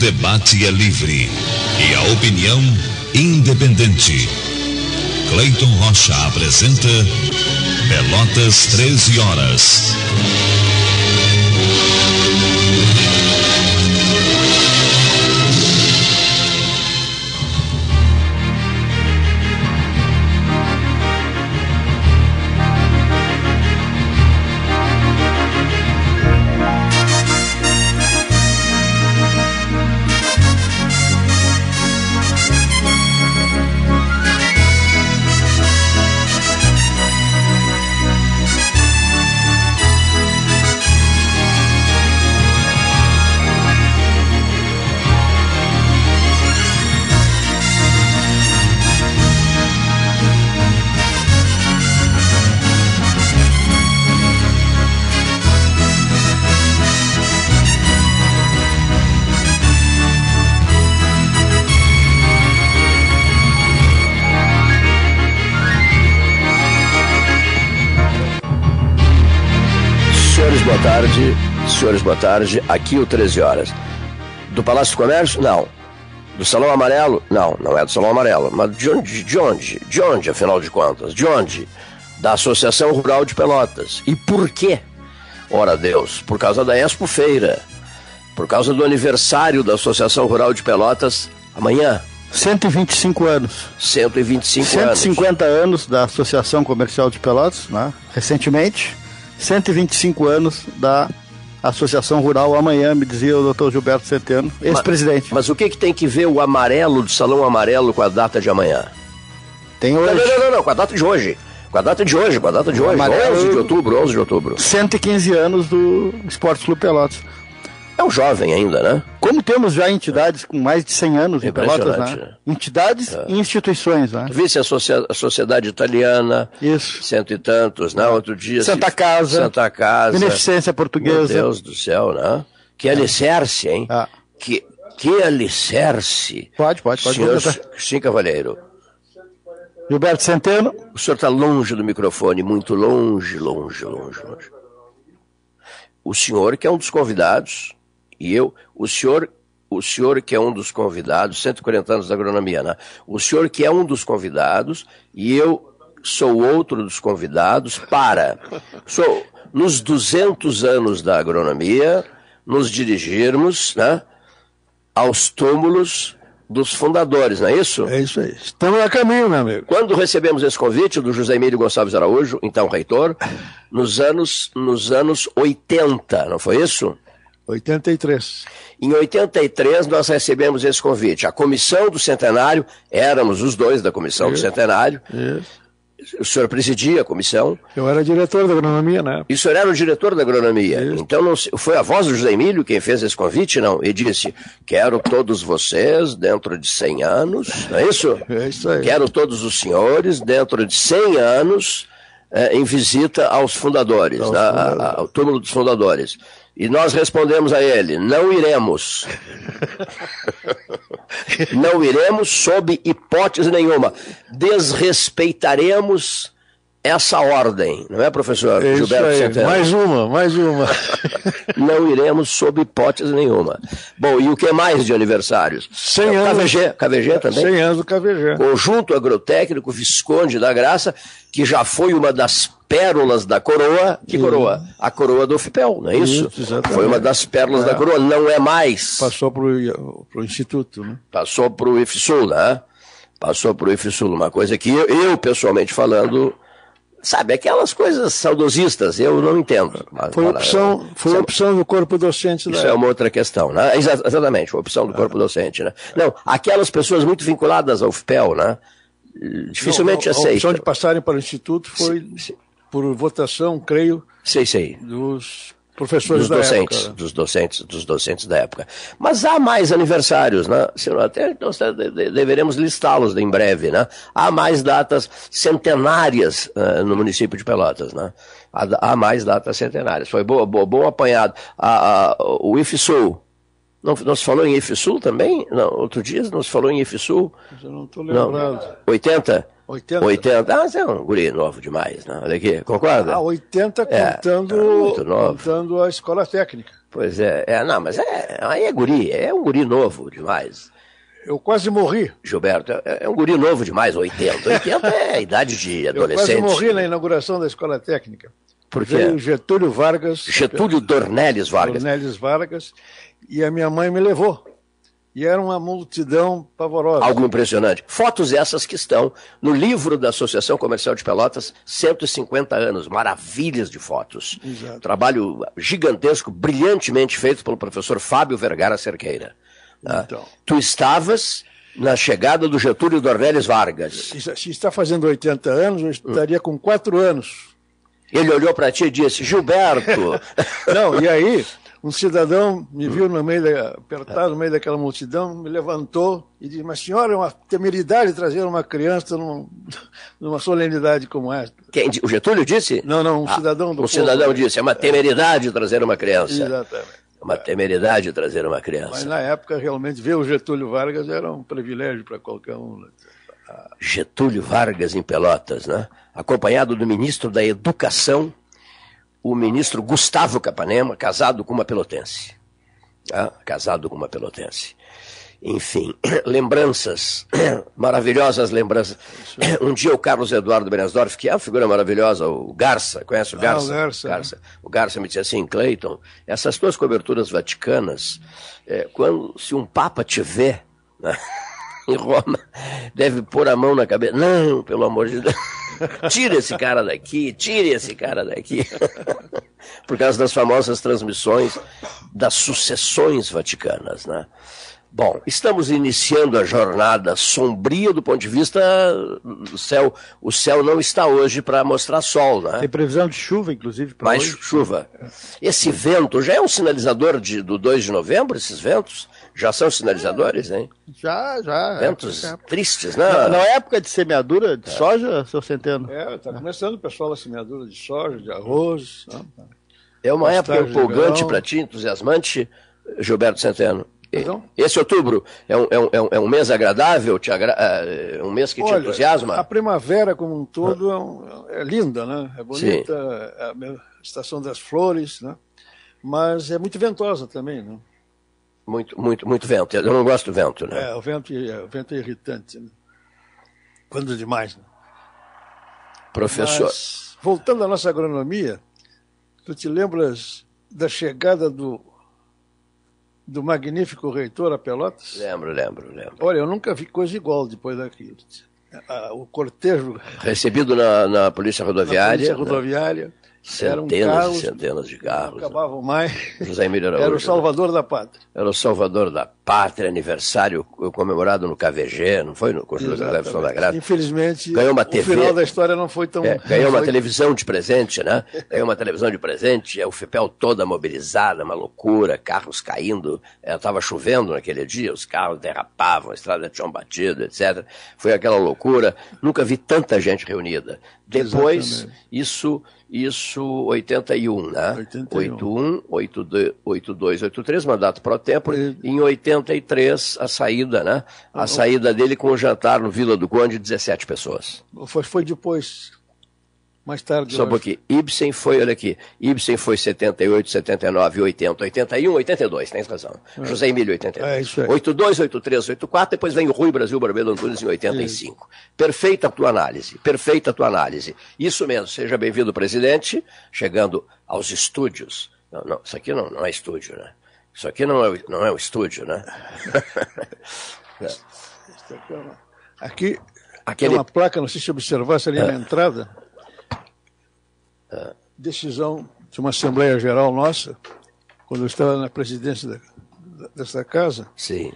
debate é livre e a opinião independente. Cleiton Rocha apresenta Pelotas 13 horas. Tarde, senhores, boa tarde. Aqui o 13 horas. Do Palácio do Comércio? Não. Do Salão Amarelo? Não, não é do Salão Amarelo. Mas de onde? De onde? De onde, afinal de contas? De onde? Da Associação Rural de Pelotas. E por quê? Ora Deus, por causa da Expo Feira. Por causa do aniversário da Associação Rural de Pelotas amanhã. 125 anos. 125 150 anos. 150 anos da Associação Comercial de Pelotas, né? recentemente. 125 anos da Associação Rural amanhã, me dizia o doutor Gilberto Centeno, ex-presidente. Mas, mas, o que, que tem que ver o amarelo do Salão Amarelo com a data de amanhã? Tem hoje. Não, não, não, não, com a data de hoje. Com a data de hoje, com a data de hoje. Amarelo, 11 de outubro, 11 de outubro. 115 anos do Esporte Clube Pelotas. É um jovem ainda, né? Como temos já entidades com mais de 100 anos em Pelotas, né? Entidades é. e instituições, né? Vice a, a Sociedade Italiana. Isso. Cento e tantos, né? Outro dia. Santa Casa. Santa Casa. Beneficência Portuguesa. Meu Deus do céu, né? Que alicerce, hein? Ah. Que, que alicerce. Pode, pode, pode. Senhor, sim, Cavalheiro. Gilberto Centeno. O senhor está longe do microfone, muito longe, longe, longe, longe. O senhor, que é um dos convidados, e eu, o senhor, o senhor que é um dos convidados, 140 anos da agronomia, né? O senhor que é um dos convidados e eu sou outro dos convidados para, sou, nos 200 anos da agronomia, nos dirigirmos, né? Aos túmulos dos fundadores, não é isso? É isso aí. Estamos a caminho, meu amigo. Quando recebemos esse convite do José Emílio Gonçalves Araújo, então reitor, nos anos, nos anos 80, não foi isso? 83. Em 83, nós recebemos esse convite. A comissão do centenário, éramos os dois da comissão Isso. do centenário. Isso. O senhor presidia a comissão. Eu era diretor da agronomia, né? E o senhor era o diretor da agronomia. Isso. Então, não, foi a voz do José Emílio quem fez esse convite, não? E disse: Quero todos vocês dentro de 100 anos, não é isso? É isso aí. Quero todos os senhores dentro de 100 anos é, em visita aos fundadores, né? ao túmulo dos fundadores. E nós respondemos a ele: não iremos. não iremos sob hipótese nenhuma. Desrespeitaremos essa ordem, não é, professor Isso Gilberto. Centeno? Mais uma, mais uma. não iremos sob hipótese nenhuma. Bom, e o que mais de aniversários? 100 é anos. KVG, KVG também? 100 anos do KVG. Conjunto Agrotécnico Visconde da Graça, que já foi uma das pérolas da coroa. Que Sim. coroa? A coroa do FIPEL, não é isso? isso foi uma das pérolas é. da coroa, não é mais. Passou para o Instituto, né? Passou para o IFSUL, né? Passou para o IFSUL, uma coisa que eu, eu pessoalmente falando Sabe, aquelas coisas saudosistas, eu não entendo. Foi opção, foi opção do corpo docente da Isso é uma outra questão, né? Exatamente, foi opção do corpo docente, né? Não, aquelas pessoas muito vinculadas ao FPEL, né? Dificilmente não, a, aceitam. A opção de passarem para o Instituto foi sim, sim. por votação, creio, sei, sei. dos professores dos da docentes, época. Dos docentes, dos docentes da época. Mas há mais aniversários, né? Até nós deveremos listá-los em breve, né? Há mais datas centenárias uh, no município de Pelotas, né? Há, há mais datas centenárias. Foi boa, boa, bom apanhado. A, a, o IFSUL, não, não se falou em IFSUL também? Não, outro dia não se falou em IFSUL? Eu não estou lembrado. Não. 80? 80. 80. Ah, você é um guri novo demais, né? Olha aqui, concorda? Ah, 80 É, contando, é contando a escola técnica. Pois é, é, não, mas é, aí é guri, é um guri novo demais. Eu quase morri. Gilberto, é, é um guri novo demais, 80. 80 é a idade de Eu quase adolescente. morri na inauguração da escola técnica. Por quê? Veio Getúlio Vargas. Getúlio Dornelles Vargas. Dornelles Vargas. E a minha mãe me levou. E era uma multidão pavorosa. Algo impressionante. Fotos essas que estão no livro da Associação Comercial de Pelotas, 150 anos, maravilhas de fotos. Exato. Trabalho gigantesco, brilhantemente feito pelo professor Fábio Vergara Cerqueira. né? Então. Tu estavas na chegada do Getúlio Dornelles Vargas. Se está fazendo 80 anos, eu estaria com 4 anos. Ele olhou para ti e disse: Gilberto, Não, e aí, um cidadão me viu no meio da, apertado no meio daquela multidão, me levantou e disse: Mas senhora, é uma temeridade trazer uma criança num- numa solenidade como esta. quem, o Getúlio disse? Não, não, um Ah, cidadão do Um povo. cidadão disse: é uma temeridade trazer uma criança. Exatamente. É uma temeridade trazer uma Mas criança. na época, realmente, ver o Getúlio Vargas era um privilégio para qualquer um. né? Getúlio Vargas em Pelotas, né? acompanhado do ministro da Educação, o ministro Gustavo Capanema, casado com uma pelotense. Tá? Casado com uma pelotense. Enfim, lembranças, maravilhosas lembranças. Um dia o Carlos Eduardo Benesdorf, que é uma figura maravilhosa, o Garça, conhece o Ah, Garça? o Garça, né? Garça. O Garça me disse assim, Cleiton, essas tuas coberturas vaticanas, é, quando se um papa te vê né, em Roma, deve pôr a mão na cabeça. Não, pelo amor de Deus. Tira esse cara daqui, tire esse cara daqui. Por causa das famosas transmissões das sucessões vaticanas, né? Bom, estamos iniciando a jornada sombria do ponto de vista do céu. O céu não está hoje para mostrar sol, né? Tem previsão de chuva, inclusive, para Mais hoje. chuva. Esse vento já é um sinalizador de, do 2 de novembro, esses ventos? Já são sinalizadores, hein? Já, já. Ventos é. tristes, né? Na, na época de semeadura de soja, seu Centeno? É, está começando o pessoal a semeadura de soja, de arroz. né? É uma época empolgante para ti, entusiasmante, Gilberto Centeno. E- Perdão? Esse outubro é um, é um- é um- é um mês agradável, te agra- é um mês que te Olha, entusiasma? A primavera como um todo é, um- é linda, né? É bonita, é a estação das flores, né? Mas é muito ventosa também, né? Muito, muito, muito vento. Eu não gosto do vento, né? É, o vento, é, o vento é irritante, né? Quando demais, né? Professor. Mas, voltando à nossa agronomia, tu te lembras da chegada do, do magnífico reitor a Pelotas? Lembro, lembro, lembro. Olha, eu nunca vi coisa igual depois daquilo. Ah, O cortejo Recebido na, na Polícia na Rodoviária. polícia né? rodoviária, eram Centenas carros e centenas de carros. né? acabavam mais. José Emílio Araújo. Era o salvador da pátria. Era o salvador da Pátria, aniversário comemorado no KVG, não foi no Conjunto da Revolução da Infelizmente, ganhou uma TV. o final da história não foi tão... É, ganhou uma televisão de presente, né? Ganhou uma televisão de presente, é o FIPEL toda mobilizada, uma loucura, carros caindo, é, estava chovendo naquele dia, os carros derrapavam, a estrada tinham batido, etc. Foi aquela loucura, nunca vi tanta gente reunida. Depois, Exatamente. isso... Isso 81, né? 81, 81 82, 83, mandato pro tempo. Em 80 73 a saída, né? A uhum. saída dele com o jantar no Vila do Conde, 17 pessoas. Foi, foi depois, mais tarde. Só um pouquinho. Ibsen foi, olha aqui, Ibsen foi 78, 79, 80, 81, 82, tem razão. É. José Emílio, 82. É 82, 83, 84, depois vem o Rui Brasil Barbeiro Antunes em 85. Perfeita a tua análise, perfeita a tua análise. Isso mesmo, seja bem-vindo, presidente, chegando aos estúdios. Não, não, isso aqui não, não é estúdio, né? Isso aqui não é, o- não é o estúdio, né? Aqui Aquele- tem uma placa, não sei se observasse ali É. na entrada. Decisão de uma Assembleia Geral nossa, quando eu estava na presidência da- dessa casa, Sim.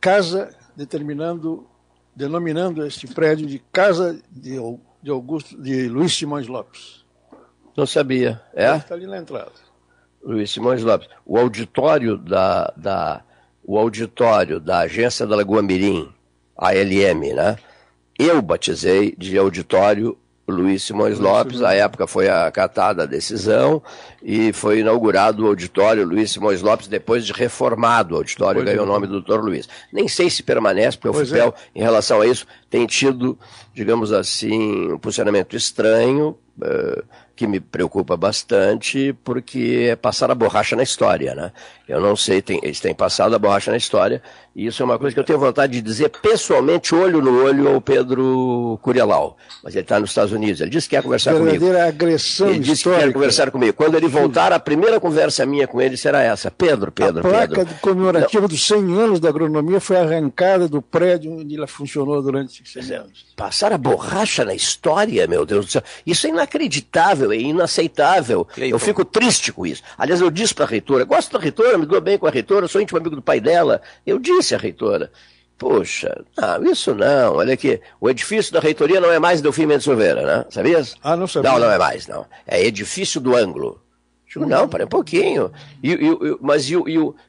casa determinando, denominando este prédio de Casa de, de Augusto, de Luiz Simões Lopes. Não sabia. É? Está ali na entrada. Luiz Simões Lopes. O auditório da, da, o auditório da agência da Lagoa Mirim, ALM, né? Eu batizei de auditório Luiz Simões Lopes, à época foi acatada a decisão e foi inaugurado o auditório Luiz Simões Lopes depois de reformado o auditório, pois ganhou é. o nome do doutor Luiz. Nem sei se permanece, porque pois o FIPEL, é. em relação a isso, tem tido, digamos assim, um posicionamento estranho, uh, que me preocupa bastante, porque é passar a borracha na história, né? Eu não sei, tem, eles têm passado a borracha na história, e isso é uma coisa que eu tenho vontade de dizer pessoalmente, olho no olho, ao Pedro Curialau. Mas ele está nos Estados Unidos, ele disse que quer conversar Verdadeira comigo. agressão Ele disse histórica. que quer conversar comigo. Quando ele voltar, a primeira conversa minha com ele será essa. Pedro, Pedro, a placa Pedro. comemorativa não. dos 100 anos da agronomia foi arrancada do prédio onde ela funcionou durante 100 é, anos. Passar a borracha na história, meu Deus do céu. Isso é inacreditável, é inaceitável. Eu fico triste com isso. Aliás, eu disse para a reitora, gosto da reitora, me dou bem com a reitora, sou íntimo amigo do pai dela. Eu disse à reitora, Poxa, não, isso não. Olha aqui, o edifício da reitoria não é mais Delfim Mendes Silveira, né? Sabias? Ah, não sabia. Não, não é mais, não. É edifício do ângulo. Digo, não, para um pouquinho. E, e, mas e,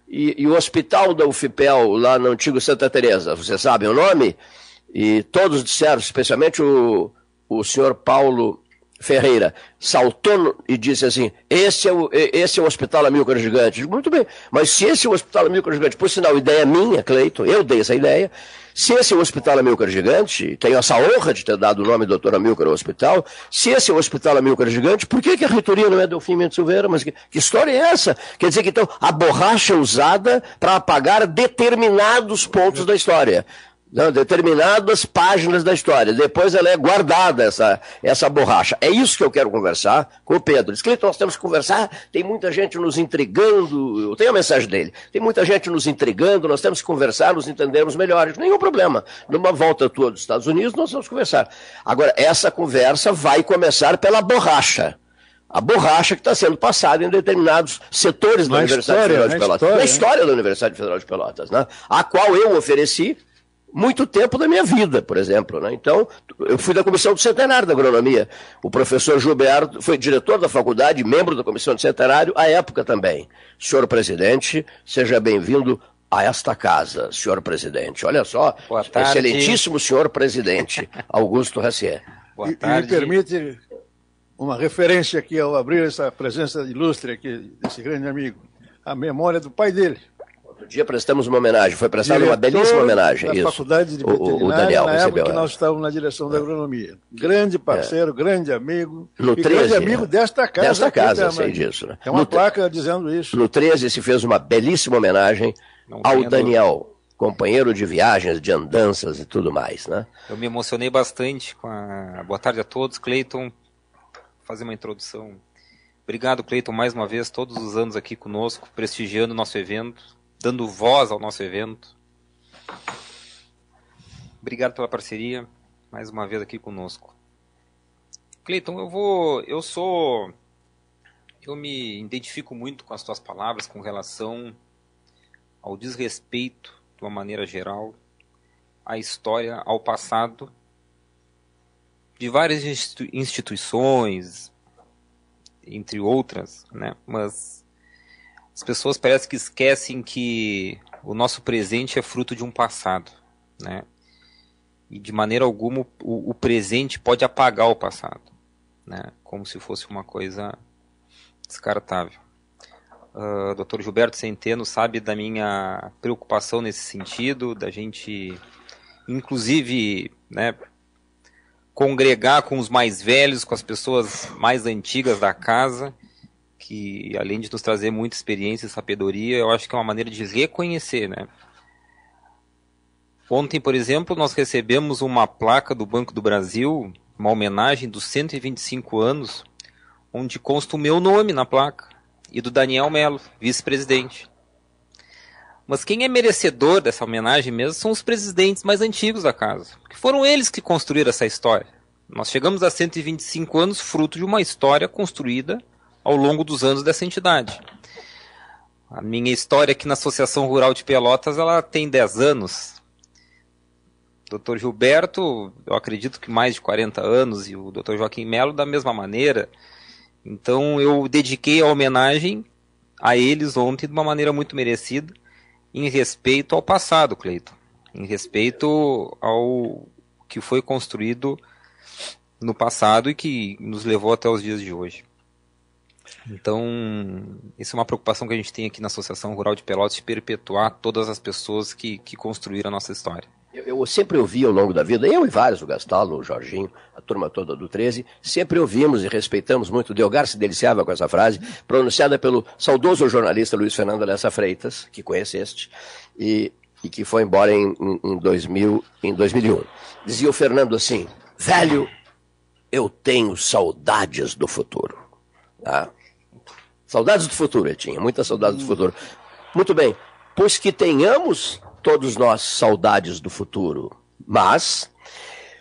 e, e, o hospital da UFPEL, lá no antigo Santa Teresa, você sabe o nome? E todos disseram, especialmente o, o senhor Paulo Ferreira saltou e disse assim: esse é o, esse é o Hospital Amílcar Gigante. Digo, muito bem, mas se esse é o Hospital Amílcar Gigante, por sinal, ideia minha, Cleiton, eu dei essa ideia. Se esse é o Hospital Amílcar Gigante, tenho essa honra de ter dado o nome do doutor Amílcar ao hospital, se esse é o Hospital Amílcar Gigante, por que, que a reitoria não é Delfim Mendes Silveira? Mas que, que história é essa? Quer dizer que então a borracha é usada para apagar determinados pontos da história não, determinadas páginas da história. Depois ela é guardada, essa, essa borracha. É isso que eu quero conversar com o Pedro. Diz que nós temos que conversar, tem muita gente nos intrigando. Eu tenho a mensagem dele. Tem muita gente nos intrigando, nós temos que conversar, nos entendermos melhor. Nenhum problema. Numa volta tua dos Estados Unidos, nós vamos conversar. Agora, essa conversa vai começar pela borracha a borracha que está sendo passada em determinados setores da Universidade história, Federal de Pelotas. Na história, na história da Universidade Federal de Pelotas, né? a qual eu ofereci muito tempo da minha vida, por exemplo. Né? Então, eu fui da comissão do centenário da agronomia. O professor Gilberto foi diretor da faculdade, membro da comissão do centenário, à época também. Senhor presidente, seja bem-vindo a esta casa, senhor presidente. Olha só, excelentíssimo senhor presidente, Augusto Racier. Boa tarde. E, me permite uma referência aqui ao abrir essa presença ilustre aqui desse grande amigo, a memória do pai dele, Outro dia prestamos uma homenagem, foi prestada uma belíssima homenagem. Da isso. Faculdade de o, o Daniel na recebeu. Época que nós estávamos na direção da agronomia. Grande parceiro, é. grande amigo. No e 13, grande amigo é. desta casa. Desta casa, sei disso. Né? Tem uma no, placa dizendo isso. No 13 se fez uma belíssima homenagem Não ao Daniel. Companheiro de viagens, de andanças e tudo mais, né? Eu me emocionei bastante com a. Boa tarde a todos, Cleiton. Fazer uma introdução. Obrigado, Cleiton, mais uma vez, todos os anos aqui conosco, prestigiando o nosso evento dando voz ao nosso evento. Obrigado pela parceria, mais uma vez aqui conosco. Cleiton, eu vou, eu sou, eu me identifico muito com as tuas palavras com relação ao desrespeito, de uma maneira geral, à história, ao passado de várias instituições, entre outras, né? Mas as pessoas parecem que esquecem que o nosso presente é fruto de um passado, né? E de maneira alguma o, o presente pode apagar o passado, né? Como se fosse uma coisa descartável. Uh, ah, Dr. Gilberto Centeno sabe da minha preocupação nesse sentido, da gente, inclusive, né, congregar com os mais velhos, com as pessoas mais antigas da casa que além de nos trazer muita experiência e sabedoria, eu acho que é uma maneira de reconhecer, né? Ontem, por exemplo, nós recebemos uma placa do Banco do Brasil, uma homenagem dos 125 anos, onde consta o meu nome na placa e do Daniel Melo, vice-presidente. Mas quem é merecedor dessa homenagem mesmo são os presidentes mais antigos da casa, porque foram eles que construíram essa história. Nós chegamos a 125 anos fruto de uma história construída ao longo dos anos dessa entidade. A minha história aqui na Associação Rural de Pelotas, ela tem 10 anos. Dr. Gilberto, eu acredito que mais de 40 anos, e o Dr. Joaquim Melo da mesma maneira. Então eu dediquei a homenagem a eles ontem de uma maneira muito merecida, em respeito ao passado, Cleiton. Em respeito ao que foi construído no passado e que nos levou até os dias de hoje. Então, isso é uma preocupação que a gente tem aqui na Associação Rural de Pelotas de perpetuar todas as pessoas que, que construíram a nossa história. Eu, eu, sempre ouvi ao longo da vida, eu e vários, o Gastalo, o Jorginho, a turma toda do 13, sempre ouvimos e respeitamos muito. O Delgar se deliciava com essa frase, pronunciada pelo saudoso jornalista Luiz Fernando Alessa Freitas, que conheceste, e, e que foi embora em, em, em, 2000, em 2001. Dizia o Fernando assim: velho, eu tenho saudades do futuro. Tá? Saudades do futuro, ele tinha, muitas saudades do futuro. Muito bem, pois que tenhamos todos nós saudades do futuro, mas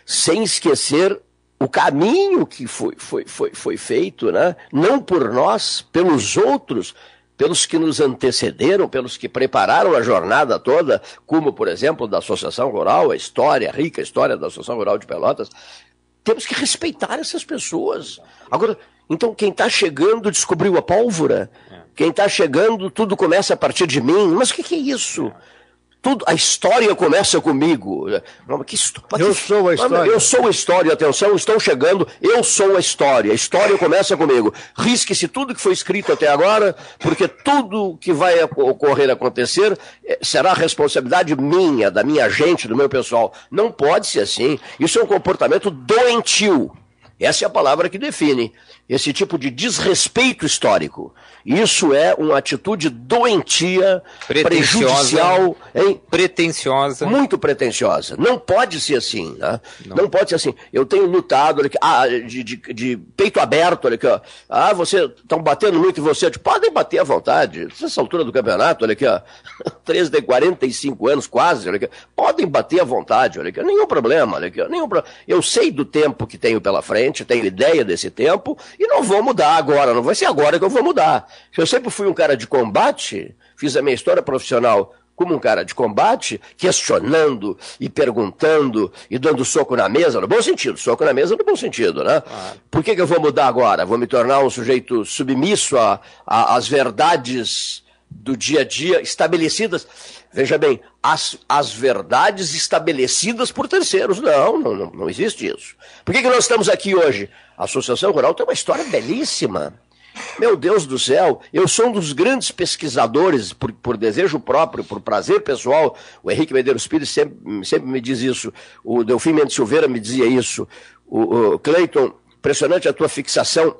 sem esquecer o caminho que foi, foi, foi, foi feito, né? não por nós, pelos outros, pelos que nos antecederam, pelos que prepararam a jornada toda, como, por exemplo, da Associação Rural, a história, a rica história da Associação Rural de Pelotas. Temos que respeitar essas pessoas. Agora, então, quem está chegando descobriu a pólvora. É. Quem está chegando, tudo começa a partir de mim. Mas o que, que, é isso? Tudo, a história começa comigo. Que, eu sou a história. Eu sou a história, atenção, estou chegando, eu sou a história. A história começa comigo. Risque-se tudo que foi escrito até agora, porque tudo que vai ocorrer acontecer eh, será responsabilidade minha, da minha gente, do meu pessoal. Não pode ser assim. Isso é um comportamento doentio. Essa é a palavra que define esse tipo de desrespeito histórico. Isso é uma atitude doentia, prejudicial, hein? pretensiosa. Muito pretensiosa. Não pode ser assim. Né? Não. Não. pode ser assim. Eu tenho lutado olha ah, de, de, de, peito aberto, olha aqui, ó. Ah, você estão batendo muito em você. Tipo, podem bater à vontade. Nessa altura do campeonato, olha aqui, ó. 13 de 45 anos quase, olha aqui. Podem bater à vontade, olha aqui. Nenhum problema, olha aqui. Nenhum pro... Eu sei do tempo que tenho pela frente, tenho ideia desse tempo e não vou mudar agora, não vai ser agora que eu vou mudar. Eu sempre fui um cara de combate, fiz a minha história profissional como um cara de combate, questionando e perguntando e dando soco na mesa, no bom sentido, soco na mesa no bom sentido, né? Ah. Por que, que eu vou mudar agora? Vou me tornar um sujeito submisso às verdades do dia a dia estabelecidas. Veja bem, as, as verdades estabelecidas por terceiros. Não, não, não, não existe isso. Por que, que nós estamos aqui hoje? A Associação Rural tem uma história belíssima. Meu Deus do céu, eu sou um dos grandes pesquisadores, por, por desejo próprio, por prazer pessoal. O Henrique Medeiros Pires sempre, sempre me diz isso. O Delfim Mendes Silveira me dizia isso. O, o Cleiton, impressionante a tua fixação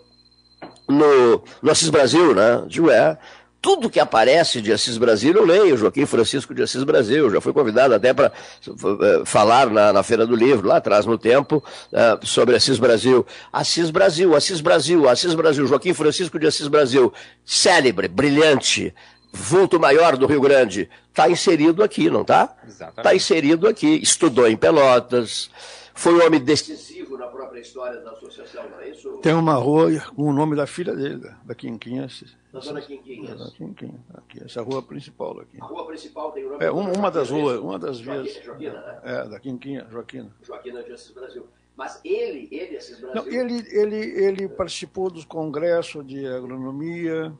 no, no Assis Brasil, né? Digo, é tudo que aparece de Assis Brasil eu leio, Joaquim Francisco de Assis Brasil, já fui convidado até para uh, falar na, na, Feira do Livro, lá atrás no tempo, uh, sobre Assis Brasil. Assis Brasil, Assis Brasil, Assis Brasil, Joaquim Francisco de Assis Brasil, célebre, brilhante, vulto maior do Rio Grande, está inserido aqui, não está? Está inserido aqui, estudou em Pelotas, foi um homem decisivo na própria história da associação, não é isso? Tem uma rua com o nome da filha dele, da Quinquinhas. Da Dona Quinquinhas. Da Quinquinha, aqui, essa rua principal aqui. A rua principal tem o nome É, uma, uma das ruas, uma das vias. Joaquina, né? É, da Quinquinha, Joaquina. Joaquina de Assis Brasil. Mas ele, ele, Assis Brasil... Não, ele, ele, ele participou dos congressos de agronomia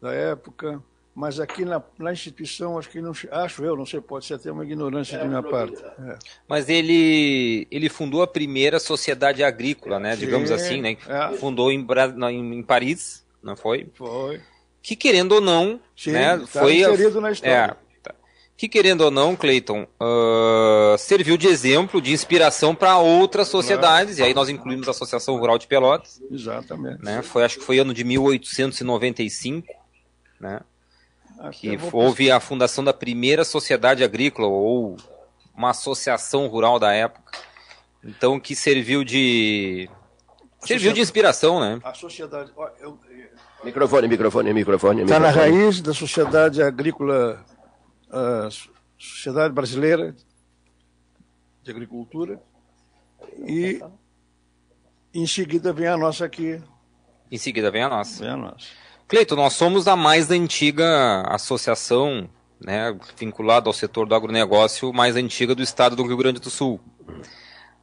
da época, mas aqui na, na instituição, acho que não acho eu, não sei, pode ser até uma ignorância é, de minha parte. É. Mas ele ele fundou a primeira sociedade agrícola, né? Sim, digamos assim, né? É. Fundou em, em, em, Paris, não foi? Foi. Que querendo ou não, Sim, né? Tá foi inserido na história. É, tá. Que querendo ou não, Cleiton, uh, serviu de exemplo, de inspiração para outras sociedades, claro. e aí nós incluímos a Associação Rural de Pelotas. Exatamente. Né? Foi, acho que foi ano de 1895, né? Que houve a fundação da primeira sociedade agrícola ou uma associação rural da época. Então que serviu de serviu de inspiração, né? A sociedade, ó, eu, microfone, microfone, microfone. Está na raiz da sociedade agrícola, a sociedade brasileira de agricultura e em seguida vem a nossa aqui. Em seguida vem a nossa. Vem a nossa. Cleito, nós somos a mais antiga associação né, vinculada ao setor do agronegócio mais antiga do estado do Rio Grande do Sul.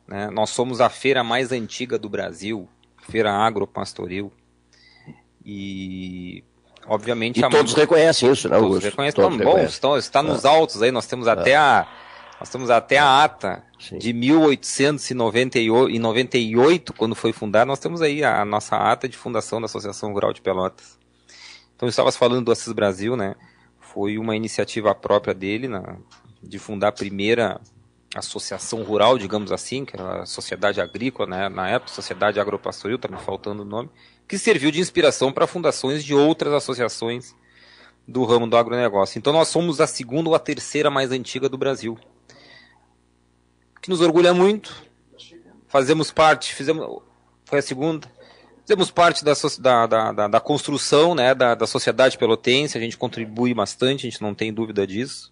Né, nós somos a feira mais antiga do Brasil, feira agropastoril. E, obviamente... E todos reconhecem isso, né, Augusto? Todos reconhecem. Todos bom, reconhecem. Está, está nos é. altos aí, nós temos até é. a, Nós temos até a ata Sim. de 1898, quando foi fundada, nós temos aí a, a, nossa ata de fundação da Associação Rural de Pelotas. Então, estavas falando do Assis Brasil, né? Foi uma iniciativa própria dele, na, de fundar a primeira associação rural, digamos assim, que era a Sociedade Agrícola, né? na época, Sociedade Agropastoril, está me faltando o nome, que serviu de inspiração para fundações de outras associações do ramo do agronegócio. Então nós somos a segunda ou a terceira mais antiga do Brasil. Que nos orgulha muito. Fazemos parte, fizemos, foi a segunda. Fizemos parte da, da, da, da construção né, da, da sociedade pelotense, a gente contribui bastante, a gente não tem dúvida disso.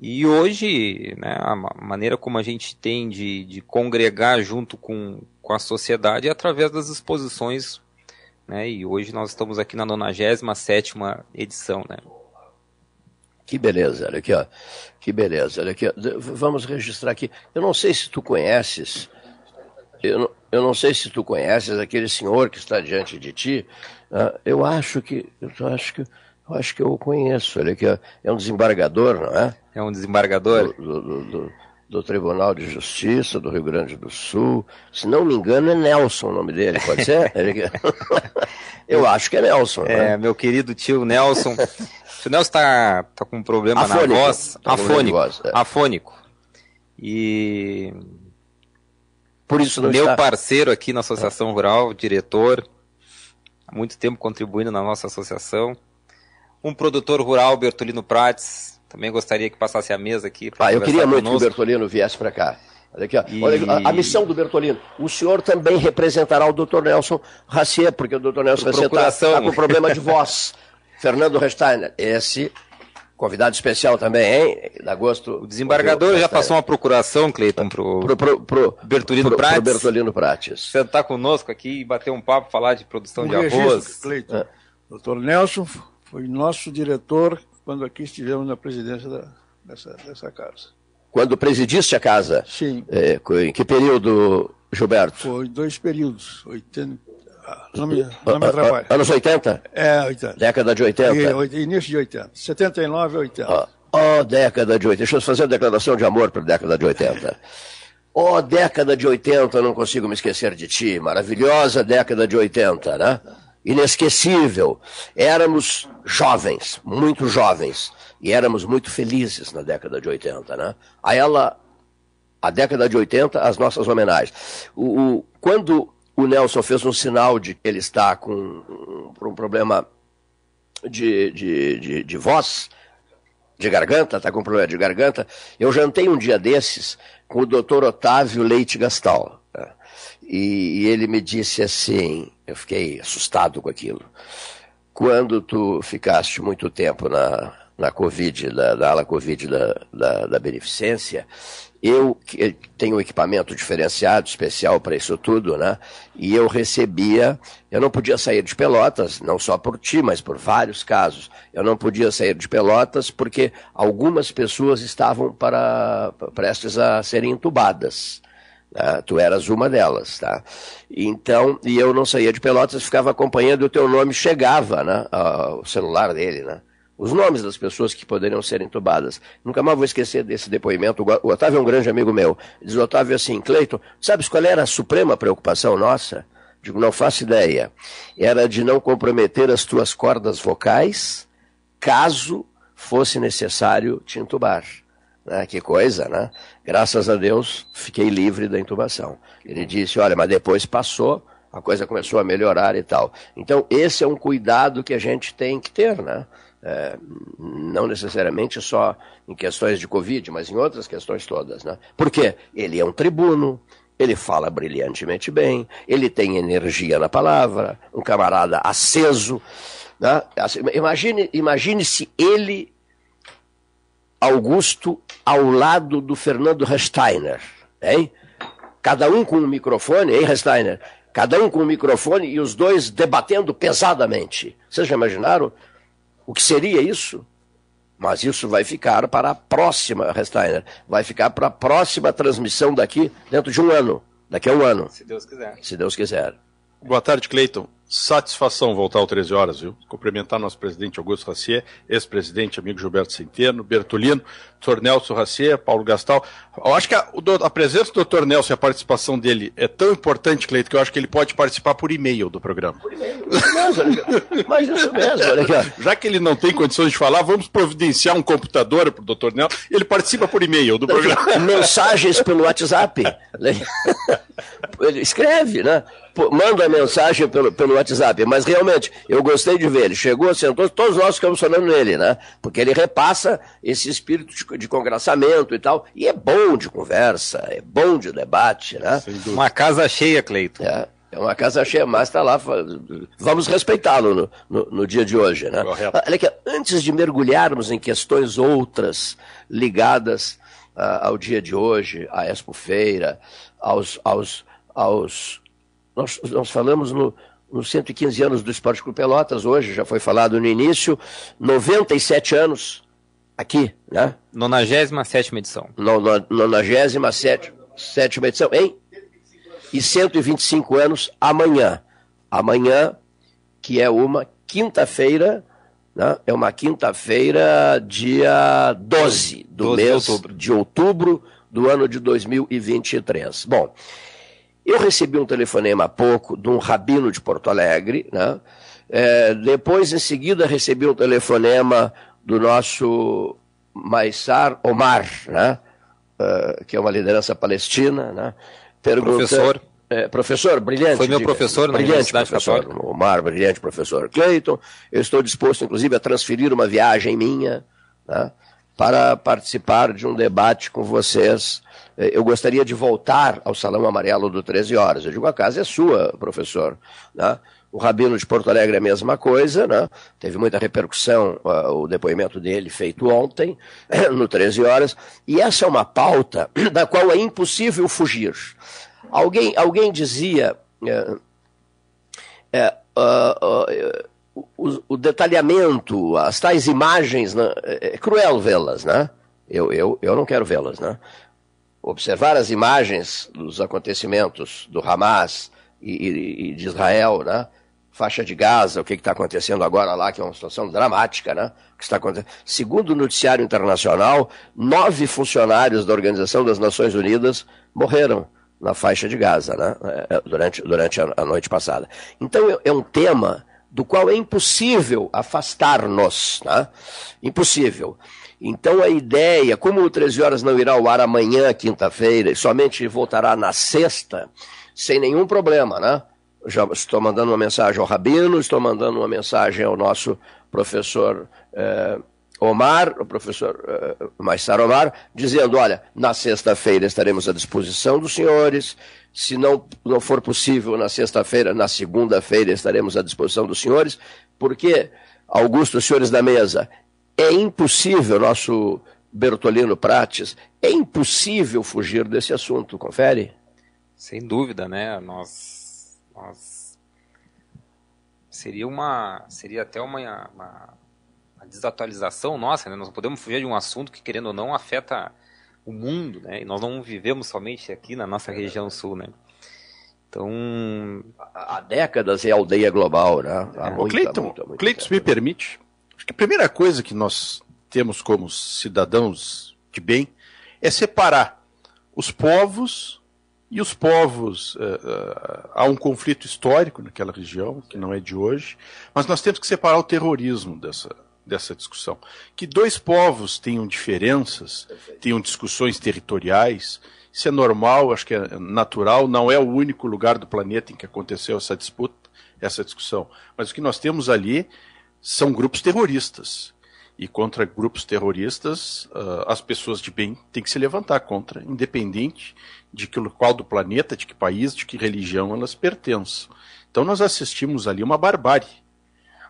E hoje, né, a maneira como a gente tem de, de congregar junto com, com a sociedade é através das exposições né? E hoje nós estamos aqui na 97 edição, né? Que beleza, olha aqui, ó. Que beleza, olha aqui. Ó. Vamos registrar aqui. Eu não sei se tu conheces, eu não, eu não sei se tu conheces aquele senhor que está diante de ti. Uh, eu acho que, eu acho que, eu acho que eu o conheço. Olha aqui, ó. é um desembargador, não é? É um desembargador. do, do, do do Tribunal de Justiça do Rio Grande do Sul. Se não me engano, é Nelson o nome dele, pode ser? Eu acho que é Nelson. É, né? meu querido tio Nelson. o Nelson está tá com um problema afônico, na voz. Tá afônico. Voz, é. Afônico. E. Por isso Meu está... parceiro aqui na Associação Rural, diretor, há muito tempo contribuindo na nossa associação. Um produtor rural, Bertolino Prates, também gostaria que passasse a mesa aqui. Ah, eu queria muito conosco. que o Bertolino viesse para cá. Olha aqui, ó. E... Olha, a, missão do Bertolino. O senhor também representará o Dr. Nelson Racier, porque o Dr. Nelson Racier está tá com problema de voz. Fernando Resteiner, esse convidado especial também, hein? Da gosto. O desembargador já passou uma procuração, Cleiton, pro, pro, pro, pro Bertolino pro, Prates. Pro Bertolino Prates. Sentar conosco aqui e bater um papo, falar de produção um de arroz. Cleiton. É. Doutor Nelson foi nosso diretor quando aqui estivemos na presidência da, dessa, dessa casa. Quando presidiste a casa? Sim. É, em que período, Gilberto? Foi dois períodos, 80, ah, não me, não me atrapalha. Anos 80? É, 80. Década de 80? E, início de 80. 79 a 80. Ó, oh, década de 80. Deixa eu fazer uma declaração de amor para a década de 80. Ó, oh, década de 80, não consigo me esquecer de ti. Maravilhosa década de 80, né? inesquecível. Éramos jovens, muito jovens, e éramos muito felizes na década de 80, né? A ela, a década de 80, as nossas homenagens. O, o quando o Nelson fez um sinal de que ele está com um, um problema de, de, de, de voz, de garganta, está com problema de garganta, eu jantei um dia desses com o doutor Otávio Leite Gastal. Né? E, e ele me disse assim: eu fiquei assustado com aquilo. Quando tu ficaste muito tempo na, na Covid, na ala Covid da, da, da Beneficência, eu tenho um equipamento diferenciado, especial para isso tudo, né? E eu recebia, eu não podia sair de Pelotas, não só por ti, mas por vários casos. Eu não podia sair de Pelotas porque algumas pessoas estavam para prestes a serem entubadas. Tá? Tu eras uma delas, tá? Então, e eu não saía de Pelotas, ficava acompanhando e o teu nome chegava, né? Ao celular dele, né? Os nomes das pessoas que poderiam ser entubadas. Nunca mais vou esquecer desse depoimento. O Otávio é um grande amigo meu. Diz o Otávio assim, Cleiton, sabes qual era a suprema preocupação nossa? Digo, não faço ideia. Era de não comprometer as tuas cordas vocais, caso fosse necessário te entubar. Né? Que coisa, né? Graças a Deus, fiquei livre da intubação. Ele disse, olha, mas depois passou, a coisa começou a melhorar e tal. Então, esse é um cuidado que a gente tem que ter, né? É, não necessariamente só em questões de Covid, mas em outras questões todas, né? Porque ele é um tribuno, ele fala brilhantemente bem, ele tem energia na palavra, um camarada aceso, né? Assim, imagine, imagine se ele Augusto ao lado do Fernando Resteiner, hein? Cada um com um microfone, hein, Resteiner? Cada um com um microfone e os dois debatendo pesadamente. Vocês já imaginaram o que seria isso? Mas isso vai ficar para a próxima, Resteiner. Vai ficar para a próxima transmissão daqui, dentro de um ano. Daqui a um ano. Se Deus quiser. Se Deus quiser. Boa tarde, Cleiton. Satisfação voltar ao 13 horas, viu? Cumprimentar nosso presidente Augusto Racier, ex-presidente, amigo Gilberto Centeno, Bertolino, Dr. Nelson Racier, Paulo Gastal. Eu acho que a, a presença do Dr. Nelson e a participação dele é tão importante, Cleito, que eu acho que ele pode participar por e-mail do programa. Por e-mail. Mas isso mesmo, olha aqui. Já que ele não tem condições de falar, vamos providenciar um computador para o Dr. Nelson. Ele participa por e-mail do programa. Mensagens pelo WhatsApp. Ele escreve, né? manda a mensagem pelo, pelo WhatsApp, mas realmente, eu gostei de ver, ele chegou, sentou, todos nós ficamos falando nele, né? Porque ele repassa esse espírito de, de congraçamento e tal, e é bom de conversa, é bom de debate, né? Uma casa cheia, Cleito. É. É uma casa cheia, mas está lá. Vamos respeitá-lo no, no, no, dia de hoje, né? Correto. Olha aqui, antes de mergulharmos em questões outras ligadas uh, ao dia de hoje, à Expo Feira, aos, aos, aos nós, nós falamos no, nos 115 anos do Esporte Clube Pelotas, hoje, já foi falado no início, 97 anos aqui, né? 97 edição. No, no, 97 edição, hein? E 125 anos amanhã. Amanhã, que é uma quinta-feira, né? é uma quinta-feira, dia 12 do 12 mês de outubro. de outubro do ano de 2023. Bom, eu recebi um telefonema há pouco de um rabino de Porto Alegre, né? É, depois, em seguida, recebi um telefonema do nosso Maissar Omar, né? Uh, que é uma liderança palestina, né? professor. É, professor, brilhante. Foi meu diga, professor na brilhante professor. Católica. Omar, brilhante professor. Cleiton, eu estou disposto, inclusive, a transferir uma viagem minha né? para participar de um debate com vocês é, eu gostaria de voltar ao Salão Amarelo do 13 Horas. Eu digo, a casa é sua, professor. Né? O Rabino de Porto Alegre é a mesma coisa, né? teve muita repercussão uh, o depoimento dele feito ontem, no 13 Horas, e essa é uma pauta da qual é impossível fugir. Alguém, alguém dizia. Uh, uh, o, o, detalhamento, as tais imagens, né? é, é cruel vê-las, né? Eu, eu, eu não quero vê-las, né? observar as imagens dos acontecimentos do Hamas e, e de Israel, né? Faixa de Gaza, o que está acontecendo agora lá, que é uma situação dramática, né? Que está acontecendo. Segundo o noticiário internacional, nove funcionários da Organização das Nações Unidas morreram na faixa de Gaza, né? É, durante, durante a, noite passada. Então é, é um tema do qual é impossível afastar-nos, né? Impossível. Então a ideia, como o 13 horas não irá ao ar amanhã, quinta-feira, e somente voltará na sexta, sem nenhum problema, né? Já estou mandando uma mensagem ao Rabino, estou mandando uma mensagem ao nosso professor eh, Omar, o professor eh, Omar, dizendo: olha, na sexta-feira estaremos à disposição dos senhores, se não, não for possível na sexta-feira, na segunda-feira estaremos à disposição dos senhores, porque, Augusto, senhores da mesa, é impossível, nosso Bertolino Prates, é impossível fugir desse assunto, confere? Sem dúvida, né? Nós, seria uma, seria até uma, uma, uma desatualização nossa, né? Nós não podemos fugir de um assunto que, querendo ou não, afeta o mundo, né? E nós não vivemos somente aqui na nossa região sul, né? Então, há décadas é aldeia global, né? Há é. muita, Cleiton, muita, muita Cleiton, me permite, Acho que a primeira coisa que nós temos como cidadãos de bem é separar os povos e os povos. Uh, uh, há um conflito histórico naquela região, que não é de hoje, mas nós temos que separar o terrorismo dessa, dessa discussão. Que dois povos tenham diferenças, tenham discussões territoriais, isso é normal, acho que é natural, não é o único lugar do planeta em que aconteceu essa disputa, essa discussão. Mas o que nós temos ali são grupos terroristas. E contra grupos terroristas, uh, as pessoas de bem têm que se levantar contra, independente de que, qual do planeta, de que país, de que religião elas pertençam. Então nós assistimos ali uma barbárie,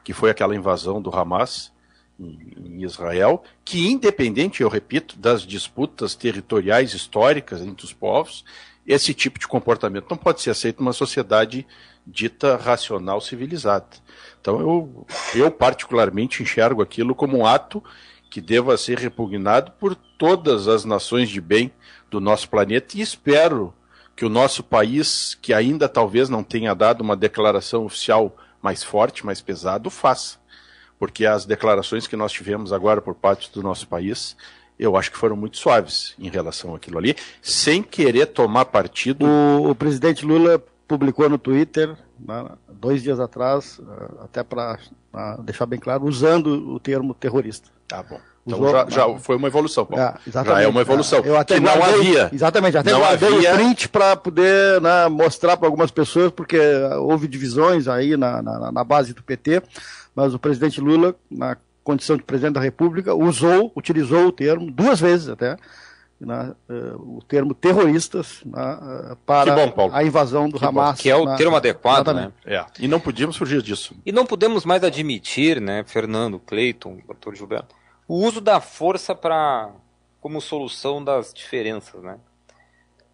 que foi aquela invasão do Hamas em Israel, que independente, eu repito, das disputas territoriais históricas entre os povos, esse tipo de comportamento não pode ser aceito numa sociedade dita racional civilizada. Então eu, eu particularmente enxergo aquilo como um ato que deva ser repugnado por todas as nações de bem do nosso planeta e espero que o nosso país, que ainda talvez não tenha dado uma declaração oficial mais forte, mais pesado, faça. Porque as declarações que nós tivemos agora por parte do nosso país, eu acho que foram muito suaves em relação àquilo ali, sem querer tomar partido. O, o presidente Lula publicou no Twitter, né, dois dias atrás, eh, até para deixar bem claro, usando o termo terrorista. Tá bom. Então Usou, já, já, foi uma evolução, Paulo. É, já é uma evolução. Eu até que guardei, não havia. Exatamente, até não guardei havia... o print para poder né, mostrar para algumas pessoas, porque houve divisões aí na, na, na, base do PT, mas o presidente Lula, na condição de presidente da República, usou, utilizou o termo, duas vezes até, né, uh, o termo terroristas né, uh, para bom, a invasão do que Hamas. Bom, que é o termo adequado, né? É. E não podíamos fugir disso. E não podemos mais admitir, né, Fernando, Cleiton, doutor Gilberto, o uso da força para como solução das diferenças, né?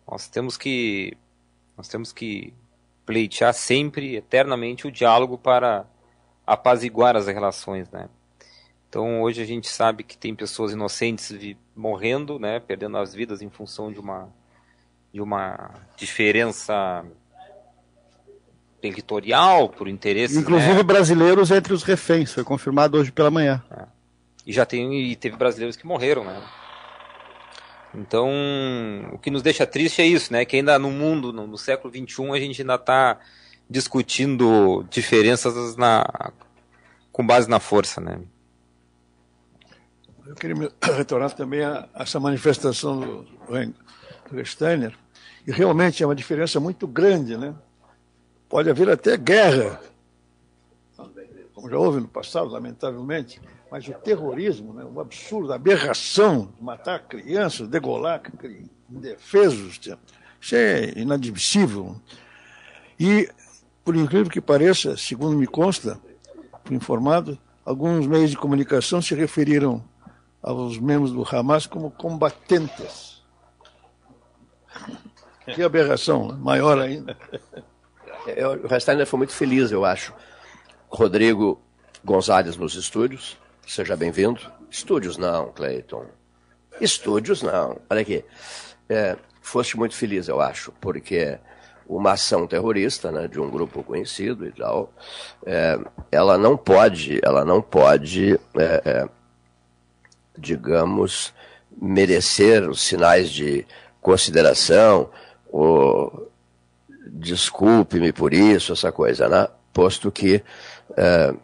Nós temos que nós temos que pleitear sempre, eternamente, o diálogo para apaziguar as relações, né? Então hoje a gente sabe que tem pessoas inocentes morrendo, né, perdendo as vidas em função de uma de uma diferença territorial por interesse. Inclusive né? brasileiros entre os reféns, foi confirmado hoje pela manhã. É. E já tem e teve brasileiros que morreram, né? Então, o que nos deixa triste é isso, né? Que ainda no mundo, no, no século XXI, a gente ainda está discutindo diferenças na, com base na força, né? Eu queria retornar também a, a essa manifestação do, do Steiner, e realmente é uma diferença muito grande, né? Pode haver até guerra, como já houve no passado, lamentavelmente, mas o terrorismo, né, o absurdo, a aberração de matar crianças, degolar indefesos, isso é inadmissível. E, por incrível que pareça, segundo me consta, fui informado, alguns meios de comunicação se referiram aos membros do Hamas como combatentes. Que aberração, né? maior ainda. É, o Restainer foi muito feliz, eu acho. Rodrigo Gonzalez nos estúdios, seja bem-vindo. Estúdios não, Cleiton. Estúdios não. Olha aqui. É, foste muito feliz, eu acho, porque uma ação terrorista, né, de um grupo conhecido e tal, é, ela não pode, ela não pode é, é digamos, merecer os sinais de consideração, ou desculpe-me por isso, essa coisa, né? Posto que é,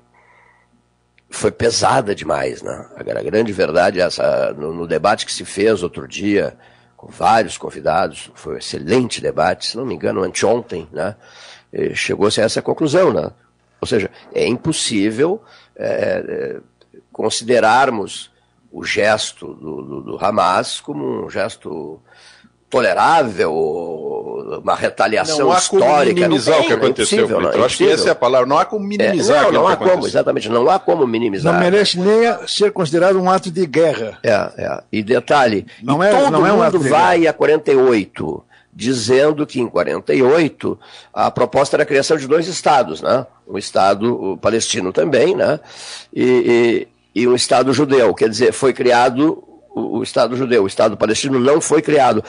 foi pesada demais, né? A grande verdade é essa, no, no, debate que se fez outro dia, com vários convidados, foi um excelente debate, se não me engano, anteontem, né? Chegou-se a essa conclusão, né? Ou seja, é impossível é, é considerarmos o gesto do, do, do Hamas como um gesto tolerável, uma retaliação não há histórica. Como minimizar não o que aconteceu, é não, é acho que essa é a palavra. Não há como minimizar. É, não, não há como, exatamente, não há como minimizar. Não merece nem ser considerado um ato de guerra. É, é. E detalhe, não é, todo não é um mundo vai a 48 dizendo que em 48 a proposta era a criação de dois estados, né? Um estado palestino também, né? e, e e um Estado judeu. Quer dizer, foi criado o, Estado judeu, o Estado palestino não foi criado.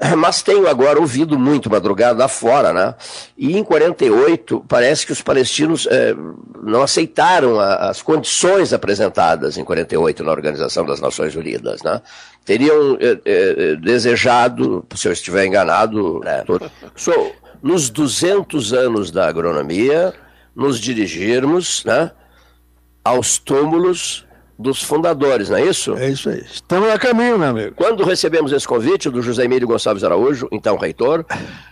Mas tenho agora ouvido muito madrugada fora, né? E em 48 parece que os palestinos eh, não aceitaram a, as condições apresentadas em 48 na Organização das Nações Unidas, né? Teriam eh, eh, desejado, se eu estiver enganado, né? So, nos 200 anos da agronomia, nos dirigirmos, né? Aos túmulos dos fundadores, não é isso? É isso aí. Estamos a caminho, meu amigo. Quando recebemos esse convite do José Emílio Gonçalves Araújo, então reitor,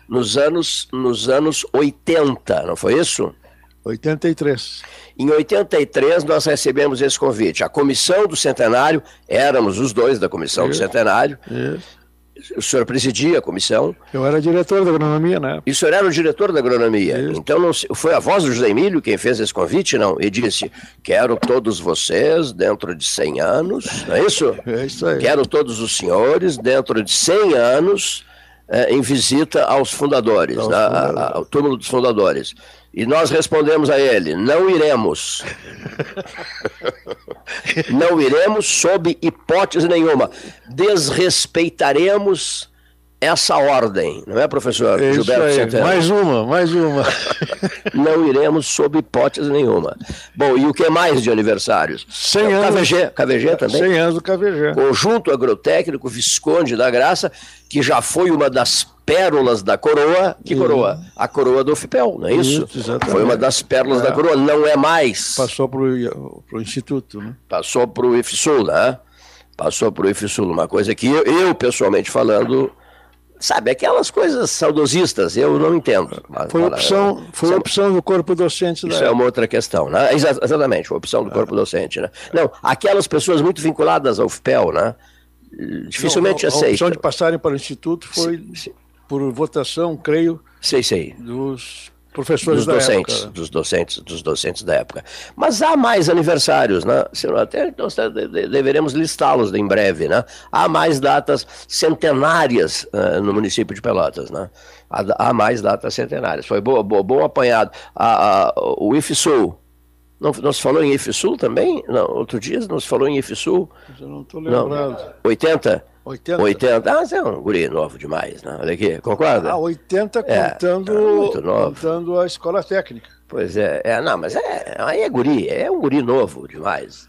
nos anos, nos anos 80, não foi isso? 83. Em 83 nós recebemos esse convite. A comissão do centenário, éramos os dois da comissão isso, do centenário. Isso o senhor presidia a comissão. Eu era diretor da agronomia, né? E o senhor era o diretor da agronomia. Isso. Então não, foi a voz do José Emílio quem fez esse convite, não? E disse: Quero todos vocês dentro de 100 anos, não é isso? É isso aí. Quero todos os senhores dentro de 100 anos é, em visita aos fundadores, aos né? fundadores. A, ao túmulo dos fundadores. E nós respondemos a ele: não iremos. não iremos sob hipótese nenhuma. Desrespeitaremos essa ordem, não é, professor é Gilberto Centeno? Mais uma, mais uma. não iremos sob hipótese nenhuma. Bom, e o que mais de aniversários? 100 anos. KVG, KVG também? 100 anos do KVG. Conjunto Agrotécnico Visconde da Graça, que já foi uma das pérolas da coroa. Que coroa? A coroa do FIPEL, não é isso? isso foi uma das pérolas é. da coroa, não é mais. Passou para o Instituto, né? Passou para o IFSUL, né? Passou para o IFSUL, uma coisa que eu, eu pessoalmente falando Sabe, aquelas coisas saudosistas, eu não entendo. Foi opção, foi sabe, opção do corpo docente. Isso é uma outra questão, né? Exatamente, foi opção do corpo é. docente, né? Não, aquelas pessoas muito vinculadas ao FPEL, né? Dificilmente não, a, aceitam. A opção de passarem para o Instituto foi sim, sim. Por votação, creio, sei, sei. dos professores dos docentes, época. dos docentes, dos docentes da época. Mas há mais aniversários, né? Até nós deveremos listá-los em breve, né? Há mais datas centenárias uh, no município de Pelotas, né? Há, há mais datas centenárias. Foi boa, boa, bom apanhado. A, a, o IFSUL, não, não se falou em IFSUL também? Não, outro dia não se falou em IFSUL? Eu não estou lembrado. Não. 80? 80. 80. Ah, você é um guri novo demais, né? Olha aqui, concorda? Ah, 80 é, contando, é, contando a escola técnica. Pois é, é, não, mas é, aí é guri, é um guri novo demais.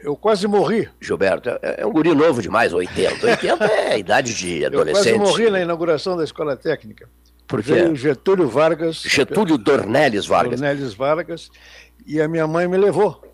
Eu quase morri. Gilberto, é, é um guri novo demais, 80. 80 é a idade de adolescente. Eu quase morri na inauguração da escola técnica. Por quê? Veio Getúlio Vargas. Getúlio Dornelles Vargas. Dornelles Vargas. E a minha mãe me levou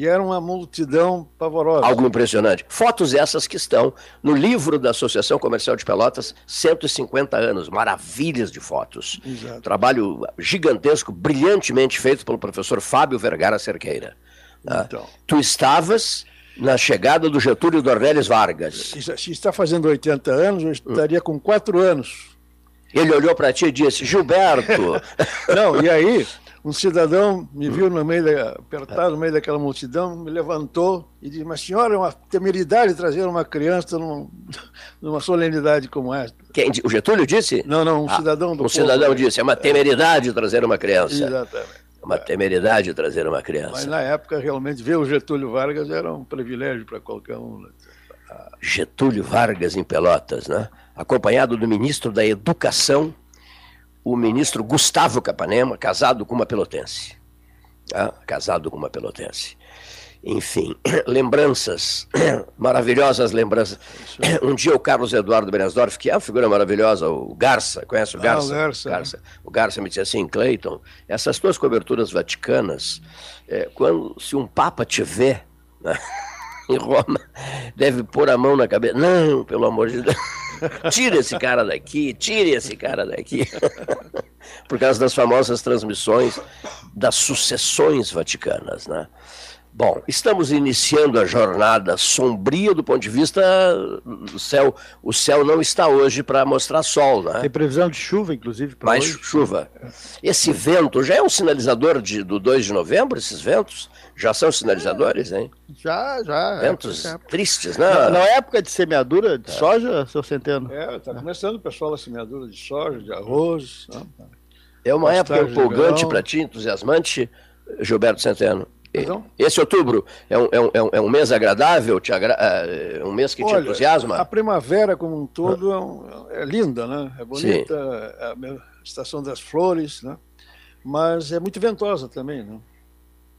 e era uma multidão pavorosa. Algo impressionante. Fotos essas que estão no livro da Associação Comercial de Pelotas, 150 anos, maravilhas de fotos. Exato. Trabalho gigantesco, brilhantemente feito pelo professor Fábio Vergara Cerqueira. Né? Então. Tu estavas na chegada do Getúlio Dornelles Vargas. Se está fazendo 80 anos, eu estaria com 4 anos. Ele olhou para ti e disse: Gilberto. Não, e aí um cidadão me viu no meio da, apertado no meio daquela multidão, me levantou e disse: Mas senhora, é uma temeridade trazer uma criança num, numa solenidade como esta. Quem, o Getúlio disse? Não, não, um ah, cidadão do Um cidadão disse: É uma temeridade trazer uma criança. Exatamente. É uma temeridade trazer uma criança. Mas na época, realmente, ver o Getúlio Vargas era um privilégio para qualquer um. Né? Getúlio Vargas em Pelotas, né? acompanhado do ministro da Educação o ministro Gustavo Capanema, casado com uma pelotense. Ah, casado com uma pelotense. Enfim, lembranças, maravilhosas lembranças. Um dia o Carlos Eduardo Benesdorf, que é uma figura maravilhosa, o Garça, conhece o Garça? Ah, o, Garça. Garça. o Garça me disse assim, Cleiton, essas tuas coberturas vaticanas, é, quando se um papa te vê né, em Roma, deve pôr a mão na cabeça. Não, pelo amor de Deus. Tira esse cara daqui, tire esse cara daqui. Por causa das famosas transmissões das sucessões vaticanas, né? Bom, estamos iniciando a jornada sombria do ponto de vista do céu. O céu não está hoje para mostrar sol, né? Tem previsão de chuva, inclusive, para Mais hoje. chuva. Esse vento já é um sinalizador de, do 2 de novembro, esses ventos? Já são sinalizadores, hein? Já, já. É. Ventos é. tristes, né? Na, na, época de semeadura de é. soja, seu Centeno? É, está começando o pessoal a semeadura de soja, de arroz. Né? É uma época empolgante para ti, entusiasmante, Gilberto Centeno? Então? Esse outubro é um, é um, é um mês agradável, te agra... é um mês que Olha, te entusiasma? A primavera como um todo é, um, é linda, né? É bonita, é a estação das flores, né? Mas é muito ventosa também, né?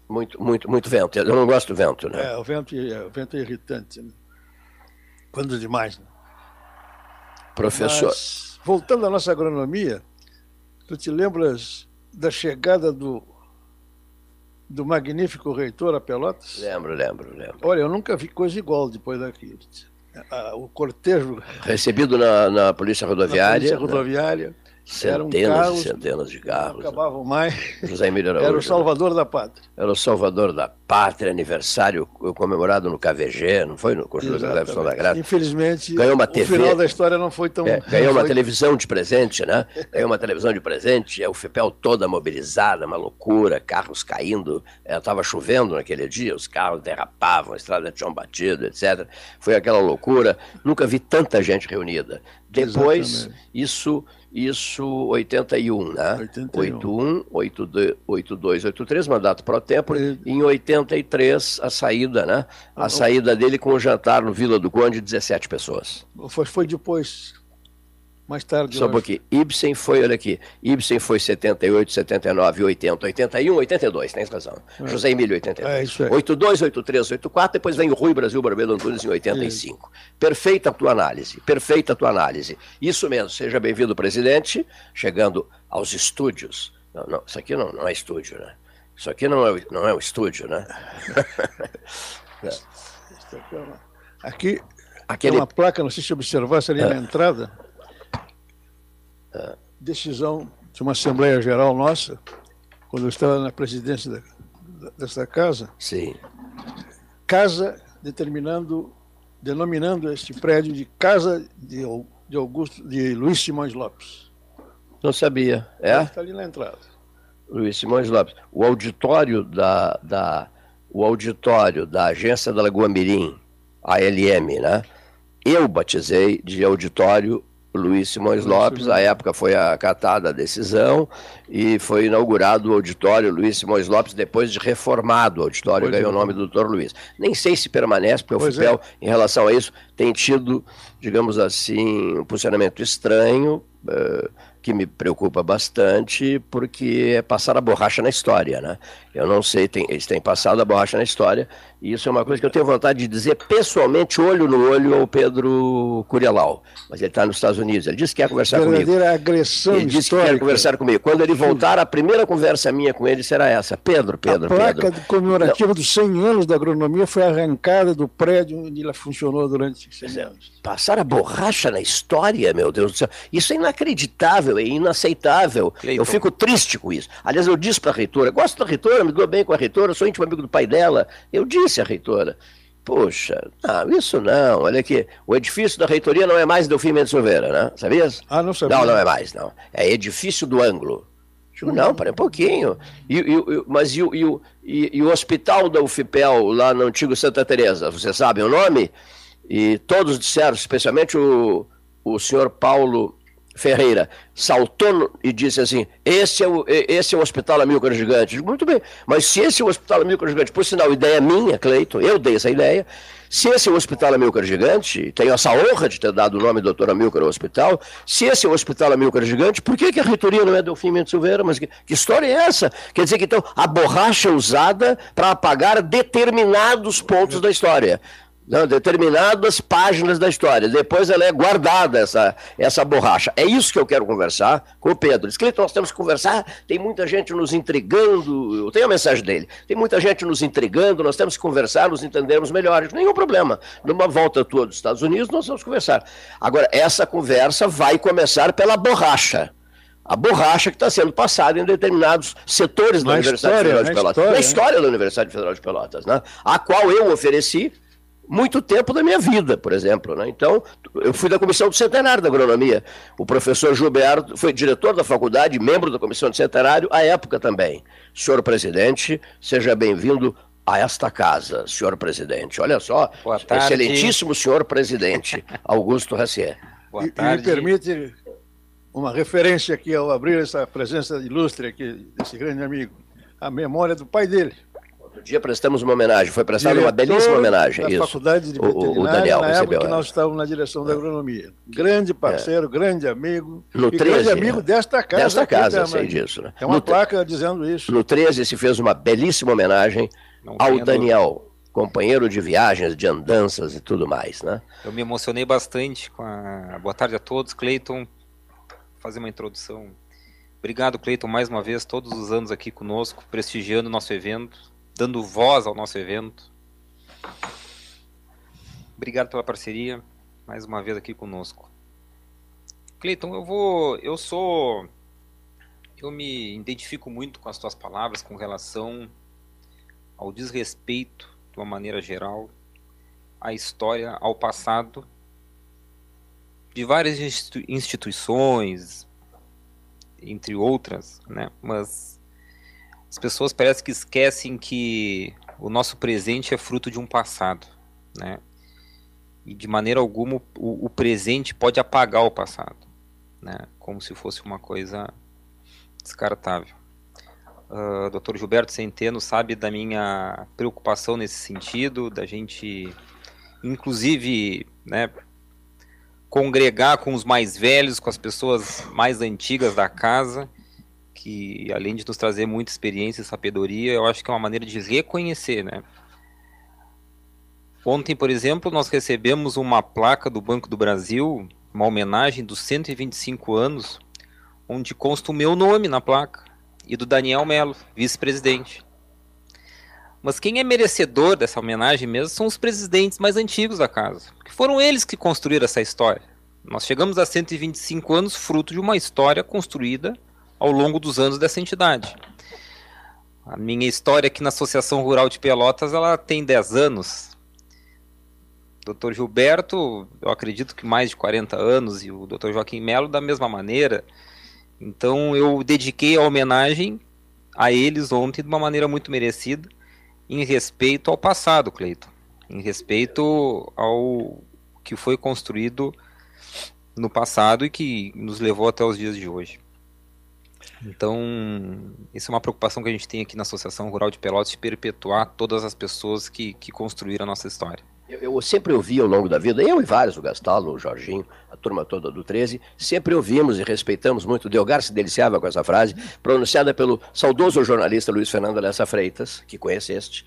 Muito, muito, muito vento. Eu não gosto do vento, né? É, o vento, é, o vento é irritante. Né? Quando demais, né? Professor. Mas, voltando à nossa agronomia, tu te lembras da chegada do do magnífico reitor a Pelotas? Lembro, lembro, lembro. Olha, eu nunca vi coisa igual depois daquilo. O cortejo. Recebido na, na Polícia Rodoviária. Na Polícia Rodoviária. Né? Centenas e centenas de carros. Não acabavam mais. José Emílio Araújo. Era o salvador da pátria. Era o salvador da pátria, aniversário comemorado no KVG, não foi no Conjunto Cleverson da Graça? Infelizmente, ganhou uma TV, o final da história não foi tão... É, ganhou uma foi... televisão de presente, né? Ganhou uma televisão de presente, é o FEPEL toda mobilizada, uma loucura, carros caindo, estava é, chovendo naquele dia, os carros derrapavam, a estrada tinham batido, etc. Foi aquela loucura, nunca vi tanta gente reunida. Depois, Exatamente. isso isso 81, né? 81, 81 82, 83, mandato pro tempo. E... Em 83, a saída, né? A ah, saída dele com o jantar no Vila do Conde, 17 pessoas. Foi, foi depois. Mais tarde. Só um pouquinho. Ibsen foi, olha aqui. Ibsen foi 78, 79, 80, 81, 82, tem razão. É. José Emílio, 82. É isso aí. 82, 83, 84, depois vem o Rui Brasil Barbeiro Antunes em 85. É. Perfeita a tua análise, perfeita a tua análise. Isso mesmo, seja bem-vindo, presidente, chegando aos estúdios. Não, não, isso aqui não, não é estúdio, né? Isso aqui não é, não é um estúdio, né? aqui Aquele... tem uma placa, não sei se observasse ali é. na entrada decisão de uma Assembleia Geral nossa, quando eu estava na presidência da, dessa casa. Sim. Casa determinando, denominando este prédio de Casa de, de Augusto, de Luiz Simões Lopes. Não sabia. É? Está ali na entrada. Luiz Simões Lopes. O auditório da, da, o auditório da Agência da Lagoa Mirim, ALM, né? Eu batizei de auditório Luiz Simões Lopes, à época foi acatada a decisão e foi inaugurado o auditório Luiz Simões Lopes depois de reformado o auditório, pois ganhou é. o nome do doutor Luiz. Nem sei se permanece, porque pois o FIPEL, é. em relação a isso, tem tido, digamos assim, um posicionamento estranho, uh, que me preocupa bastante, porque é passar a borracha na história, né? Eu não sei, tem, eles têm passado a borracha na história, e isso é uma coisa que eu tenho vontade de dizer pessoalmente, olho no olho, ao Pedro Curialau. Mas ele está nos Estados Unidos, ele disse que quer conversar Verdadeira comigo. agressão Ele disse histórica. que quer conversar comigo. Quando ele voltar, a primeira conversa minha com ele será essa. Pedro, Pedro, a placa Pedro. comemorativa não. dos 100 anos da agronomia foi arrancada do prédio onde ela funcionou durante 100 anos. Passar a borracha na história, meu Deus do céu. Isso é inacreditável, é inaceitável. Eu fico triste com isso. Aliás, eu disse para a reitora, gosto da reitora, me dou bem com a reitora, sou íntimo amigo do pai dela. Eu disse à reitora, Poxa, não, isso não. Olha aqui, o edifício da reitoria não é mais Delfim Mendes Silveira, né? Sabias? Ah, não sabia. Não, não é mais, não. É edifício do ângulo. Digo, não, para um pouquinho. E, e, mas e, e, e, e o hospital da UFPEL, lá no antigo Santa Teresa, você sabe o nome? E todos disseram, especialmente o, o senhor Paulo Ferreira saltou e disse assim: esse é o, esse é o Hospital Amílcar Gigante. Digo, muito bem, mas se esse é o Hospital Amílcar Gigante, por sinal, ideia minha, Cleiton, eu dei essa ideia. Se esse é o Hospital Amílcar Gigante, tenho essa honra de ter dado o nome do doutor Amílcar ao hospital, se esse é o Hospital Amílcar Gigante, por que, que a reitoria não é Delfim Mendes Silveira? Mas que, que história é essa? Quer dizer que então a borracha usada para apagar determinados pontos da história não, determinadas páginas da história. Depois ela é guardada, essa, essa borracha. É isso que eu quero conversar com o Pedro. Que nós temos que conversar, tem muita gente nos intrigando. Eu tenho a mensagem dele. Tem muita gente nos intrigando, nós temos que conversar, nos entendermos melhor. Nenhum problema. Numa volta tua dos Estados Unidos, nós vamos conversar. Agora, essa conversa vai começar pela borracha a borracha que está sendo passada em determinados setores na da Universidade história, Federal de Pelotas. História, na história da Universidade Federal de Pelotas, né? a qual eu ofereci muito tempo da minha vida, por exemplo. Né? Então, eu fui da comissão do centenário da agronomia. O professor Gilberto foi diretor da faculdade, membro da comissão do centenário, à época também. Senhor presidente, seja bem-vindo a esta casa, senhor presidente. Olha só, excelentíssimo senhor presidente, Augusto Racier. Boa tarde. E, me permite uma referência aqui ao abrir essa presença ilustre aqui desse grande amigo, a memória do pai dele, Outro dia prestamos uma homenagem, foi prestada uma belíssima homenagem. Da isso. Faculdade de Veterinária, o, o Daniel na recebeu, época que nós estávamos na direção da agronomia. Grande parceiro, é. grande amigo. No e 13, grande amigo desta casa. Desta casa, sei disso. Né? Tem uma no, placa dizendo isso. No 13 se fez uma belíssima homenagem Não ao Daniel. Dúvida. Companheiro de viagens, de andanças e tudo mais, né? Eu me emocionei bastante com a. Boa tarde a todos, Cleiton. Fazer uma introdução Obrigado, Cleiton, mais uma vez, todos os anos aqui conosco, prestigiando o nosso evento dando voz ao nosso evento. Obrigado pela parceria, mais uma vez aqui conosco. Cleiton, eu vou, eu sou, eu me identifico muito com as tuas palavras com relação ao desrespeito, de uma maneira geral, à história, ao passado, de várias instituições, entre outras, né? Mas as pessoas parecem que esquecem que o nosso presente é fruto de um passado, né? E de maneira alguma o, o presente pode apagar o passado, né? Como se fosse uma coisa descartável. Uh, ah, Dr. Gilberto Centeno sabe da minha preocupação nesse sentido, da gente, inclusive, né, congregar com os mais velhos, com as pessoas mais antigas da casa, que além de nos trazer muita experiência e sabedoria, eu acho que é uma maneira de reconhecer, né? Ontem, por exemplo, nós recebemos uma placa do Banco do Brasil, uma homenagem dos 125 anos, onde consta o meu nome na placa e do Daniel Melo, vice-presidente. Mas quem é merecedor dessa homenagem mesmo são os presidentes mais antigos da casa, que foram eles que construíram essa história. Nós chegamos a 125 anos fruto de uma história construída ao longo dos anos dessa entidade. A minha história aqui na Associação Rural de Pelotas, ela tem 10 anos. Dr. Gilberto, eu acredito que mais de 40 anos, e o Dr. Joaquim Melo da mesma maneira. Então eu dediquei a homenagem a eles ontem de uma maneira muito merecida em respeito ao passado, Cleiton, em respeito ao que foi construído no passado e que nos levou até os dias de hoje. Então, isso é uma preocupação que a gente tem aqui na Associação Rural de Pelotas de perpetuar todas as pessoas que, que construíram a nossa história. Eu, eu, sempre ouvi ao longo da vida, eu e vários, o Gastalo, o Jorginho, a turma toda do 13, sempre ouvimos e respeitamos muito. Delgar se deliciava com essa frase, pronunciada pelo saudoso jornalista Luiz Fernando Alessa Freitas, que conheceste,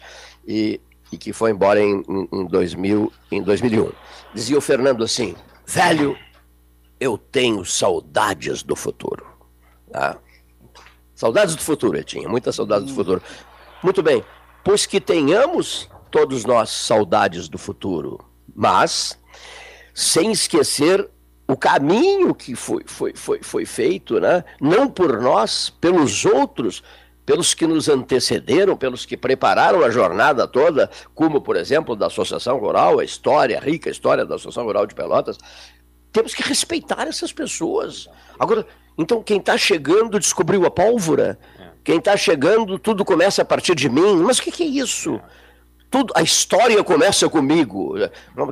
e, e que foi embora em, em, em, 2000, em 2001. Dizia o Fernando assim: velho, eu tenho saudades do futuro. Tá? Saudades do futuro, ele tinha, muitas saudades do futuro. Muito bem, pois que tenhamos todos nós saudades do futuro, mas sem esquecer o caminho que foi, foi, foi, foi feito, né? não por nós, pelos outros, pelos que nos antecederam, pelos que prepararam a jornada toda, como, por exemplo, da Associação Rural, a história, a rica história da Associação Rural de Pelotas. Temos que respeitar essas pessoas. Agora, então, quem está chegando descobriu a pólvora? É. Quem está chegando, tudo começa a partir de mim. Mas o que, que é isso? É tudo, a história começa comigo.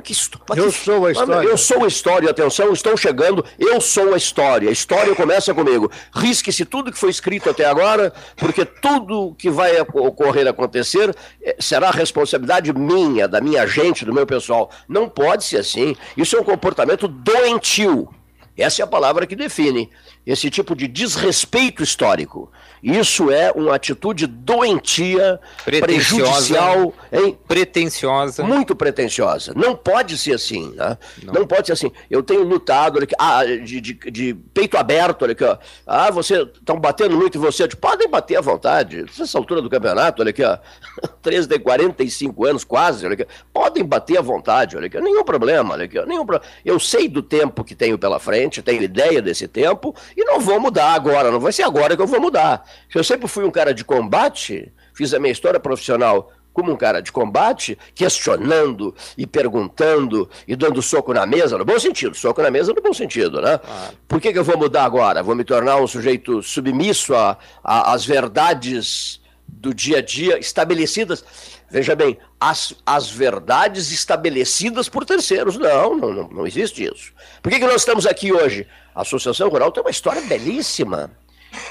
Que, eu sou a história. Eu sou a história, atenção, estou chegando, eu sou a história. A história começa comigo. Risque-se tudo que foi escrito até agora, porque tudo que vai ocorrer acontecer eh, será responsabilidade minha, da minha gente, do meu pessoal. Não pode ser assim. Isso é um comportamento doentio. Essa é a palavra que define esse tipo de desrespeito histórico. Isso é uma atitude doentia, prejudicial, hein? pretensiosa. Muito pretensiosa. Não pode ser assim. Né? Não. Não. pode ser assim. Eu tenho lutado aqui, ah, de, de, de, peito aberto, olha aqui, ó. Ah, você estão batendo muito em você. Tipo, podem bater à vontade. Nessa altura do campeonato, olha aqui, ó. 13 de 45 anos, quase, olha aqui. Podem bater à vontade, olha aqui. Nenhum problema, olha aqui. Nenhum pro... Eu sei do tempo que tenho pela frente, tenho ideia desse tempo, e não vou mudar agora. Não vai ser agora que eu vou mudar. Eu sempre fui um cara de combate, fiz a minha história profissional como um cara de combate, questionando e perguntando e dando soco na mesa, no bom sentido, soco na mesa no bom sentido, né? Ah. Por que, que eu vou mudar agora? Vou me tornar um sujeito submisso às verdades do dia a dia estabelecidas. Veja bem, as, as verdades estabelecidas por terceiros. Não, não, não, existe isso. Por que, que nós estamos aqui hoje? A Associação Rural tem uma história belíssima.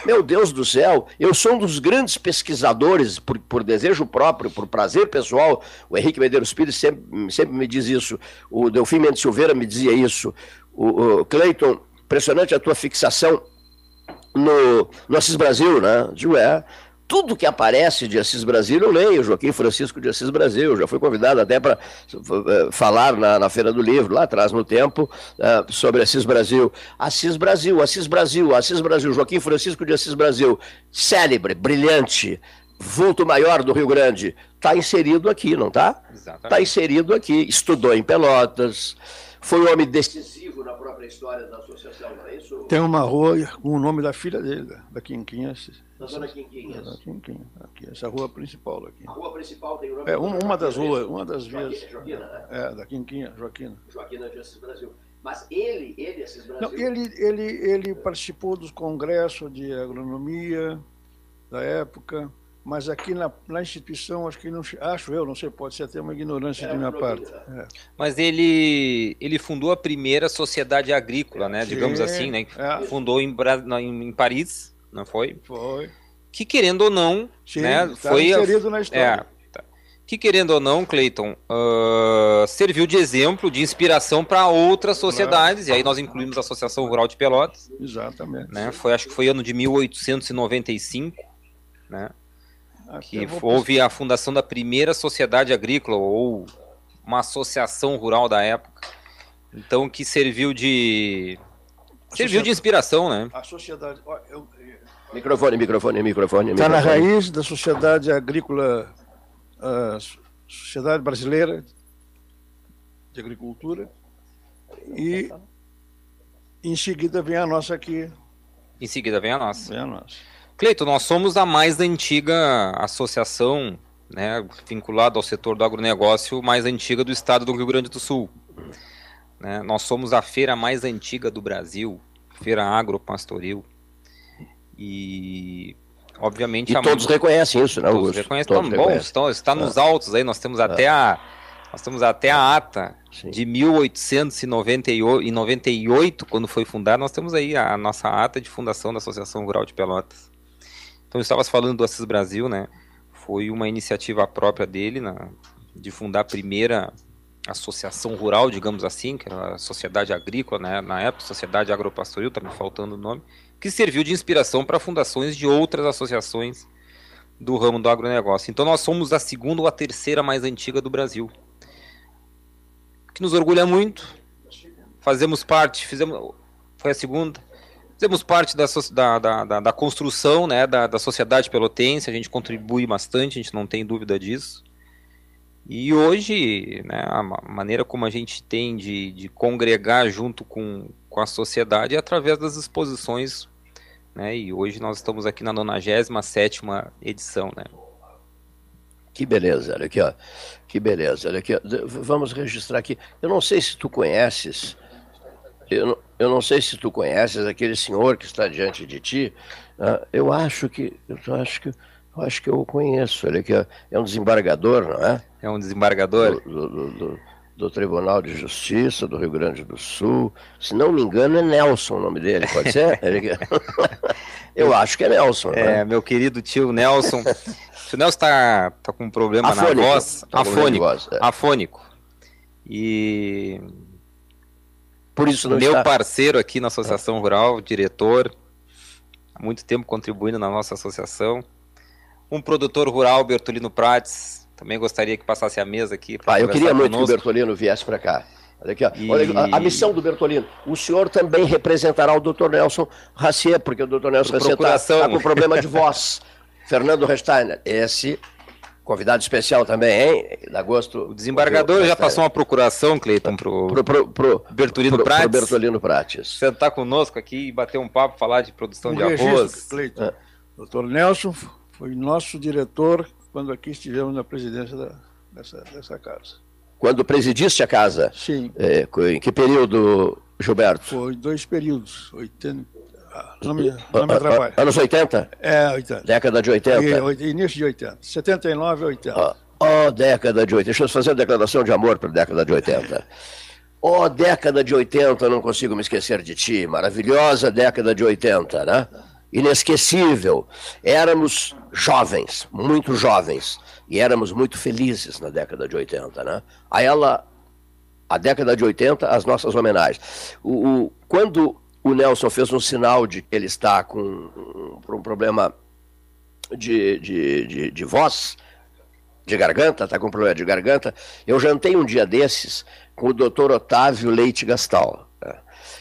Meu Deus do céu, eu sou um dos grandes pesquisadores, por, por desejo próprio, por prazer pessoal. O Henrique Medeiros Pires sempre, sempre me diz isso. O Delfim Mendes Silveira me dizia isso. O, o Cleiton, impressionante a tua fixação no, no Assis Brasil, né? Digo, é tudo que aparece de Assis Brasil eu leio, Joaquim Francisco de Assis Brasil, já fui convidado até para uh, falar na, na, Feira do Livro, lá atrás no tempo, uh, sobre Assis Brasil. Assis Brasil, Assis Brasil, Assis Brasil, Joaquim Francisco de Assis Brasil, célebre, brilhante, vulto maior do Rio Grande, está inserido aqui, não está? Está inserido aqui, estudou em Pelotas, foi um homem decisivo na própria história da associação, não é isso? Tem uma rua com o nome da filha dele, da Quinquinhas. Da Zona Quinquinhas. Da Quinquinha, aqui, essa rua principal aqui. A rua principal tem o nome É, uma, uma das ruas, uma das vias. Joaquina, né? É, da Quinquinha, Joaquina. Joaquina de Assis Brasil. Mas ele, ele, Assis Brasil... Não, ele, ele, ele participou dos congressos de agronomia da época, mas aqui na, na instituição, acho que não acho eu, não sei, pode ser até uma ignorância é, de minha parte. É. Mas ele ele fundou a primeira sociedade agrícola, né? Sim, digamos assim, né? É. Fundou em, em Paris, não foi? Foi. Que querendo ou não, Sim, né? Foi inserido na história. É, tá. que querendo ou não, Cleiton, uh, serviu de exemplo, de inspiração para outras sociedades, claro. e aí nós incluímos a Associação Rural de Pelotas. Exatamente. Né? Foi, acho que foi ano de 1895, né? Que houve a fundação da primeira sociedade agrícola, ou uma associação rural da época. Então, que serviu de. A serviu de inspiração, né? A sociedade. Eu... Microfone, microfone, microfone. Está na raiz da sociedade agrícola, a Sociedade Brasileira de Agricultura. E em seguida vem a nossa aqui. Em seguida vem a nossa. Vem a nossa. Cleito, nós somos a mais antiga associação né, vinculada ao setor do agronegócio mais antiga do estado do Rio Grande do Sul. Né? Nós somos a feira mais antiga do Brasil, feira agropastoril. E obviamente e todos reconhecem isso, né, Augusto? Todos reconhecem. Todos então, bom, está, está nos ah. autos aí, nós temos até ah. a nós temos até a ata Sim. de 1898, quando foi fundada, nós temos aí a nossa ata de fundação da Associação Rural de Pelotas. Então, estavas falando do Assis Brasil, né? Foi uma iniciativa própria dele, na, de fundar a primeira associação rural, digamos assim, que era a Sociedade Agrícola, né, na época, Sociedade Agropastoril, está me faltando o nome, que serviu de inspiração para fundações de outras associações do ramo do agronegócio. Então nós somos a segunda ou a terceira mais antiga do Brasil. Que nos orgulha muito. Fazemos parte, fizemos, foi a segunda. Fizemos parte da, da, da, da construção né, da, da sociedade pelotense, a gente contribui bastante, a gente não tem dúvida disso. E hoje, né, a maneira como a gente tem de, de congregar junto com, com a sociedade é através das exposições. Né, e hoje nós estamos aqui na 97 edição. Né. Que beleza, olha aqui, ó. Que beleza, olha aqui. Ó. Vamos registrar aqui. Eu não sei se tu conheces, eu não, eu não sei se tu conheces aquele senhor que está diante de ti. Uh, eu acho que, eu acho que eu acho que eu o conheço. Ele que é, é um desembargador, não é? É um desembargador? Do, do, do, do, Tribunal de Justiça do Rio Grande do Sul. Se não me engano, é Nelson o nome dele, pode ser? eu acho que é Nelson. É, né? meu querido tio Nelson. o Nelson está tá com um problema afônico, na voz. Tá afônico. Voz, é. Afônico. E. Por isso não Meu está... parceiro aqui na Associação Rural, diretor, há muito tempo contribuindo na nossa associação um produtor rural, Bertolino Prates, também gostaria que passasse a mesa aqui. Ah, eu queria muito conosco. que o Bertolino viesse para cá. Olha aqui, e... Olha, a, a, missão do Bertolino. O senhor também representará o Dr. Nelson Racier, porque o Dr. Nelson Racier está tá com problema de voz. Fernando Resteiner, esse convidado especial também, hein? De agosto. O desembargador já passou uma procuração, Cleiton, para o pro, pro, pro, Bertolino pro, Prates. Pro Bertolino Prates. Sentar conosco aqui e bater um papo, falar de produção um de registro, arroz. Cleiton. É. Doutor Nelson foi nosso diretor quando aqui estivemos na presidência da, dessa, dessa casa. Quando presidiste a casa? Sim. É, em que período, Gilberto? Foi dois períodos, 80, ah, não me, não me atrapalha. Anos 80? É, 80. Década de 80? E, início de 80. 79 a 80. Ó, oh, oh, década de 80. Deixa eu fazer uma declaração de amor para a década de 80. Ó, oh, década de 80, não consigo me esquecer de ti. Maravilhosa década de 80, né? inesquecível. Éramos jovens, muito jovens, e éramos muito felizes na década de 80, né? A ela, a década de 80, as nossas homenagens. O, o quando o Nelson fez um sinal de que ele está com um, um problema de, de, de, de voz, de garganta, está com problema de garganta, eu jantei um dia desses com o doutor Otávio Leite Gastal. Né?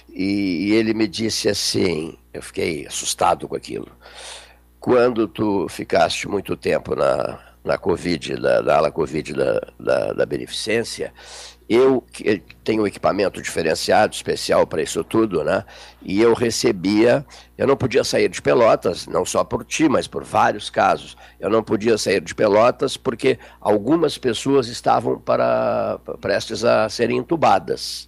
E, e ele me disse assim: eu fiquei assustado com aquilo. Quando tu ficaste muito tempo na, na Covid, na ala Covid da, da, da Beneficência, eu tenho um equipamento diferenciado, especial para isso tudo, né? E eu recebia, eu não podia sair de Pelotas, não só por ti, mas por vários casos. Eu não podia sair de Pelotas porque algumas pessoas estavam para prestes a serem entubadas.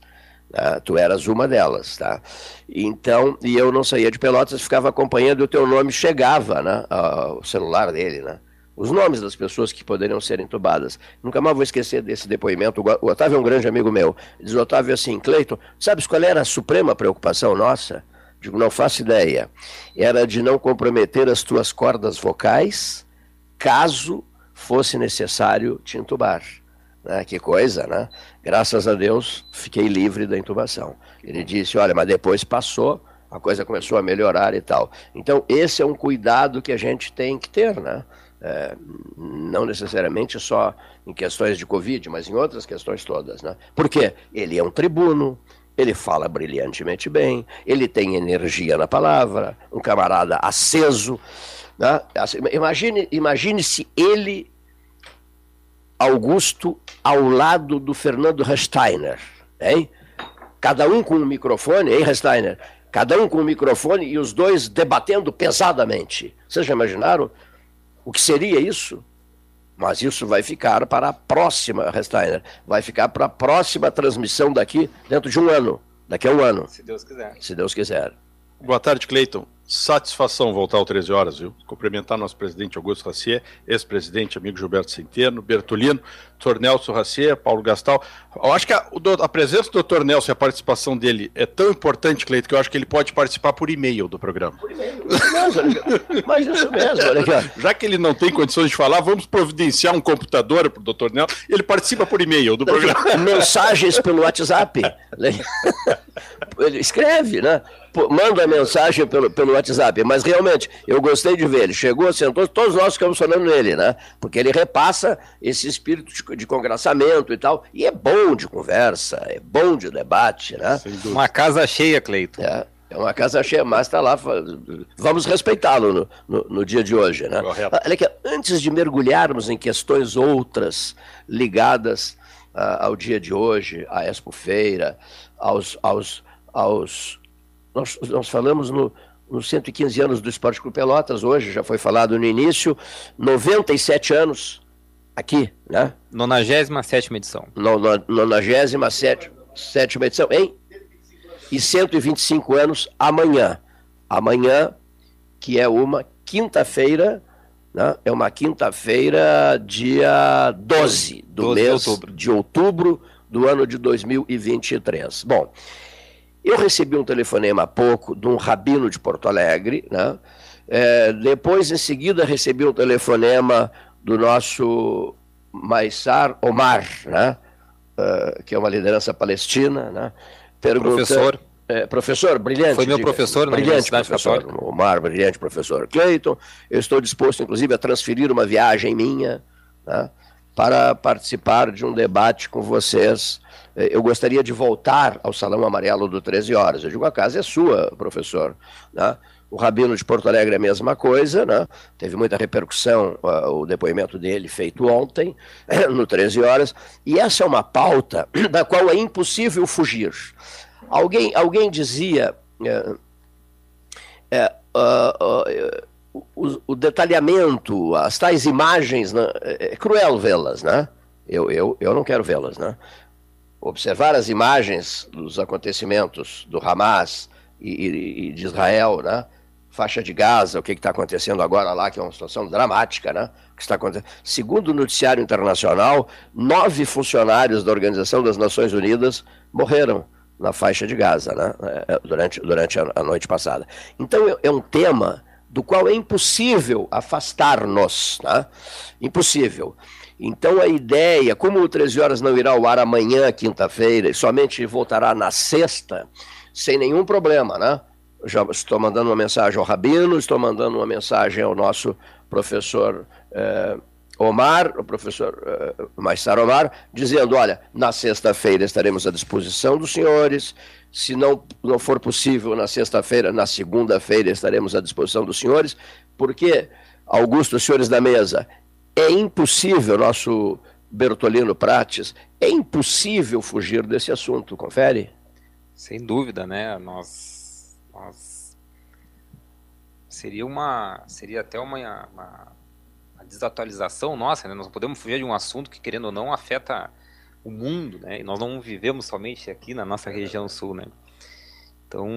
Tá? Tu eras uma delas, tá? Então, e eu não saía de Pelotas, ficava acompanhando e o teu nome chegava, né? Ao celular dele, né? Os nomes das pessoas que poderiam ser entubadas. Nunca mais vou esquecer desse depoimento. O Otávio é um grande amigo meu. Diz o Otávio assim, Cleiton, sabes qual era a suprema preocupação nossa? Digo, não faço ideia. Era de não comprometer as tuas cordas vocais, caso fosse necessário te intubar. Né? Que coisa, né? Graças a Deus, fiquei livre da intubação. Ele disse: olha, mas depois passou, a coisa começou a melhorar e tal. Então, esse é um cuidado que a gente tem que ter, né? É, não necessariamente só em questões de Covid, mas em outras questões todas. Né? Por quê? Ele é um tribuno, ele fala brilhantemente bem, ele tem energia na palavra, um camarada aceso. Né? Assim, imagine, imagine se ele, Augusto, ao lado do Fernando Resteiner, hein? cada um com um microfone, hein, Resteiner? Cada um com um microfone e os dois debatendo pesadamente. Vocês já imaginaram o que seria isso? Mas isso vai ficar para a próxima, Resteiner, vai ficar para a próxima transmissão daqui, dentro de um ano. Daqui a um ano. Se Deus quiser. Se Deus quiser. Boa tarde, Cleiton. Satisfação voltar ao 13 horas, viu? Cumprimentar nosso presidente Augusto Racier, ex-presidente, amigo Gilberto Centeno, Bertolino, Dr. Nelson Racier, Paulo Gastal. Eu acho que a, a presença do Dr. Nelson e a participação dele é tão importante, Cleiton, que eu acho que ele pode participar por e-mail do programa. Por e-mail. Mas isso mesmo, olha aqui. Já que ele não tem condições de falar, vamos providenciar um computador para o Dr. Nelson. Ele participa por e-mail do programa. Mensagens pelo WhatsApp. Ele escreve, né? manda mensagem pelo, pelo WhatsApp. Mas realmente, eu gostei de ver. Ele chegou, sentou, todos nós ficamos falando nele, né? Porque ele repassa esse espírito de, de congraçamento e tal. E é bom de conversa, é bom de debate, né? Uma casa cheia, Cleito. É. É uma casa cheia, mas está lá. Vamos respeitá-lo no, no, no, dia de hoje. Né? Olha aqui, antes de mergulharmos em questões outras ligadas uh, ao dia de hoje, à Expo Feira, aos, aos, aos nós, nós falamos no, nos 115 anos do Esporte Clube Pelotas, hoje já foi falado no início, 97 anos aqui, né? 97 edição. No, no, 97 sétima edição, hein? E 125 anos amanhã. Amanhã, que é uma quinta-feira, né? é uma quinta-feira, dia 12 do 12 mês de outubro. de outubro do ano de 2023. Bom, eu recebi um telefonema há pouco de um rabino de Porto Alegre, né? É, depois, em seguida, recebi um telefonema do nosso Maissar Omar, né? Uh, que é uma liderança palestina, né? Pergunta, professor. É, professor, brilhante. Foi meu diga, professor na brilhante professor, Católica. Omar, brilhante professor Cleiton. Eu estou disposto, inclusive, a transferir uma viagem minha né? para participar de um debate com vocês eh, eu gostaria de voltar ao Salão Amarelo do 13 Horas. Eu digo, a casa é sua, professor. Né? O Rabino de Porto Alegre é a mesma coisa, né? teve muita repercussão uh, o depoimento dele feito ontem, no 13 Horas, e essa é uma pauta da qual é impossível fugir. Alguém, alguém dizia. Uh, uh, o, o, detalhamento, as tais imagens, né? é cruel vê-las, né? Eu, eu, eu não quero vê-las, né? observar as imagens dos acontecimentos do Hamas e, e de Israel, né? Faixa de Gaza, o que está acontecendo agora lá, que é uma situação dramática, né? Que está acontecendo. Segundo o noticiário internacional, nove funcionários da Organização das Nações Unidas morreram na faixa de Gaza, né? É, durante, durante a noite passada. Então é, é um tema do qual é impossível afastar-nos, né? Impossível. Então a ideia, como o 13 horas não irá ao ar amanhã, quinta-feira, e somente voltará na sexta, sem nenhum problema, né? Já estou mandando uma mensagem ao Rabino, estou mandando uma mensagem ao nosso professor eh, Omar, o professor eh, Omar, dizendo: olha, na sexta-feira estaremos à disposição dos senhores. Se não, não for possível na sexta-feira, na segunda-feira estaremos à disposição dos senhores, porque, Augusto, senhores da mesa, é impossível, nosso Bertolino Prates, é impossível fugir desse assunto, confere? Sem dúvida, né? Nós, seria uma, seria até uma, uma, uma desatualização nossa, né? Nós não podemos fugir de um assunto que querendo ou não afeta o mundo, né? E nós não vivemos somente aqui na nossa região sul, né? Então,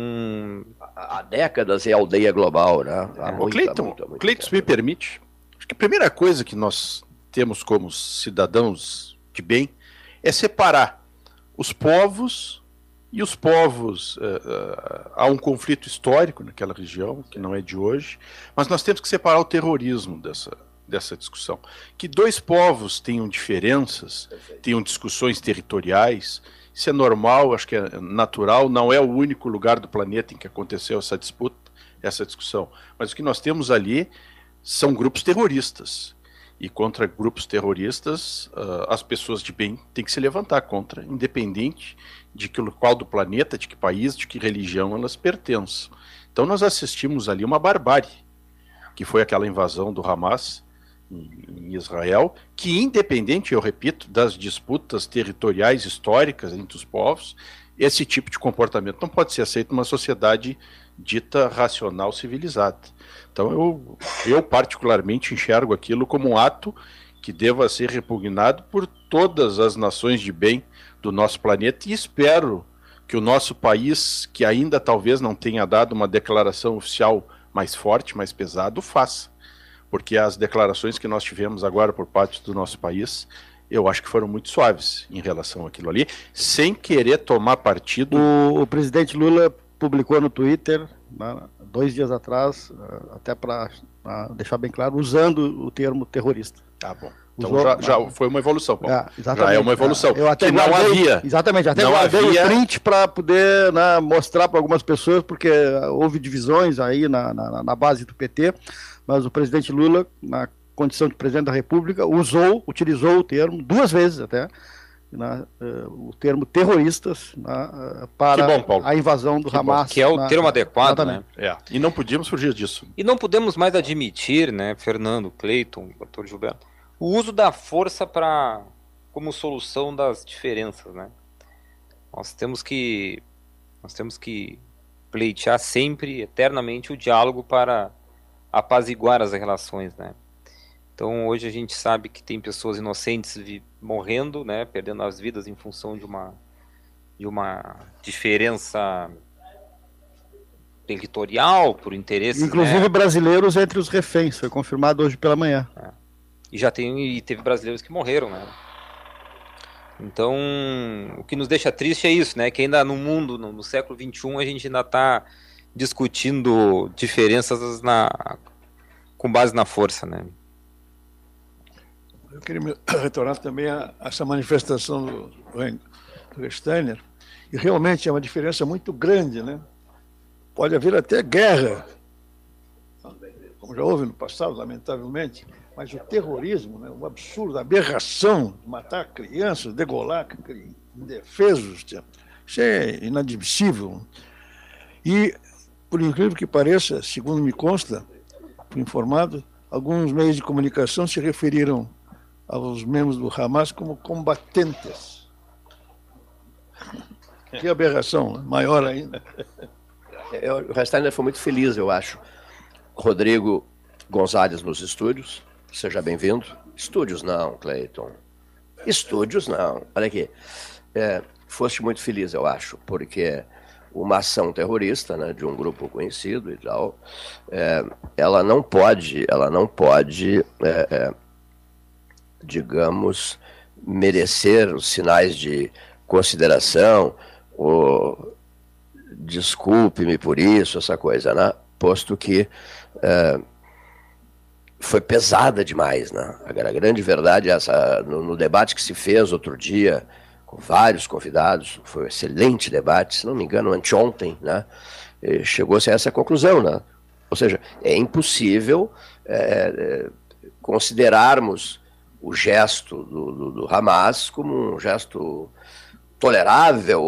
há décadas é aldeia global, né? Há é. muita, Cleiton, muita, muita, Cleiton, me permite, Acho que a primeira coisa que nós temos como cidadãos de bem é separar os povos e os povos. Uh, uh, há um conflito histórico naquela região, que não é de hoje, mas nós temos que separar o terrorismo dessa, dessa discussão. Que dois povos tenham diferenças, tenham discussões territoriais, isso é normal, acho que é natural, não é o único lugar do planeta em que aconteceu essa disputa, essa discussão. Mas o que nós temos ali são grupos terroristas. E contra grupos terroristas, uh, as pessoas de bem têm que se levantar contra, independente de que qual do planeta, de que país, de que religião elas pertencem. Então nós assistimos ali uma barbárie, que foi aquela invasão do Hamas em Israel, que independente, eu repito, das disputas territoriais históricas entre os povos, esse tipo de comportamento não pode ser aceito numa sociedade dita racional civilizada. Então eu, eu particularmente enxergo aquilo como um ato que deva ser repugnado por todas as nações de bem do nosso planeta e espero que o nosso país, que ainda talvez não tenha dado uma declaração oficial mais forte, mais pesada, faça porque as declarações que nós tivemos agora por parte do nosso país, eu acho que foram muito suaves em relação àquilo ali, sem querer tomar partido. O, o presidente Lula publicou no Twitter, né, dois dias atrás, até para deixar bem claro, usando o termo terrorista. Tá bom. Então Usou, já, já, foi uma evolução, Paulo. É, já é uma evolução. Eu até que não havia. Exatamente, até não guardei havia... o print para poder né, mostrar para algumas pessoas, porque houve divisões aí na, na, na base do PT mas o presidente Lula, na condição de presidente da República, usou, utilizou o termo, duas vezes até, na, uh, o termo terroristas na, uh, para bom, a invasão do que Hamas. Bom, que é o na, termo adequado, né? É. E não podíamos fugir disso. E não podemos mais admitir, né, Fernando, Cleiton, doutor Gilberto, o uso da força para como solução das diferenças, né? Nós temos que nós temos que pleitear sempre, eternamente, o diálogo para apaziguar as relações, né? Então hoje a gente sabe que tem pessoas inocentes morrendo, né, perdendo as vidas em função de uma de uma diferença territorial por interesse, inclusive né? brasileiros entre os reféns, foi confirmado hoje pela manhã. É. E já tem e teve brasileiros que morreram, né? Então, o que nos deixa triste é isso, né? Que ainda no mundo, no, no século XXI, a gente ainda está discutindo diferenças na, com base na força, né? Eu queria retornar também a, a essa manifestação do, do Steiner, e realmente é uma diferença muito grande, né? Pode haver até guerra, como já houve no passado, lamentavelmente, mas o terrorismo, né, o absurdo, a aberração de matar crianças, degolar indefesos, isso é inadmissível. E por incrível que pareça, segundo me consta, fui informado, alguns meios de comunicação se referiram aos membros do Hamas como combatentes. Que aberração, né? maior ainda. É, o Restainer foi muito feliz, eu acho. Rodrigo Gonzalez nos estúdios, seja bem-vindo. Estúdios não, Cleiton. Estúdios não. Olha aqui. É, foste muito feliz, eu acho, porque uma ação terrorista, né, de um grupo conhecido e tal, é, ela não pode, ela não pode, é, é, digamos, merecer os sinais de consideração, ou desculpe-me por isso, essa coisa, né? Posto que é, foi pesada demais, né? A grande verdade é essa, no, no debate que se fez outro dia com vários convidados, foi um excelente debate, se não me engano, anteontem, né? Chegou-se a essa conclusão, né? Ou seja, é impossível é, é, considerarmos o gesto do, do, do Hamas como um gesto tolerável,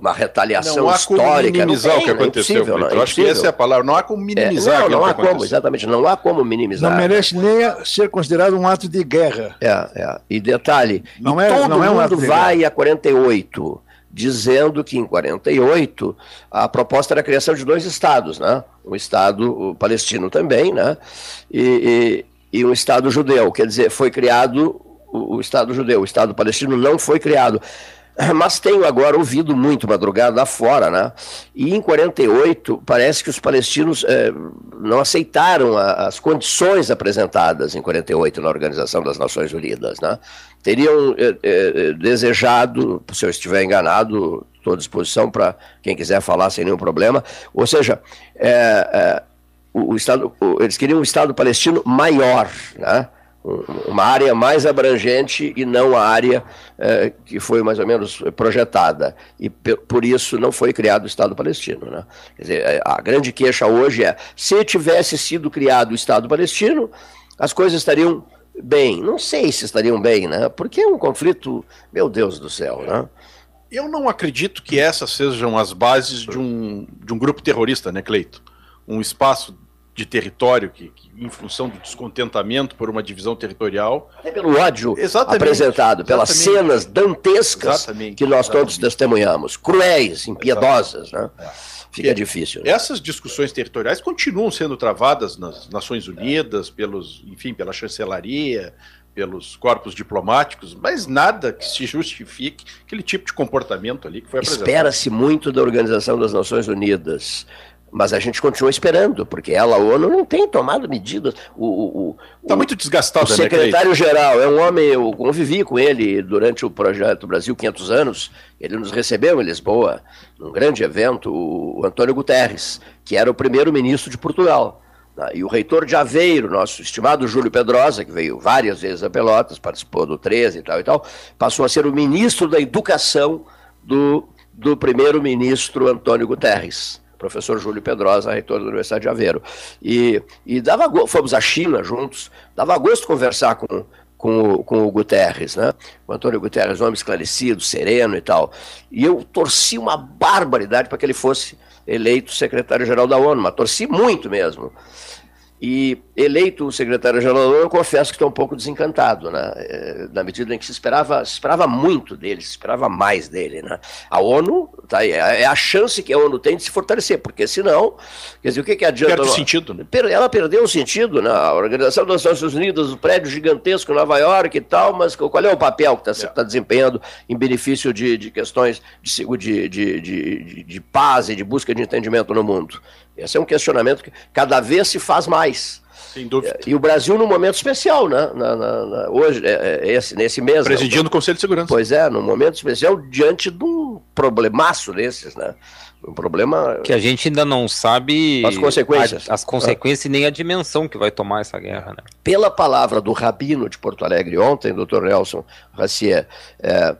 uma retaliação não há histórica. Como minimizar não tem, o que aconteceu. É não, é eu acho que essa é a palavra. Não há como minimizar. É, não, não há como, exatamente. Não há como minimizar. Não merece nem ser considerado um ato de guerra. É, é. E detalhe, não e é, todo não é um mundo vai a 48 dizendo que em 48 a proposta era a criação de dois estados, né? Um estado palestino também, né? E, e, e um estado judeu. Quer dizer, foi criado o, Estado judeu, o Estado palestino não foi criado. Mas tenho agora ouvido muito madrugada afora, né? E em 48 parece que os palestinos eh, não aceitaram a, as condições apresentadas em 48 na Organização das Nações Unidas, né? Teriam eh, eh, desejado, se eu estiver enganado, estou à disposição para quem quiser falar sem nenhum problema. Ou seja, o, o Estado, o, eles queriam um Estado palestino maior, né? Uma área mais abrangente e não a área eh, que foi mais ou menos projetada. E por isso não foi criado o Estado palestino. Né? Dizer, a grande queixa hoje é: se tivesse sido criado o Estado palestino, as coisas estariam bem. Não sei se estariam bem, né? porque é um conflito, meu Deus do céu. Né? Eu não acredito que essas sejam as bases de um, de um grupo terrorista, né, Cleito? Um espaço de território que, que, em função do descontentamento por uma divisão territorial. É pelo ódio exatamente, apresentado, pelas exatamente. cenas dantescas que nós todos testemunhamos, cruéis, impiedosas, né? É. Fica é, difícil. Né? Essas discussões territoriais continuam sendo travadas nas Nações Unidas, pelos, enfim, pela chancelaria, pelos corpos diplomáticos, mas nada que se justifique aquele tipo de comportamento ali que foi apresentado. Espera-se muito da Organização das Nações Unidas. Mas a gente continua esperando, porque ela, a ONU, não tem tomado medidas. O, Está muito desgastado, O né, secretário-geral é um homem, eu convivi com ele durante o projeto Brasil 500 anos. Ele nos recebeu em Lisboa, num grande evento, o Antônio Guterres, que era o primeiro-ministro de Portugal. Né, e o reitor de Aveiro, nosso estimado Júlio Pedrosa, que veio várias vezes a Pelotas, participou do 13 e tal e tal, passou a ser o ministro da Educação do, do primeiro-ministro Antônio Guterres professor Júlio Pedrosa, reitor da Universidade de Aveiro. E, e dava fomos à China juntos, dava gosto conversar com, com, o, com o Guterres, né? O Antônio Guterres, homem esclarecido, sereno e tal. E eu torci uma barbaridade para que ele fosse eleito secretário-geral da ONU, mas torci muito mesmo. E eleito o secretário-geral, eu confesso que estou um pouco desencantado, né? É, na medida em que se esperava, se esperava muito dele, se esperava mais dele. Né? A ONU tá aí, é, é a chance que a ONU tem de se fortalecer, porque senão, quer dizer, o que, que adianta. Perde o sentido, né? Ela perdeu o sentido, né? A Organização das Nações Unidas, o prédio gigantesco em Nova York e tal, mas qual é o papel que está é. tá desempenhando em benefício de, de questões de, de, de, de, de paz e de busca de entendimento no mundo? Esse é um questionamento que cada vez se faz mais. Sem dúvida. E o Brasil num momento especial, né? Na, na, na, hoje, é, é, esse, nesse mês. Né? Presidindo né? o Conselho de Segurança. Pois é, num momento especial diante de um problemaço desses, né? Um problema. Que a gente ainda não sabe. As consequências. A, as consequências ah. e nem a dimensão que vai tomar essa guerra, né? Pela palavra do Rabino de Porto Alegre ontem, doutor Nelson Racier, é,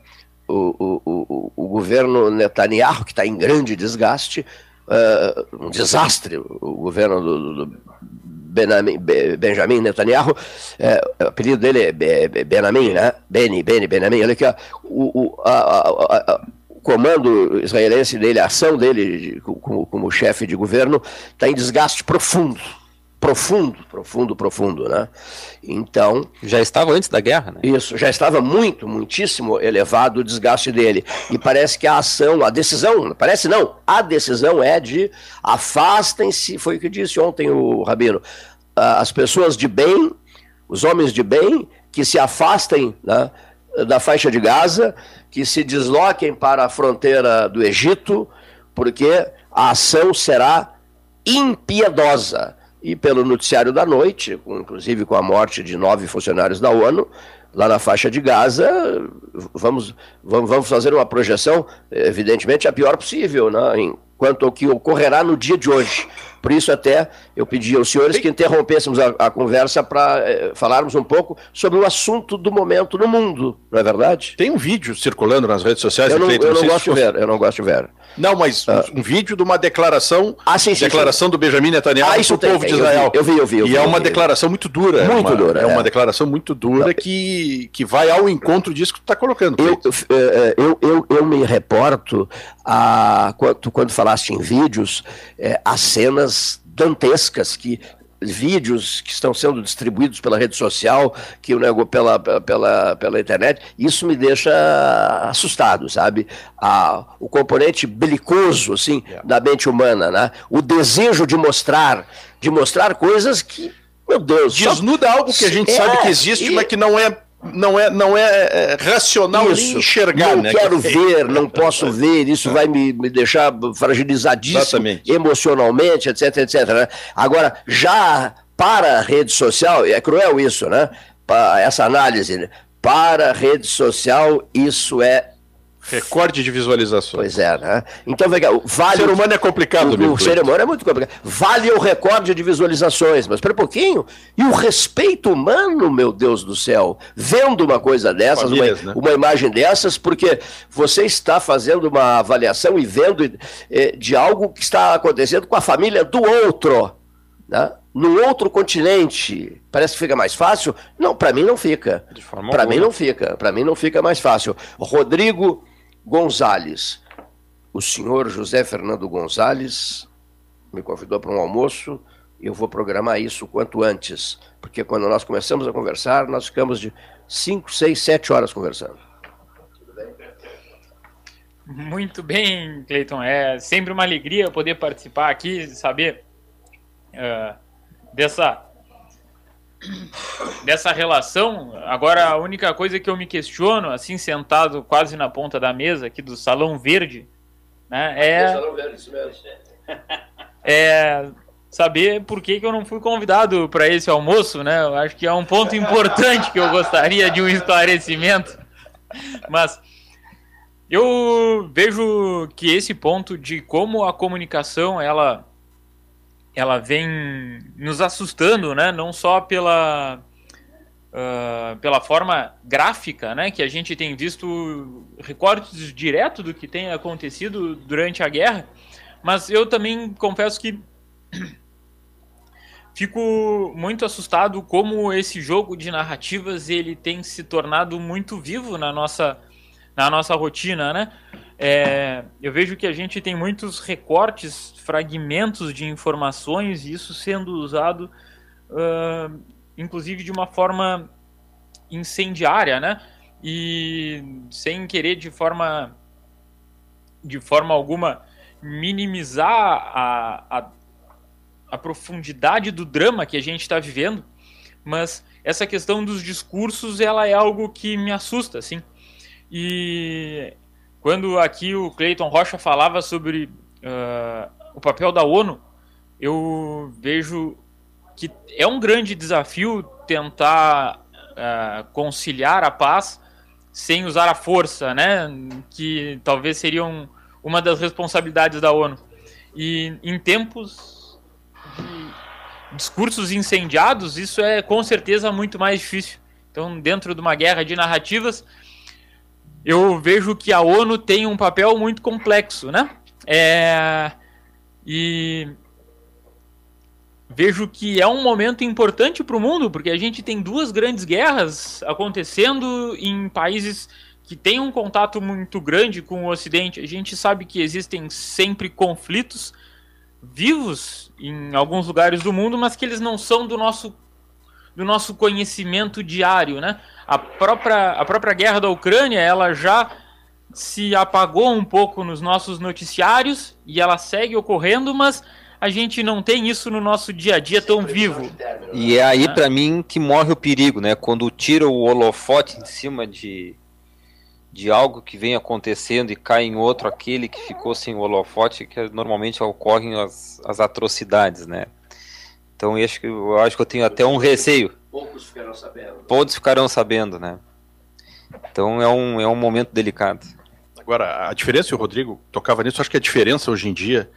o, o, o, o governo Netanyahu, que está em grande desgaste, uh, um desastre. O governo do, do Benjamin, Netanyahu, é, o apelido dele é Benjamin, né? Beni, Beni, Benjamin, olha aqui, ó, o, a, a, a, o comando israelense dele, a ação dele como, como chefe de governo está em desgaste profundo profundo, profundo, profundo, né? Então... Já estava antes da guerra, né? Isso, já estava muito, muitíssimo elevado o desgaste dele. E parece que a ação, a decisão, parece não, a decisão é de afastem-se, foi o que disse ontem o Rabino, as pessoas de bem, os homens de bem, que se afastem né, da faixa de Gaza, que se desloquem para a fronteira do Egito, porque a ação será impiedosa e pelo noticiário da noite, inclusive com a morte de nove funcionários da ONU, lá na faixa de Gaza, vamos, vamos, vamos fazer uma projeção, evidentemente, a pior possível, né, em quanto ao que ocorrerá no dia de hoje. Por isso, até eu pedi aos senhores que interrompêssemos a, a conversa para eh, falarmos um pouco sobre o assunto do momento no mundo, não é verdade? Tem um vídeo circulando nas redes sociais. Eu não, eu não gosto de ver, eu não gosto de ver. Não, mas ah. um vídeo de uma declaração, ah, sim, sim, declaração sim. do Benjamin Netanyahu ah, isso o povo tem, de Israel. Eu vi, eu vi. Eu vi e é uma declaração muito dura. Muito é uma, dura. É, é, uma declaração muito dura que, que vai ao encontro disso que tu está colocando. Eu, eh, eu, eu, eu, me reporto a quando, quando falaste em vídeos, é, as cenas dantescas que vídeos que estão sendo distribuídos pela rede social, que o pela, pela, pela internet, isso me deixa assustado, sabe? A, o componente belicoso, assim, yeah. da mente humana, né? O desejo de mostrar, de mostrar coisas que, meu Deus... Desnuda só... algo que a gente é, sabe que existe, e... mas que não é não é, não é, é racional isso, enxergar. Não né? quero ver, não posso ver, isso vai me, me deixar fragilizadíssimo Exatamente. emocionalmente, etc, etc. Né? Agora, já para a rede social, é cruel isso, né? Essa análise, né? para a rede social, isso é Recorde de visualizações. Pois é, né? Então, vale. O ser humano é complicado, O, o ser humano é muito complicado. Vale o recorde de visualizações, mas espera um pouquinho. E o respeito humano, meu Deus do céu, vendo uma coisa dessas, Famílias, uma, né? uma imagem dessas, porque você está fazendo uma avaliação e vendo eh, de algo que está acontecendo com a família do outro. Né? no outro continente, parece que fica mais fácil? Não, para mim não fica. Para mim não fica. Para mim não fica mais fácil. Rodrigo Gonzalez. O senhor José Fernando Gonzalez me convidou para um almoço e eu vou programar isso quanto antes, porque quando nós começamos a conversar, nós ficamos de 5, 6, 7 horas conversando. Muito bem, Cleiton. É sempre uma alegria poder participar aqui, saber uh, dessa dessa relação. Agora, a única coisa que eu me questiono, assim, sentado quase na ponta da mesa aqui do Salão Verde, né, é. Salão Verde, isso mesmo. É saber por que, que eu não fui convidado para esse almoço, né? Eu acho que é um ponto importante que eu gostaria de um esclarecimento. Mas eu vejo que esse ponto de como a comunicação ela ela vem nos assustando, né? Não só pela uh, pela forma gráfica, né? Que a gente tem visto recortes direto do que tem acontecido durante a guerra, mas eu também confesso que fico muito assustado como esse jogo de narrativas ele tem se tornado muito vivo na nossa na nossa rotina, né? É, eu vejo que a gente tem muitos recortes, fragmentos de informações, e isso sendo usado, uh, inclusive, de uma forma incendiária, né? E sem querer de forma, de forma alguma minimizar a, a, a profundidade do drama que a gente está vivendo, mas essa questão dos discursos ela é algo que me assusta, assim. E quando aqui o Clayton Rocha falava sobre uh, o papel da ONU, eu vejo que é um grande desafio tentar uh, conciliar a paz sem usar a força, né? Que talvez seria um, uma das responsabilidades da ONU. E em tempos de discursos incendiados, isso é com certeza muito mais difícil. Então, dentro de uma guerra de narrativas, eu vejo que a ONU tem um papel muito complexo, né? É, e vejo que é um momento importante para o mundo, porque a gente tem duas grandes guerras acontecendo em países que têm um contato muito grande com o Ocidente. A gente sabe que existem sempre conflitos vivos em alguns lugares do mundo, mas que eles não são do nosso do nosso conhecimento diário, né? A própria, a própria guerra da Ucrânia, ela já se apagou um pouco nos nossos noticiários e ela segue ocorrendo, mas a gente não tem isso no nosso dia a dia tão vivo. E é aí para mim que morre o perigo, né? Quando tira o holofote em cima de de algo que vem acontecendo e cai em outro aquele que ficou sem o holofote, que normalmente ocorrem as, as atrocidades, né? Então eu acho que eu acho que eu tenho até um receio. Poucos ficarão sabendo. Poucos ficarão sabendo, né? Então é um, é um momento delicado. Agora, a diferença, o Rodrigo tocava nisso, acho que a diferença hoje em dia.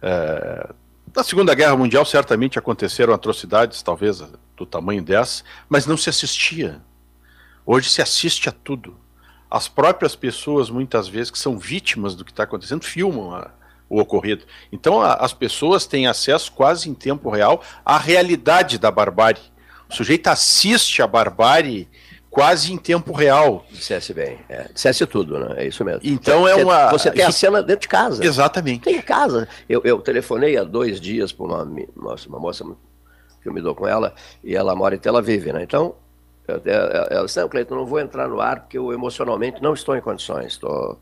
É, na Segunda Guerra Mundial, certamente aconteceram atrocidades, talvez do tamanho dessa, mas não se assistia. Hoje se assiste a tudo. As próprias pessoas, muitas vezes, que são vítimas do que está acontecendo, filmam a, o ocorrido. Então a, as pessoas têm acesso quase em tempo real à realidade da barbárie. O sujeito assiste a barbárie quase em tempo real. Dissesse bem. É, dissesse tudo, né? É isso mesmo. Então é uma. Você tem a cena dentro de casa. Exatamente. Tem em casa. Eu, eu telefonei há dois dias para uma, uma, moça que eu me dou com ela, e ela mora em Tel Aviv, né? Então, ela disse, não, Cleiton, não vou entrar no ar porque eu emocionalmente não estou em condições. Estou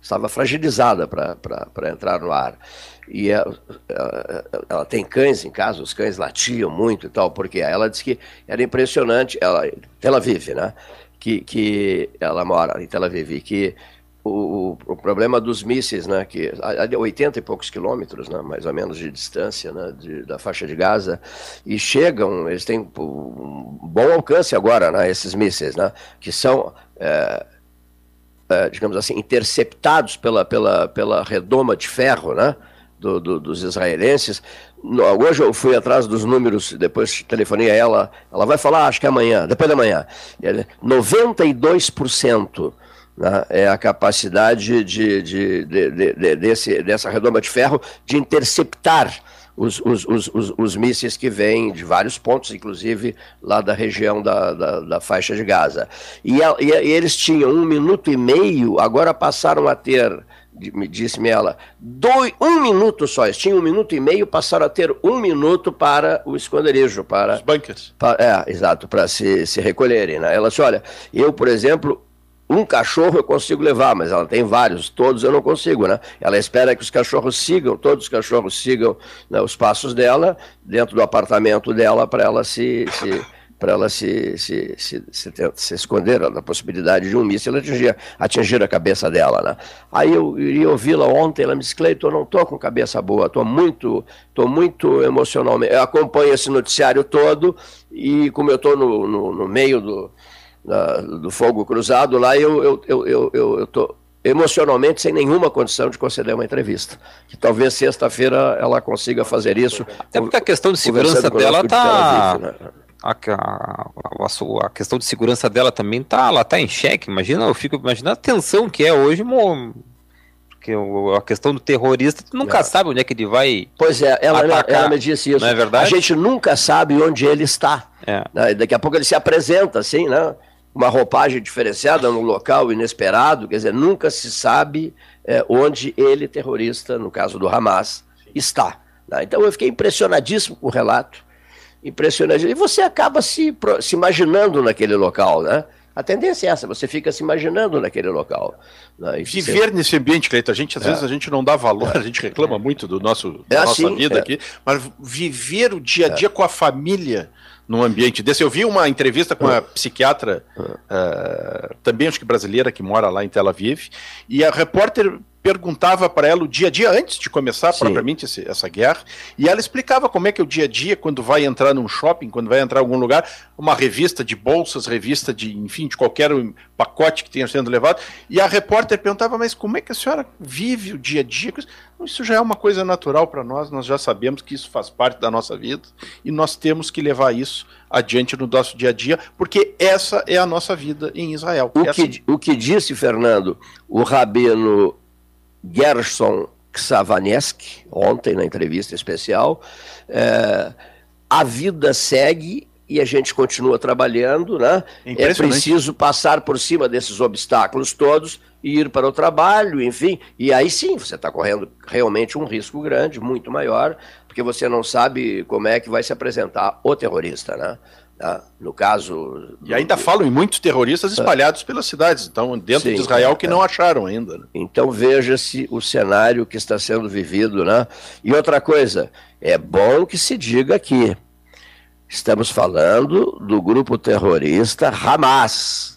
estava fragilizada para entrar no ar. E ela, ela, ela, tem cães em casa, os cães latiam muito e tal, porque ela disse que era impressionante, ela, Tel Aviv, né? Que, que ela mora em Tel Aviv, que o, o, problema dos mísseis, né, que a 80 e poucos quilômetros, né, mais ou menos de distância, né, de, da faixa de Gaza, e chegam, eles têm um bom alcance agora, né, esses mísseis, né, que são é, é, digamos assim, interceptados pela, pela, pela redoma de ferro, né? Do, do, dos israelenses. Hoje eu fui atrás dos números, depois telefonei a ela, ela vai falar, acho que é amanhã, depois da manhã. 92% né, é a capacidade de, de, de, de, desse, dessa redoma de ferro de interceptar os, os, os, os, os mísseis que vêm de vários pontos, inclusive lá da região da, da, da faixa de Gaza. E, a, e, e, eles tinham um minuto e meio, agora passaram a ter, me disse-me ela, dois, um minuto só. Eles tinham um minuto e meio, passaram a ter um minuto para o esconderijo, para. Os bunkers. Para, é, exato, para se, se recolherem. Né? Ela disse: olha, eu, por exemplo, um cachorro eu consigo levar, mas ela tem vários, todos eu não consigo, né? Ela espera que os cachorros sigam, todos os cachorros sigam né, os passos dela, dentro do apartamento dela, para ela se, se para ela se, se, se, se, se esconder da possibilidade de um míssil atingir, atingir a cabeça dela. Né? Aí eu iria ouvi-la ontem, ela me disse, Cleiton, não estou com cabeça boa, estou muito, tô muito emocionalmente. Eu acompanho esse noticiário todo e como eu estou no, no, no meio do, da, do fogo cruzado lá, eu eu, eu, eu, eu, eu tô emocionalmente sem nenhuma condição de conceder uma entrevista. Que talvez sexta-feira ela consiga fazer isso. Até porque a questão de segurança dela está. Né? A, a, a, a, questão de segurança dela também tá, ela tá em xeque. Imagina, eu fico imaginando a tensão que é hoje, porque a questão do terrorista, tu nunca é. sabe onde é que ele vai. Pois é, ela, atacar, ela me disse isso. Não é verdade? A gente nunca sabe onde ele está. É. Né? Daqui a pouco ele se apresenta assim, né? Uma roupagem diferenciada no local inesperado, quer dizer, nunca se sabe é, onde ele, terrorista, no caso do Hamas, está. Né? Então eu fiquei impressionadíssimo com o relato, impressionadíssimo. E você acaba se, se imaginando naquele local, né? A tendência é essa, você fica se imaginando naquele local. Né? Viver você... nesse ambiente, Cleiton, a gente às é. vezes a gente não dá valor, a gente reclama muito do nosso, da é nossa assim, vida é. aqui, mas viver o dia a dia com a família, num ambiente desse. Eu vi uma entrevista com uma psiquiatra, uh, também acho que brasileira, que mora lá em Tel Aviv, e a repórter perguntava para ela o dia a dia antes de começar Sim. propriamente esse, essa guerra, e ela explicava como é que é o dia a dia quando vai entrar num shopping, quando vai entrar em algum lugar, uma revista de bolsas, revista de, enfim, de qualquer pacote que tenha sendo levado, e a repórter perguntava, mas como é que a senhora vive o dia a dia? Isso já é uma coisa natural para nós, nós já sabemos que isso faz parte da nossa vida, e nós temos que levar isso adiante no nosso dia a dia, porque essa é a nossa vida em Israel. O, que, o que disse, Fernando, o rabino Gerson Ksavanesk, ontem na entrevista especial. É, a vida segue e a gente continua trabalhando, né? É preciso passar por cima desses obstáculos todos e ir para o trabalho, enfim. E aí sim, você está correndo realmente um risco grande, muito maior, porque você não sabe como é que vai se apresentar o terrorista, né? Tá? No caso. E ainda do... falam em muitos terroristas espalhados pelas cidades, então, dentro Sim, de Israel, que é. não acharam ainda. Né? Então veja-se o cenário que está sendo vivido. Né? E outra coisa, é bom que se diga aqui. Estamos falando do grupo terrorista Hamas.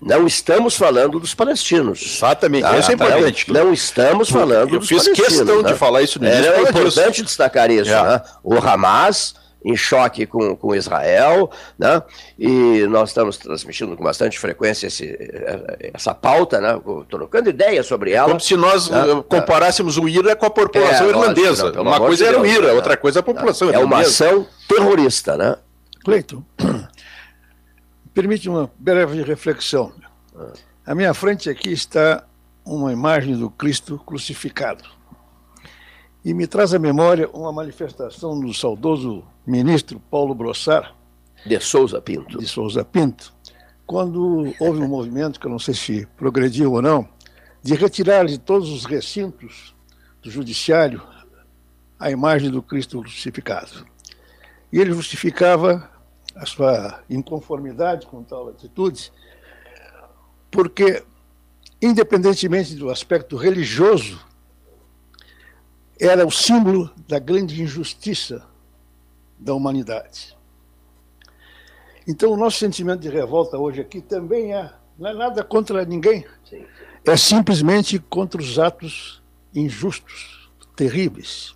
Não estamos falando dos palestinos. Exatamente, tá? isso é importante. Não, não estamos falando Eu dos palestinos. Eu fiz questão né? de falar isso no é, início. É, é importante destacar isso. É. Né? O Hamas em choque com, com Israel, né? e nós estamos transmitindo com bastante frequência esse, essa pauta, né? trocando ideias sobre ela. Como se nós né? Eh, comparássemos o IRA com a população é, irlandesa. Lógico, não, Uma coisa de era o IRA, né? outra coisa é a população é irlandesa. É uma ação terrorista. Né? Cleiton, permite uma breve reflexão. À minha frente aqui está uma imagem do Cristo crucificado e me traz à memória uma manifestação do saudoso ministro Paulo Brossar. De Souza Pinto. De Souza Pinto, quando houve um movimento, que eu não sei se progrediu ou não, de retirar de todos os recintos do judiciário a imagem do Cristo crucificado. E ele justificava a sua inconformidade com tal atitude, porque, independentemente do aspecto religioso era o símbolo da grande injustiça da humanidade. Então, o nosso sentimento de revolta hoje aqui também é, não é nada contra ninguém, Sim. é simplesmente contra os atos injustos, terríveis.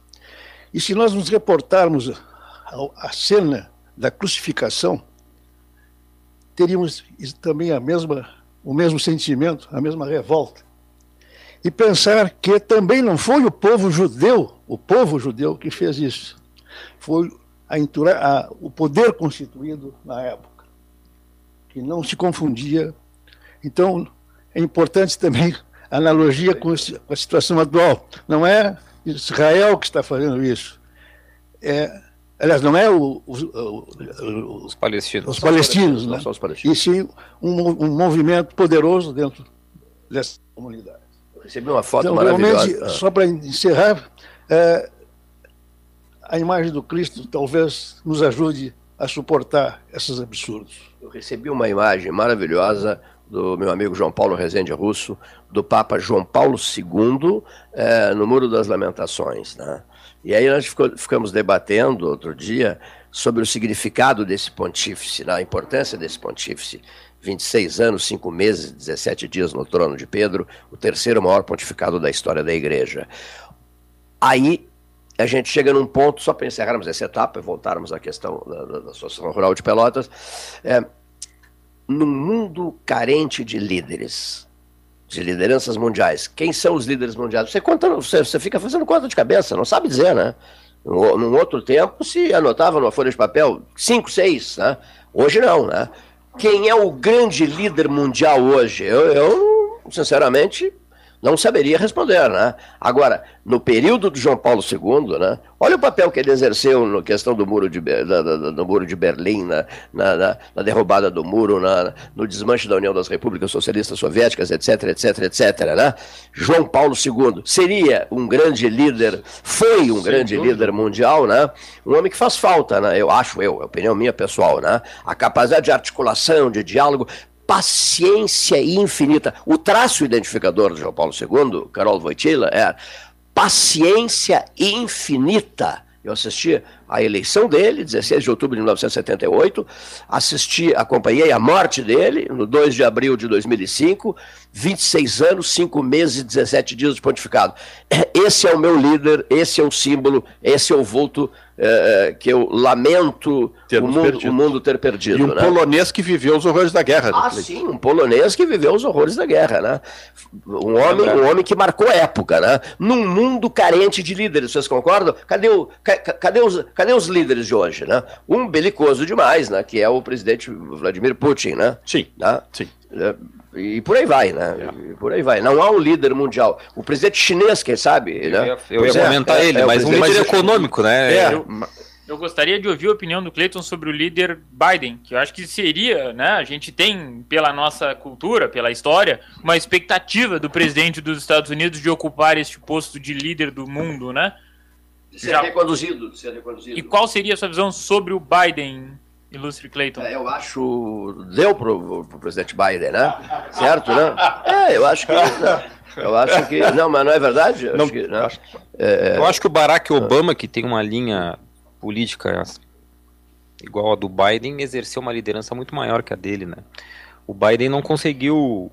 E se nós nos reportarmos a cena da crucificação, teríamos também a mesma o mesmo sentimento, a mesma revolta. E pensar que também não foi o povo judeu, o povo judeu que fez isso. Foi a, a, o poder constituído na época, que não se confundia. Então, é importante também a analogia com a situação atual. Não é Israel que está fazendo isso. É, aliás, não é o, o, o, os palestinos. Os palestinos, né? os palestinos. E sim um, um, movimento poderoso dentro dessa comunidade. Recebi uma foto então, maravilhosa. Realmente, ah. só para encerrar, é, a imagem do Cristo talvez nos ajude a suportar esses absurdos. Eu recebi uma imagem maravilhosa do meu amigo João Paulo Rezende Russo, do Papa João Paulo II, é, no Muro das Lamentações. Né? E aí nós ficou, ficamos debatendo outro dia sobre o significado desse pontífice, né? a importância desse pontífice. 26 anos, 5 meses, 17 dias no trono de Pedro, o terceiro maior pontificado da história da igreja. Aí a gente chega num ponto, só para encerrarmos essa etapa e voltarmos à questão da, da, da Associação Rural de Pelotas, é, num mundo carente de líderes, de lideranças mundiais, quem são os líderes mundiais? Você, conta, você, você fica fazendo conta de cabeça, não sabe dizer, né? Num, num outro tempo se anotava numa folha de papel cinco, seis, né? Hoje não, né? Quem é o grande líder mundial hoje? Eu, eu sinceramente, não saberia responder, né? Agora, no período de João Paulo II, né? Olha o papel que ele exerceu na questão do muro de, da, da, do muro de Berlim, na, na, na derrubada do muro, na, no desmanche da União das Repúblicas Socialistas Soviéticas, etc, etc, etc, né? João Paulo II seria um grande líder, foi um Sem grande dúvida. líder mundial, né? Um homem que faz falta, né? Eu acho eu, é opinião minha pessoal, né? A capacidade de articulação, de diálogo, paciência infinita. O traço identificador de João Paulo II, Carol Wojtyla, é paciência infinita. Eu assisti a eleição dele, 16 de outubro de 1978, assisti, acompanhei a morte dele, no 2 de abril de 2005, 26 anos, 5 meses e 17 dias de pontificado. Esse é o meu líder, esse é o símbolo, esse é o vulto é, que eu lamento o mundo, o mundo, ter perdido. E um né? polonês que viveu os horrores da guerra. Ah, sim, um polonês que viveu os horrores da guerra, né? Um homem, um homem que marcou época, né? Num mundo carente de líderes, vocês concordam? Cadê, o, ca, cadê, os, cadê os líderes de hoje, né? Um belicoso demais, né? Que é o presidente Vladimir Putin, né? Sim, né? sim. É, e por aí vai, né? É. por aí vai. Não há um líder mundial. O presidente chinês, quem sabe? Eu né? ia, eu ia comentar é, ele, é, mas um líder econômico, né? É. Eu, eu, gostaria de ouvir a opinião do Cleiton sobre o líder Biden, que eu acho que seria, né? A gente tem, pela nossa cultura, pela história, uma expectativa do presidente dos Estados Unidos de ocupar este posto de líder do mundo, né? De ser Já... reconduzido, de ser reconduzido. E qual seria a sua visão sobre o Biden Ilustre Clayton. É, eu acho. Deu pro, pro presidente Biden, né? Certo, né? É, eu acho que. Eu acho que. Não, mas não é verdade? Eu, não, acho, que, né? é, eu acho que o Barack Obama, que tem uma linha política igual a do Biden, exerceu uma liderança muito maior que a dele, né? O Biden não conseguiu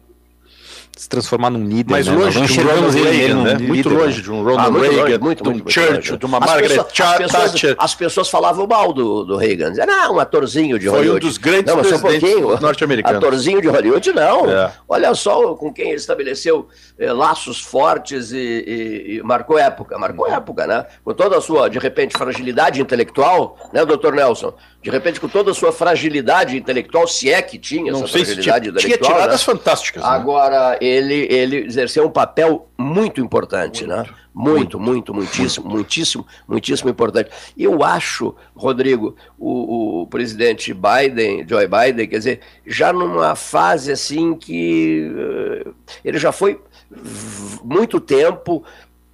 se transformar num líder. Mas né? longe de um Ronald Reagan, né? Muito líder, longe de um Ronald ah, Reagan, muito, muito, de um muito, Churchill, de uma as Margaret pessoas, Thatcher. As pessoas falavam mal do, do Reagan. Diziam, não, um atorzinho de Hollywood. Foi um dos grandes não, presidentes um norte-americanos. Atorzinho de Hollywood, não. É. Olha só com quem ele estabeleceu eh, laços fortes e, e, e, marcou época. Marcou época, né? Com toda a sua, de repente, fragilidade intelectual, né, doutor Nelson? De repente, com toda a sua fragilidade intelectual, se é que tinha não essa fragilidade tinha, intelectual. Tinha tiradas né? fantásticas. Né? Agora, ele, ele exerceu um papel muito importante, muito, né? Muito, muito, muito, muitíssimo, muitíssimo, muitíssimo importante. Eu acho, Rodrigo, o, o, presidente Biden, Joe Biden, quer dizer, já numa fase assim que uh, ele já foi muito tempo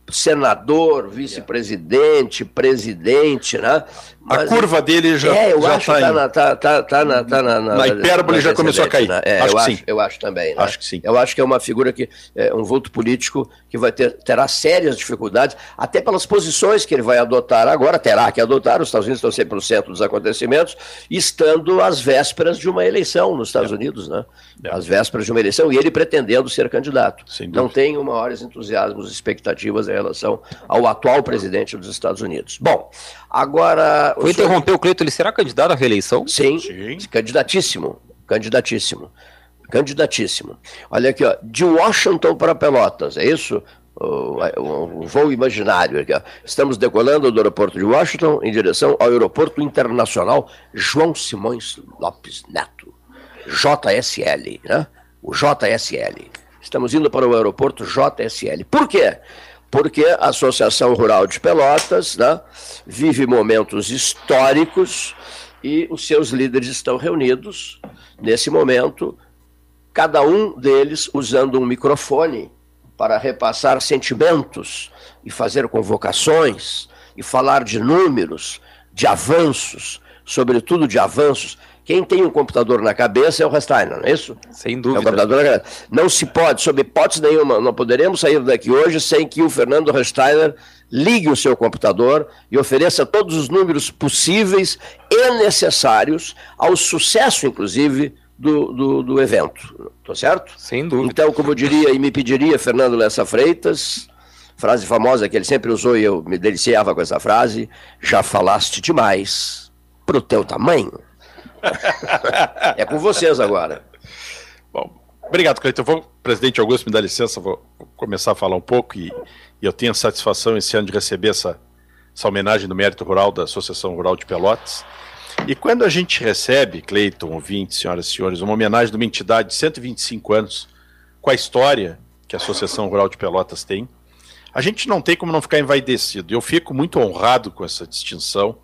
senador, vice-presidente, presidente, né? Mas, a curva dele já É, eu já acho que tá, na, tá, tá, tá, na, tá na, na, na hipérbole já começou a cair. Né? É, acho eu, acho, eu acho também. Né? Acho que sim. Eu acho que é uma figura que é um vulto político que vai ter terá sérias dificuldades, até pelas posições que ele vai adotar agora, terá que adotar, os Estados Unidos estão sempre no centro dos acontecimentos, estando às vésperas de uma eleição nos Estados é. Unidos, né? É. Às vésperas de uma eleição, e ele pretendendo ser candidato. Não tenho maiores entusiasmos, expectativas em relação ao atual presidente dos Estados Unidos. Bom, agora Vou interromper o Cleiton, ele será candidato à reeleição? Sim, Sim, candidatíssimo, candidatíssimo. Candidatíssimo. Olha aqui, ó, de Washington para Pelotas, é isso? um voo imaginário. Aqui, ó. Estamos decolando do aeroporto de Washington em direção ao aeroporto internacional João Simões Lopes Neto, JSL, né? O JSL. Estamos indo para o aeroporto JSL. Por quê? Porque a Associação Rural de Pelotas né, vive momentos históricos e os seus líderes estão reunidos nesse momento, cada um deles usando um microfone para repassar sentimentos e fazer convocações e falar de números, de avanços, sobretudo de avanços. Quem tem um computador na cabeça é o Resteiner, não é isso? Sem dúvida. É não se pode, sob hipótese nenhuma, não poderemos sair daqui hoje sem que o Fernando Resteiner ligue o seu computador e ofereça todos os números possíveis e necessários ao sucesso, inclusive, do, do, do evento. Tô certo? Sem dúvida. Então, como eu diria e me pediria Fernando Lessa Freitas, frase famosa que ele sempre usou e eu me deliciava com essa frase: já falaste demais pro teu tamanho. é com vocês agora. Bom, obrigado, Cleiton. Vou, presidente Augusto, me dá licença, vou começar a falar um pouco e, e eu tenho a satisfação esse ano de receber essa, essa homenagem do mérito rural da Associação Rural de Pelotas. E quando a gente recebe, Cleiton, ouvintes, senhoras e senhores, uma homenagem de uma entidade de 125 anos, com a história que a Associação Rural de Pelotas tem, a gente não tem como não ficar envaidecido. Eu fico muito honrado com essa distinção.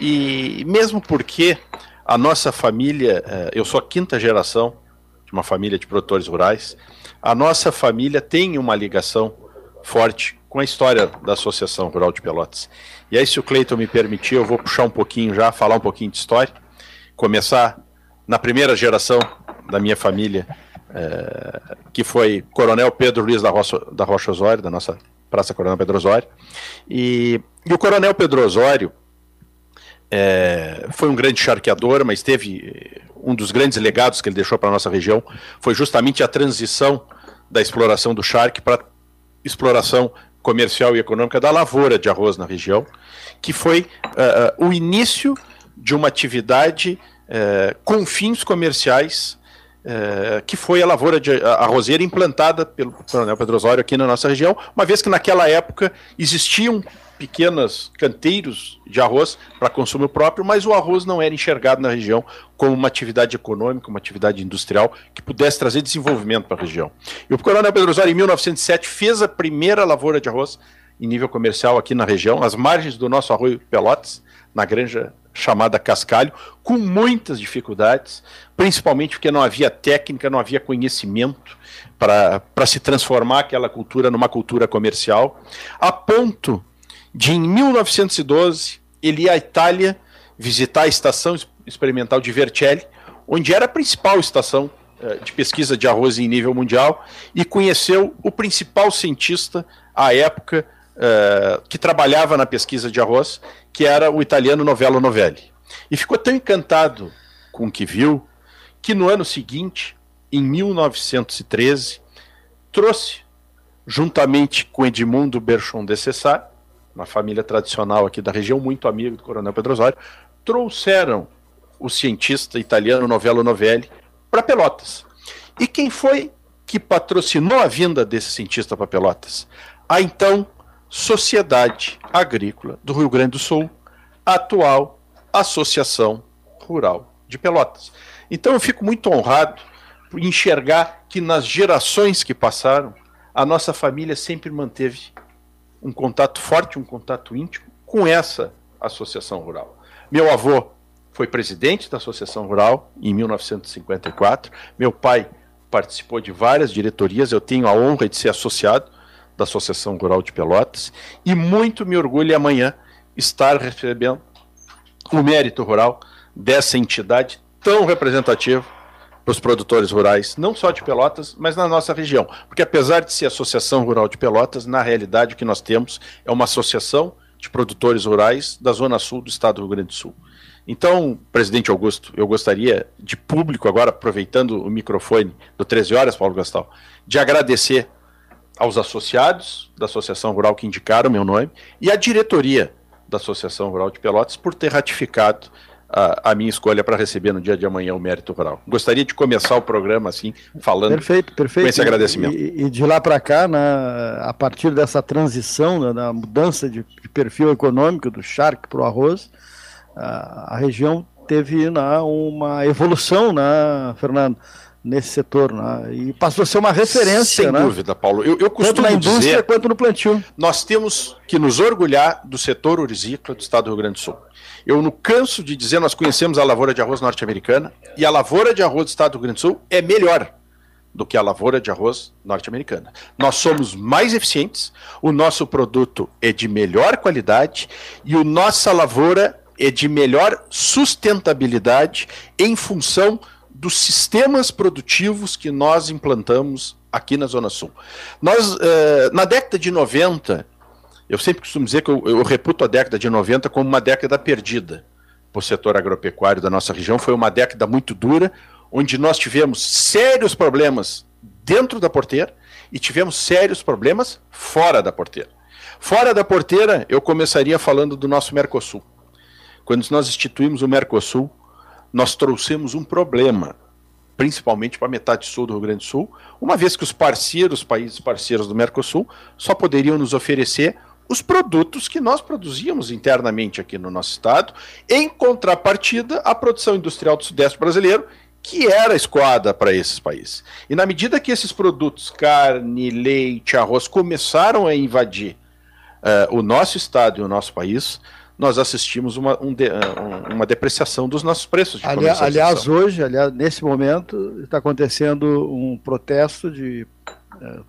E mesmo porque a nossa família, eh, eu sou a quinta geração de uma família de produtores rurais, a nossa família tem uma ligação forte com a história da Associação Rural de Pelotas. E aí, se o Cleiton me permitir, eu vou puxar um pouquinho já, falar um pouquinho de história. Começar na primeira geração da minha família, é, que foi Coronel Pedro Luiz da Rocha, da Rocha Osório, da nossa Praça Coronel Pedro Osório. E, e o Coronel Pedro Osório é, foi um grande charqueador, mas teve um dos grandes legados que ele deixou para a nossa região foi justamente a transição da exploração do charque para exploração comercial e econômica da lavoura de arroz na região, que foi uh, o início de uma atividade uh, com fins comerciais, que foi a lavoura de arrozeira implantada pelo Coronel Pedro Osório aqui na nossa região, uma vez que naquela época existiam pequenos canteiros de arroz para consumo próprio, mas o arroz não era enxergado na região como uma atividade econômica, uma atividade industrial que pudesse trazer desenvolvimento para a região. E o Coronel Pedro Osório, em 1907, fez a primeira lavoura de arroz em nível comercial aqui na região, às margens do nosso arroio Pelotas, na granja chamada Cascalho, com muitas dificuldades, principalmente porque não havia técnica, não havia conhecimento para se transformar aquela cultura numa cultura comercial, a ponto de em 1912 ele ia à Itália visitar a estação experimental de Vercelli, onde era a principal estação uh, de pesquisa de arroz em nível mundial, e conheceu o principal cientista à época uh, que trabalhava na pesquisa de arroz, que era o italiano Novello Novelli. E ficou tão encantado com o que viu que no ano seguinte, em 1913, trouxe, juntamente com Edmundo Berchon de Cessar, uma família tradicional aqui da região, muito amigo do Coronel Pedro Osório, trouxeram o cientista italiano Novello Novelli para Pelotas. E quem foi que patrocinou a vinda desse cientista para Pelotas? A então Sociedade Agrícola do Rio Grande do Sul, a atual Associação Rural de Pelotas. Então eu fico muito honrado por enxergar que nas gerações que passaram, a nossa família sempre manteve um contato forte, um contato íntimo com essa associação rural. Meu avô foi presidente da Associação Rural em 1954. Meu pai participou de várias diretorias. Eu tenho a honra de ser associado da Associação Rural de Pelotas e muito me orgulho amanhã estar recebendo o mérito rural dessa entidade tão representativa para os produtores rurais, não só de Pelotas, mas na nossa região. Porque apesar de ser Associação Rural de Pelotas, na realidade o que nós temos é uma associação de produtores rurais da Zona Sul do Estado do Rio Grande do Sul. Então, presidente Augusto, eu gostaria de público agora, aproveitando o microfone do 13 horas, Paulo Gastal, de agradecer aos associados da Associação Rural que indicaram meu nome e à diretoria da Associação Rural de Pelotas por ter ratificado a, a minha escolha para receber no dia de amanhã o mérito rural. Gostaria de começar o programa assim, falando perfeito, perfeito. com esse agradecimento. E, e de lá para cá, né, a partir dessa transição, da mudança de, de, perfil econômico do charque para o arroz, a, a, região teve né, uma evolução, né, Fernando? nesse setor, né? e passou a ser uma referência. Sem né? dúvida, Paulo. Eu, eu costumo Tanto na indústria dizer, quanto no plantio. Nós temos que nos orgulhar do setor urizícola do Estado do Rio Grande do Sul. Eu não canso de dizer, nós conhecemos a lavoura de arroz norte-americana, e a lavoura de arroz do Estado do Rio Grande do Sul é melhor do que a lavoura de arroz norte-americana. Nós somos mais eficientes, o nosso produto é de melhor qualidade e a nossa lavoura é de melhor sustentabilidade em função dos sistemas produtivos que nós implantamos aqui na Zona Sul. Nós, eh, na década de 90, eu sempre costumo dizer que eu, eu reputo a década de 90 como uma década perdida para o setor agropecuário da nossa região. Foi uma década muito dura, onde nós tivemos sérios problemas dentro da porteira e tivemos sérios problemas fora da porteira. Fora da porteira, eu começaria falando do nosso Mercosul. Quando nós instituímos o Mercosul, nós trouxemos um problema, principalmente para a metade sul do Rio Grande do Sul, uma vez que os parceiros, países parceiros do Mercosul, só poderiam nos oferecer os produtos que nós produzíamos internamente aqui no nosso estado, em contrapartida à produção industrial do Sudeste brasileiro, que era escoada para esses países. E na medida que esses produtos, carne, leite, arroz, começaram a invadir uh, o nosso estado e o nosso país, nós assistimos uma, um de, uh, uma depreciação dos nossos preços. De aliás, aliás, hoje, aliás, nesse momento, está acontecendo um protesto de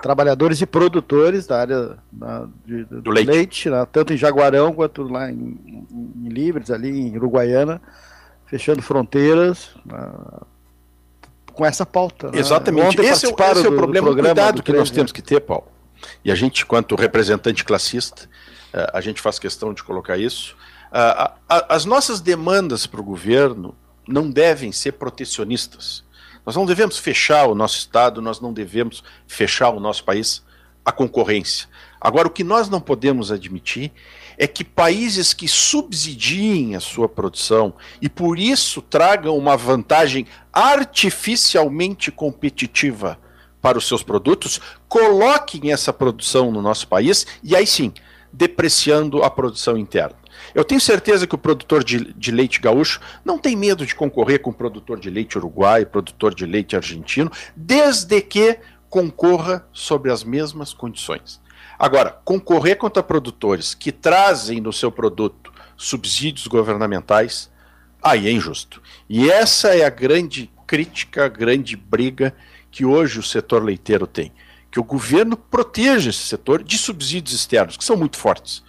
trabalhadores e produtores da área da, de, do, do, leite, leite né, tanto em Jaguarão quanto lá em, em, Livres, ali em Uruguaiana, fechando fronteiras. Uh, com essa pauta. Né? Exatamente. Esse, é, esse é o problema, o cuidado que nós temos que ter, Paulo. E a gente, quanto representante classista, eh, a gente faz questão de colocar isso. As nossas demandas para o governo não devem ser protecionistas. Nós não devemos fechar o nosso Estado, nós não devemos fechar o nosso país à concorrência. Agora, o que nós não podemos admitir é que países que subsidiem a sua produção e por isso tragam uma vantagem artificialmente competitiva para os seus produtos, coloquem essa produção no nosso país e aí sim depreciando a produção interna. Eu tenho certeza que o produtor de, de, leite gaúcho não tem medo de concorrer com o produtor de leite uruguai, produtor de leite argentino, desde que concorra sobre as mesmas condições. Agora, concorrer contra produtores que trazem no seu produto subsídios governamentais, aí é injusto. E essa é a grande crítica, a grande briga que hoje o setor leiteiro tem que o governo proteja esse setor de subsídios externos, que são muito fortes.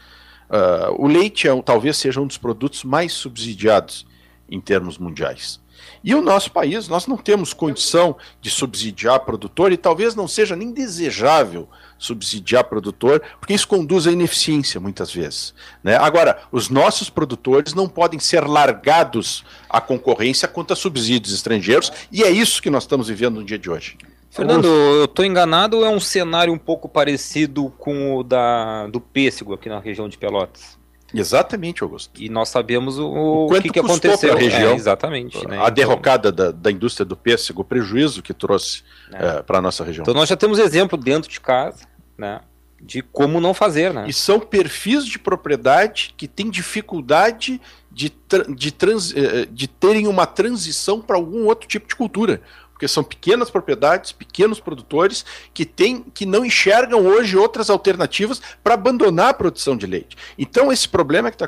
Uh, o leite é, talvez seja um dos produtos mais subsidiados em termos mundiais. E o nosso país, nós não temos condição de subsidiar produtor e talvez não seja nem desejável subsidiar produtor, porque isso conduz à ineficiência muitas vezes. Né? Agora, os nossos produtores não podem ser largados à concorrência contra subsídios estrangeiros, e é isso que nós estamos vivendo no dia de hoje. Fernando, eu estou enganado ou é um cenário um pouco parecido com o da, do pêssego aqui na região de Pelotas? Exatamente, Augusto. E nós sabemos o, o que, que aconteceu. na região, é, exatamente. Né? A então... derrocada da, da indústria do pêssego, o prejuízo que trouxe é. é, para a nossa região. Então nós já temos exemplo dentro de casa, né? De como não fazer, né? E são perfis de propriedade que têm dificuldade de, de, trans, eh, eh, de terem uma transição para algum outro tipo de cultura porque são pequenas propriedades, pequenos produtores que tem, que não enxergam hoje outras alternativas para abandonar a produção de leite. Então esse problema que está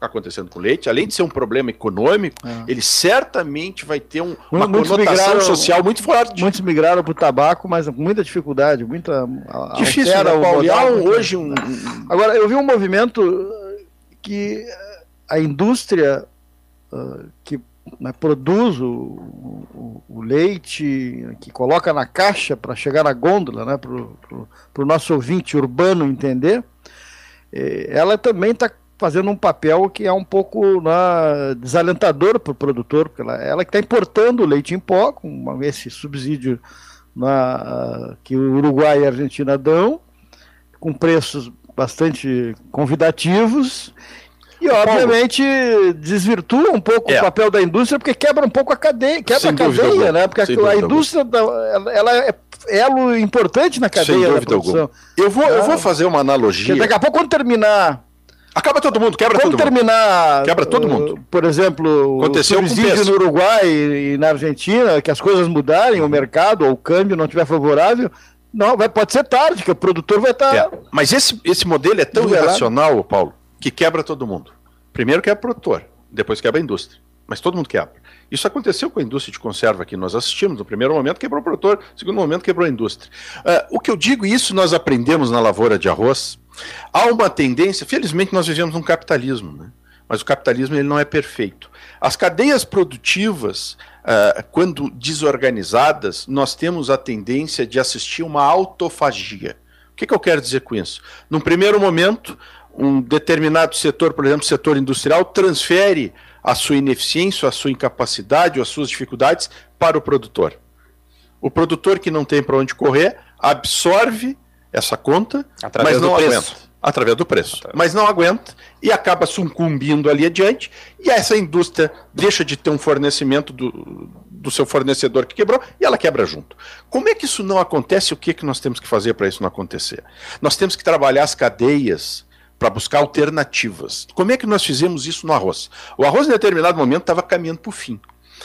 acontecendo com o leite, além de ser um problema econômico, é. ele certamente vai ter um, uma muitos conotação migraram, social muito forte. Muitos migraram para o tabaco, mas com muita dificuldade, muita difícil. Né, Paulo? hoje um... Agora eu vi um movimento que a indústria uh, que né, produz o, o, o, leite, que coloca na caixa para chegar na gôndola, né, para o nosso ouvinte urbano entender, eh, ela também está fazendo um papel que é um pouco né, desalentador para o produtor, porque ela, ela que está importando o leite em pó, com esse subsídio na, que o Uruguai e a Argentina dão, com preços bastante convidativos, e obviamente, desvirtua um pouco é. o papel da indústria, porque quebra um pouco a cadeia, quebra Sem a cadeia, né? Porque a, a indústria ela, ela é elo importante na cadeia da produção. Eu vou, eu vou fazer uma analogia. Porque daqui a pouco, quando terminar Acaba todo mundo, quebra Vamos todo mundo. terminar. Quebra todo mundo. Por exemplo, Aconteceu o subsídio no Uruguai e na Argentina, que as coisas mudarem, o mercado ou o câmbio não estiver favorável. Não, vai, pode ser tarde, que o produtor vai estar. Tá é. Mas esse, esse modelo é tão irracional, Paulo, que quebra todo mundo. Primeiro quebra o produtor, depois quebra a indústria. Mas todo mundo quebra. Isso aconteceu com a indústria de conserva que nós assistimos. No primeiro momento quebrou o produtor, no segundo momento quebrou a indústria. Uh, o que eu digo, isso nós aprendemos na lavoura de arroz. Há uma tendência, felizmente nós vivemos um capitalismo, né? mas o capitalismo ele não é perfeito. As cadeias produtivas, uh, quando desorganizadas, nós temos a tendência de assistir uma autofagia. O que, que eu quero dizer com isso? Num primeiro momento, um determinado setor, por exemplo, o setor industrial, transfere a sua ineficiência, a sua incapacidade ou as suas dificuldades para o produtor. O produtor que não tem para onde correr absorve essa conta, Através mas não aguenta através do preço. Mas não aguenta e acaba sucumbindo ali adiante, e essa indústria deixa de ter um fornecimento do, do seu fornecedor que quebrou e ela quebra junto. Como é que isso não acontece? O que, é que nós temos que fazer para isso não acontecer? Nós temos que trabalhar as cadeias para buscar alternativas. Como é que nós fizemos isso no arroz? O arroz, em determinado momento, estava caminhando para o fim.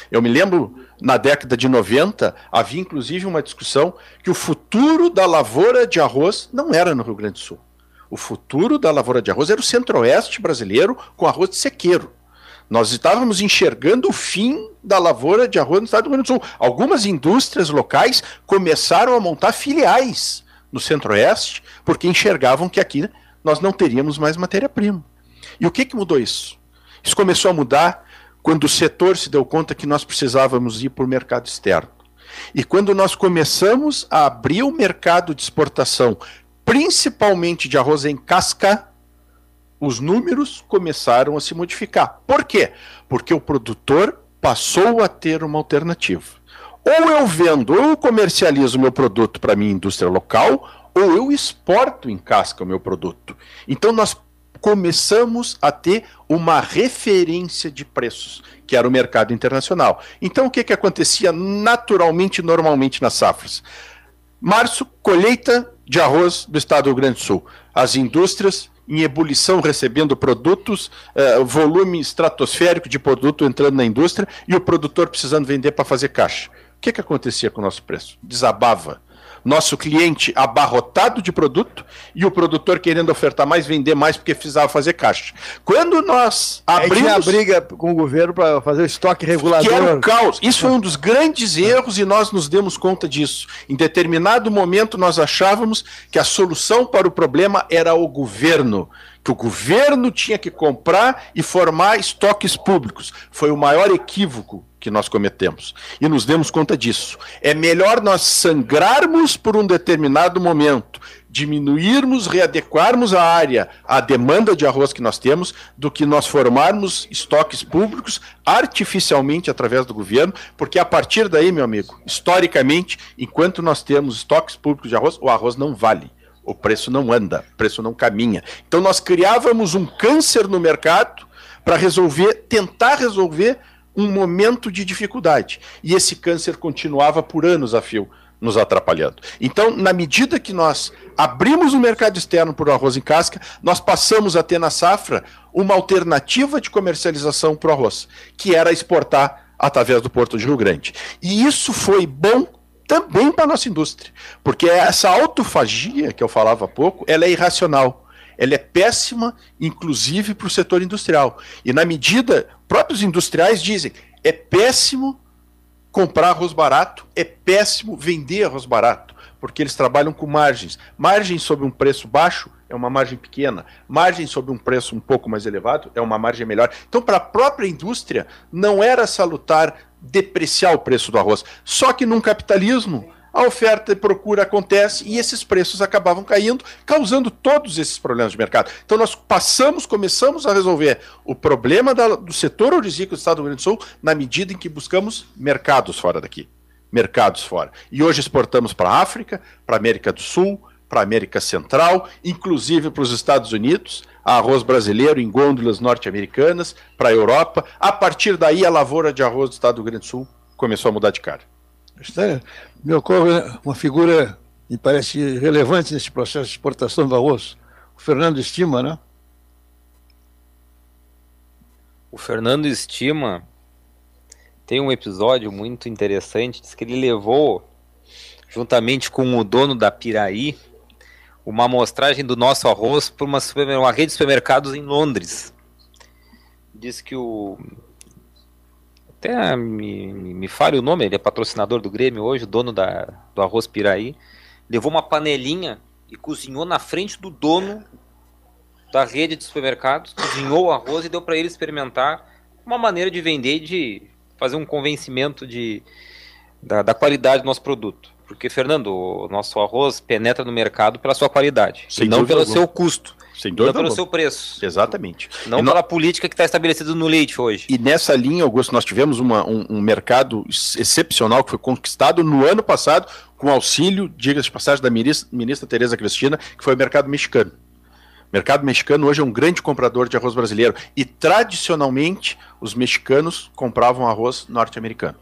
Eu me lembro, na década de 90, havia inclusive uma discussão que o futuro da lavoura de arroz não era no Rio Grande do Sul. O futuro da lavoura de arroz era o centro-oeste brasileiro com arroz de sequeiro. Nós estávamos enxergando o fim da lavoura de arroz no estado do Rio Grande do Sul. Algumas indústrias locais começaram a montar filiais no centro-oeste porque enxergavam que aqui nós não teríamos mais matéria-prima. E o que, que mudou isso? Isso começou a mudar quando o setor se deu conta que nós precisávamos ir para o mercado externo. E quando nós começamos a abrir o mercado de exportação principalmente de arroz em casca, os números começaram a se modificar. Por quê? Porque o produtor passou a ter uma alternativa. Ou eu vendo, ou eu comercializo meu produto para minha indústria local, ou eu exporto em casca o meu produto. Então nós começamos a ter uma referência de preços, que era o mercado internacional. Então o que, que acontecia naturalmente, normalmente nas safras? Março, colheita de arroz do estado do Rio Grande do Sul. As indústrias em ebulição recebendo produtos, uh, volume estratosférico de produto entrando na indústria e o produtor precisando vender para fazer caixa. O que, que acontecia com o nosso preço? Desabava nosso cliente abarrotado de produto e o produtor querendo ofertar mais, vender mais porque precisava fazer caixa. Quando nós abrimos... a briga com o governo para fazer o estoque regulador. Que era um caos. Isso foi um dos grandes erros e nós nos demos conta disso. Em determinado momento nós achávamos que a solução para o problema era o governo que o governo tinha que comprar e formar estoques públicos. Foi o maior equívoco que nós cometemos. E nos demos conta disso. É melhor nós sangrarmos por um determinado momento, diminuirmos, readequarmos a área à demanda de arroz que nós temos, do que nós formarmos estoques públicos artificialmente através do governo, porque a partir daí, meu amigo, historicamente, enquanto nós temos estoques públicos de arroz, o arroz não vale o preço não anda, o preço não caminha. Então nós criávamos um câncer no mercado para resolver, tentar resolver um momento de dificuldade. E esse câncer continuava por anos a fio nos atrapalhando. Então, na medida que nós abrimos o mercado externo para o arroz em casca, nós passamos a ter na safra uma alternativa de comercialização para o arroz, que era exportar através do Porto de Rio Grande. E isso foi bom também para a nossa indústria, porque essa autofagia que eu falava há pouco, ela é irracional ela é péssima, inclusive para o setor industrial. E na medida, próprios industriais dizem, é péssimo comprar arroz barato, é péssimo vender arroz barato, porque eles trabalham com margens. Margem sobre um preço baixo é uma margem pequena, margem sobre um preço um pouco mais elevado é uma margem melhor. Então, para a própria indústria, não era salutar depreciar o preço do arroz. Só que num capitalismo a oferta e procura acontece e esses preços acabavam caindo, causando todos esses problemas de mercado. Então nós passamos, começamos a resolver o problema da, do setor orizícola do Estado do Rio Grande do Sul na medida em que buscamos mercados fora daqui. Mercados fora. E hoje exportamos para a África, para a América do Sul, para a América Central, inclusive para os Estados Unidos. arroz brasileiro em gôndolas norte-americanas para a Europa. A partir daí, a lavoura de arroz do estado do Rio Grande do Sul começou a mudar de cara. Me ocorre uma figura me parece relevante nesse processo de exportação do arroz, o Fernando Estima, né? O Fernando Estima tem um episódio muito interessante, diz que ele levou, juntamente com o dono da Piraí, uma amostragem do nosso arroz para uma, uma rede de supermercados em Londres. Diz que o. Até me, me fale o nome, ele é patrocinador do Grêmio hoje, dono da, do arroz Piraí. Levou uma panelinha e cozinhou na frente do dono da rede de supermercados, cozinhou o arroz e deu para ele experimentar uma maneira de vender e de fazer um convencimento de, da, da qualidade do nosso produto. Porque, Fernando, o nosso arroz penetra no mercado pela sua qualidade, Sem não pelo alguma. seu custo. Sem dúvida não pelo seu preço. Exatamente. Não e pela política que está estabelecida no leite hoje. E nessa linha, Augusto, nós tivemos uma, um, um, mercado excepcional que foi conquistado no ano passado com auxílio, diga-se de passagem, da ministra, ministra Tereza Cristina, que foi o mercado mexicano. O mercado mexicano hoje é um grande comprador de arroz brasileiro e tradicionalmente os mexicanos compravam arroz norte-americano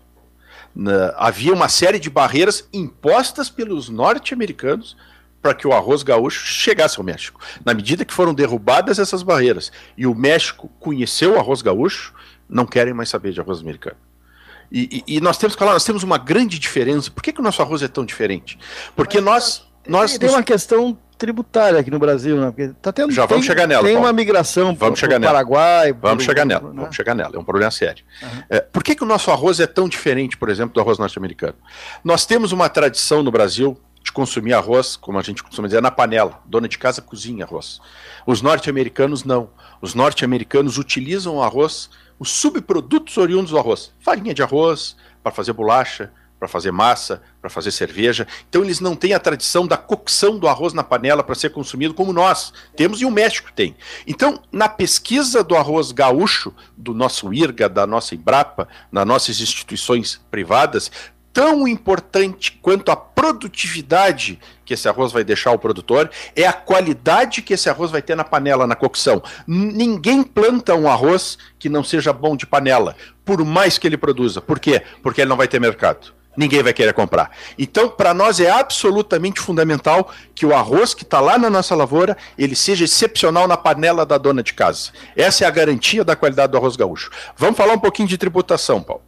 havia uma série de barreiras impostas pelos norte-americanos para que o arroz gaúcho chegasse ao México. Na medida que foram derrubadas essas barreiras e o México conheceu o arroz gaúcho, não querem mais saber de arroz americano. E, e, e nós temos que falar, nós temos uma grande diferença. Por que, que o nosso arroz é tão diferente? Porque Mas, nós, nós. Tem nos... uma questão tributária aqui no Brasil, né? Porque tá tendo, Já vamos tem, chegar nela. Tem Paulo. uma migração vamos para o Paraguai. Vamos pro, chegar nela. Né? Vamos chegar nela. É um problema sério. Uhum. É, por que, que o nosso arroz é tão diferente, por exemplo, do arroz norte-americano? Nós temos uma tradição no Brasil de consumir arroz, como a gente costuma dizer, na panela. Dona de casa cozinha arroz. Os norte-americanos não. Os norte-americanos utilizam o arroz, os subprodutos oriundos do arroz. Farinha de arroz para fazer bolacha, para fazer massa, para fazer cerveja. Então eles não têm a tradição da cocção do arroz na panela para ser consumido como nós temos e o México tem. Então, na pesquisa do arroz gaúcho, do nosso IRGA, da nossa Embrapa, nas nossas instituições privadas, tão importante quanto a produtividade que esse arroz vai deixar ao produtor é a qualidade que esse arroz vai ter na panela, na cocção. Ninguém planta um arroz que não seja bom de panela, por mais que ele produza. Por quê? Porque ele não vai ter mercado ninguém vai querer comprar. Então, para nós é absolutamente fundamental que o arroz que está lá na nossa lavoura, ele seja excepcional na panela da dona de casa. Essa é a garantia da qualidade do arroz gaúcho. Vamos falar um pouquinho de tributação, Paulo.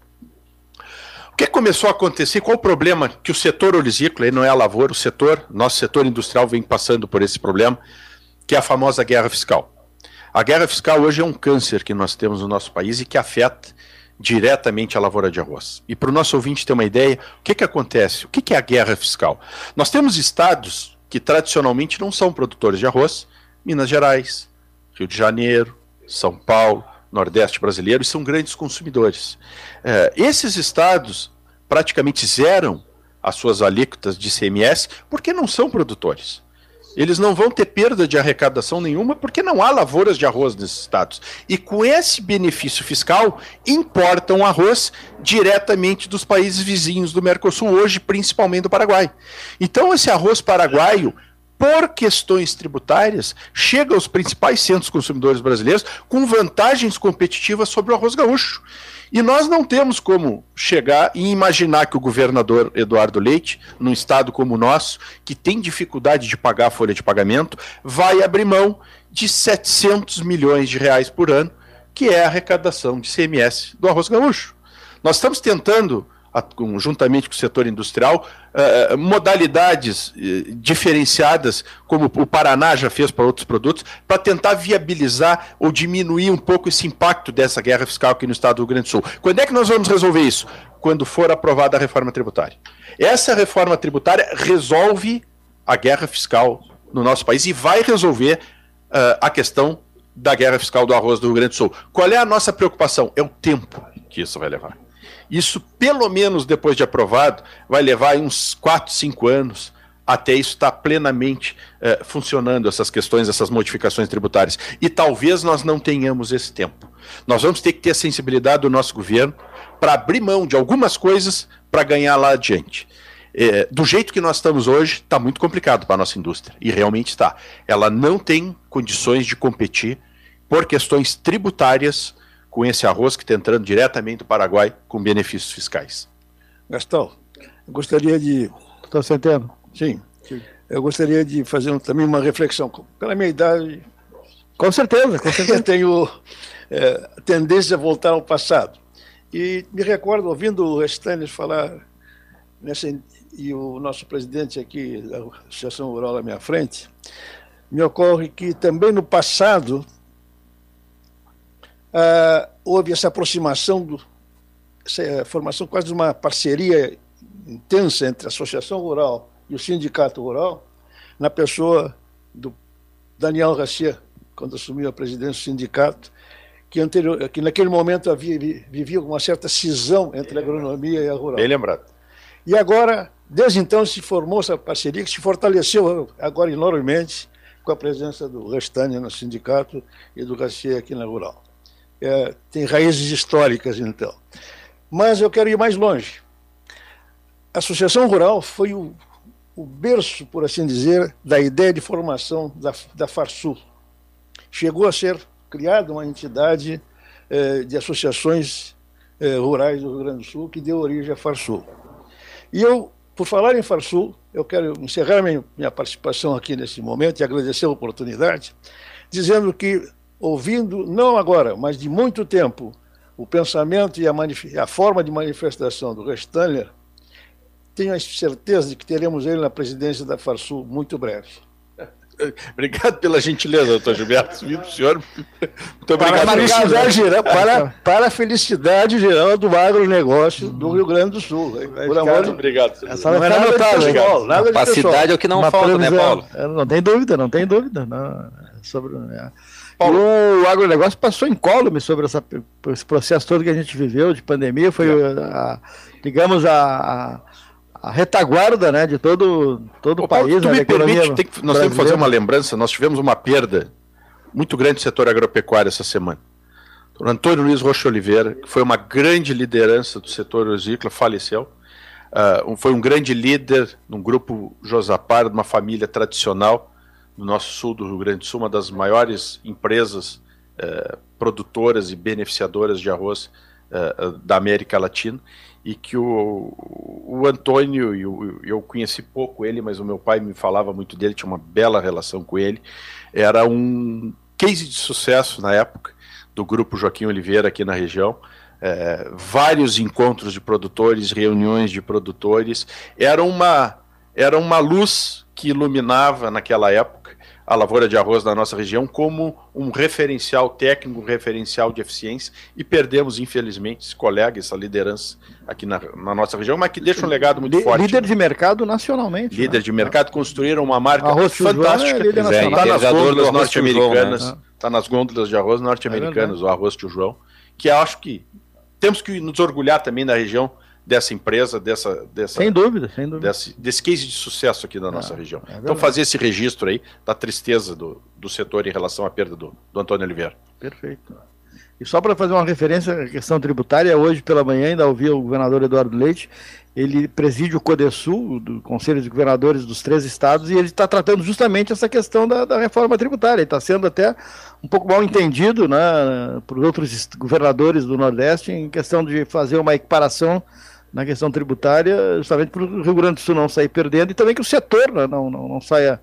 Que começou a acontecer? Qual o problema que o setor olisícola, não é a lavoura, o setor, nosso setor industrial vem passando por esse problema, que é a famosa guerra fiscal. A guerra fiscal hoje é um câncer que nós temos no nosso país e que afeta diretamente à lavoura de arroz. E para o nosso ouvinte ter uma ideia, o que, que acontece? O que, que é a guerra fiscal? Nós temos estados que tradicionalmente não são produtores de arroz, Minas Gerais, Rio de Janeiro, São Paulo, Nordeste brasileiro, são grandes consumidores. É, esses estados praticamente zeram as suas alíquotas de ICMS porque não são produtores eles não vão ter perda de arrecadação nenhuma porque não há lavouras de arroz nesses estados. E com esse benefício fiscal, importam arroz diretamente dos países vizinhos do Mercosul, hoje principalmente do Paraguai. Então, esse arroz paraguaio por questões tributárias, chega aos principais centros consumidores brasileiros com vantagens competitivas sobre o arroz gaúcho. E nós não temos como chegar e imaginar que o governador Eduardo Leite, num estado como o nosso, que tem dificuldade de pagar a folha de pagamento, vai abrir mão de 700 milhões de reais por ano, que é a arrecadação de CMS do arroz gaúcho. Nós estamos tentando juntamente com o setor industrial, uh, modalidades uh, diferenciadas, como o Paraná já fez para outros produtos, para tentar viabilizar ou diminuir um pouco esse impacto dessa guerra fiscal aqui no estado do Rio Grande do Sul. Quando é que nós vamos resolver isso? Quando for aprovada a reforma tributária. Essa reforma tributária resolve a guerra fiscal no nosso país e vai resolver uh, a questão da guerra fiscal do arroz do Rio Grande do Sul. Qual é a nossa preocupação? É o tempo que isso vai levar. Isso, pelo menos depois de aprovado, vai levar uns 4, 5 anos até isso estar plenamente eh, funcionando, essas questões, essas modificações tributárias. E talvez nós não tenhamos esse tempo. Nós vamos ter que ter a sensibilidade do nosso governo para abrir mão de algumas coisas para ganhar lá adiante. é, do jeito que nós estamos hoje, está muito complicado para a nossa indústria. E realmente está. Ela não tem condições de competir por questões tributárias com esse arroz que está entrando diretamente do Paraguai com benefícios fiscais. Gastão, eu gostaria de. Estou sentando? Sim. Sim. Eu gostaria de fazer um, também uma reflexão. Pela minha idade. Com certeza, com certeza. tenho é, tendência a voltar ao passado. E me recordo, ouvindo o Restanes falar, nessa, e o nosso presidente aqui da Associação Rural à minha frente, me ocorre que também no passado ah, houve essa aproximação, do, essa formação quase de uma parceria intensa entre a Associação Rural e o Sindicato Rural, na pessoa do Daniel Garcia, quando assumiu a presidência do sindicato, que, anterior, que naquele momento havia, vivia uma certa cisão entre a agronomia e a rural. Bem lembrado. E agora, desde então, se formou essa parceria que se fortaleceu agora enormemente com a presença do Restânia no sindicato e do Garcia aqui na rural. É, tem raízes históricas, então. Mas eu quero ir mais longe. A Associação Rural foi o, o berço, por assim dizer, da ideia de formação da, da. Chegou a ser criada uma entidade eh, de associações eh, rurais do Rio Grande do Sul que deu origem à Farsul. E eu, por falar em Farsul, eu quero encerrar minha, minha participação aqui nesse momento e agradecer a oportunidade, dizendo que, ouvindo, não agora, mas de muito tempo, o pensamento e a, a forma de manifestação do Restanger, tenho a certeza de que teremos ele na presidência da Farsul muito breve. Obrigado pela gentileza, doutor Gilberto. senhor. Muito obrigado. Para a felicidade geral, para, para a felicidade geral do agronegócio do Rio Grande do Sul. Por amor de... Obrigado. Essa não é nada notado, pessoal, nada Capacidade é o que não Uma falta, né, Paulo? É, não tem dúvida, não tem dúvida. Não, sobre, é. Paulo. O agronegócio passou incólume sobre essa, esse processo todo que a gente viveu de pandemia. Foi, a, digamos, a, a retaguarda né, de todo, todo o país. Tu né, me permite, tem que, nós temos que fazer uma lembrança, nós tivemos uma perda muito grande do setor agropecuário essa semana. O Antônio Luiz Rocha Oliveira, que foi uma grande liderança do setor hortícola, faleceu. Uh, foi um grande líder num grupo Josapar, de uma família tradicional do nosso sul do Rio Grande do Sul, uma das maiores empresas uh, produtoras e beneficiadoras de arroz uh, da América Latina e que o, o Antônio, eu, eu conheci pouco ele, mas o meu pai me falava muito dele, tinha uma bela relação com ele, era um case de sucesso na época do grupo Joaquim Oliveira aqui na região, é, vários encontros de produtores, reuniões de produtores, era uma, era uma luz que iluminava naquela época a lavoura de arroz da nossa região como um referencial técnico, um referencial de eficiência, e perdemos, infelizmente, esse colega, essa liderança aqui na, na nossa região, mas que deixa um legado muito forte. Líder de mercado nacionalmente. Líder né? de mercado, construíram uma marca arroz fantástica. Está é, nas gôndolas norte-americanas, né? Tá nas gôndolas de arroz norte-americanas, é o arroz tio João, que acho que temos que nos orgulhar também da região dessa empresa, dessa, dessa sem dúvida, sem dúvida. Desse, desse case de sucesso aqui na nossa é, região. É então fazer esse registro aí da tristeza do, do setor em relação à perda do, do Antônio Oliveira. Perfeito. E só para fazer uma referência à questão tributária, hoje pela manhã ainda ouvi o governador Eduardo Leite, ele preside o CODESUL, do Conselho de Governadores dos três estados, e ele está tratando justamente essa questão da, da reforma tributária. Está sendo até um pouco mal entendido né, por outros governadores do Nordeste em questão de fazer uma equiparação na questão tributária, justamente para o Rio Grande do Sul não sair perdendo e também que o setor né, não, não, não saia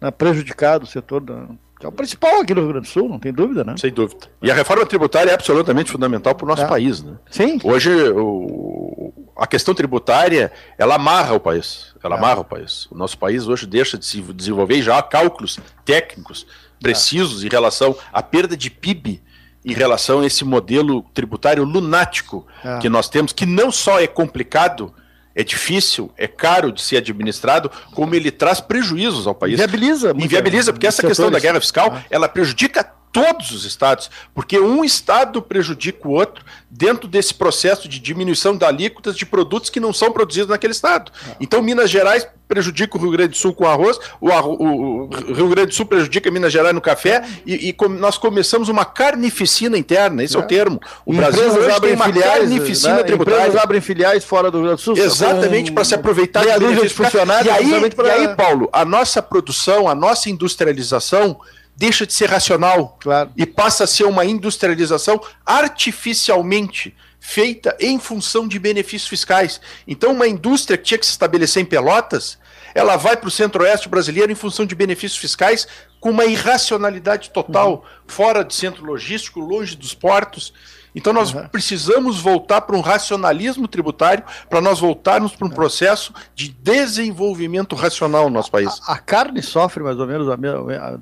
né, prejudicado, o setor da, que é o principal aqui no Rio Grande do Sul, não tem dúvida, né? Sem dúvida. E a reforma tributária é absolutamente fundamental para o nosso é. país, né? Sim. Hoje, o, a questão tributária, ela amarra o país. Ela é. amarra o país. O nosso país hoje deixa de se desenvolver já cálculos técnicos precisos é. em relação à perda de PIB em relação a esse modelo tributário lunático é. que nós temos, que não só é complicado, é difícil, é caro de ser administrado, como ele traz prejuízos ao país. Inviabiliza. Inviabiliza, porque essa setores. questão da guerra fiscal, é. ela prejudica todos os estados, porque um estado prejudica o outro dentro desse processo de diminuição da alíquotas de produtos que não são produzidos naquele estado. Então, Minas Gerais prejudica o Rio Grande do Sul com arroz, o, o, o Rio Grande do Sul prejudica Minas Gerais no café, e, e com, nós começamos uma carnificina interna, esse é, é o termo. O Brasil hoje abrem uma filiais, carnificina né? tributária. Empresas abrem filiais fora do Rio Grande do Sul. Exatamente, para se aproveitar de, de funcionários. E aí, pra... e aí, Paulo, a nossa produção, a nossa industrialização deixa de ser racional claro. e passa a ser uma industrialização artificialmente feita em função de benefícios fiscais. Então, uma indústria que tinha que se estabelecer em Pelotas, ela vai para o centro-oeste brasileiro em função de benefícios fiscais, com uma irracionalidade total, uhum. fora do centro logístico, longe dos portos. Então nós uhum. precisamos voltar para um racionalismo tributário para nós voltarmos para um processo de desenvolvimento racional no nosso país. A, a carne sofre mais ou menos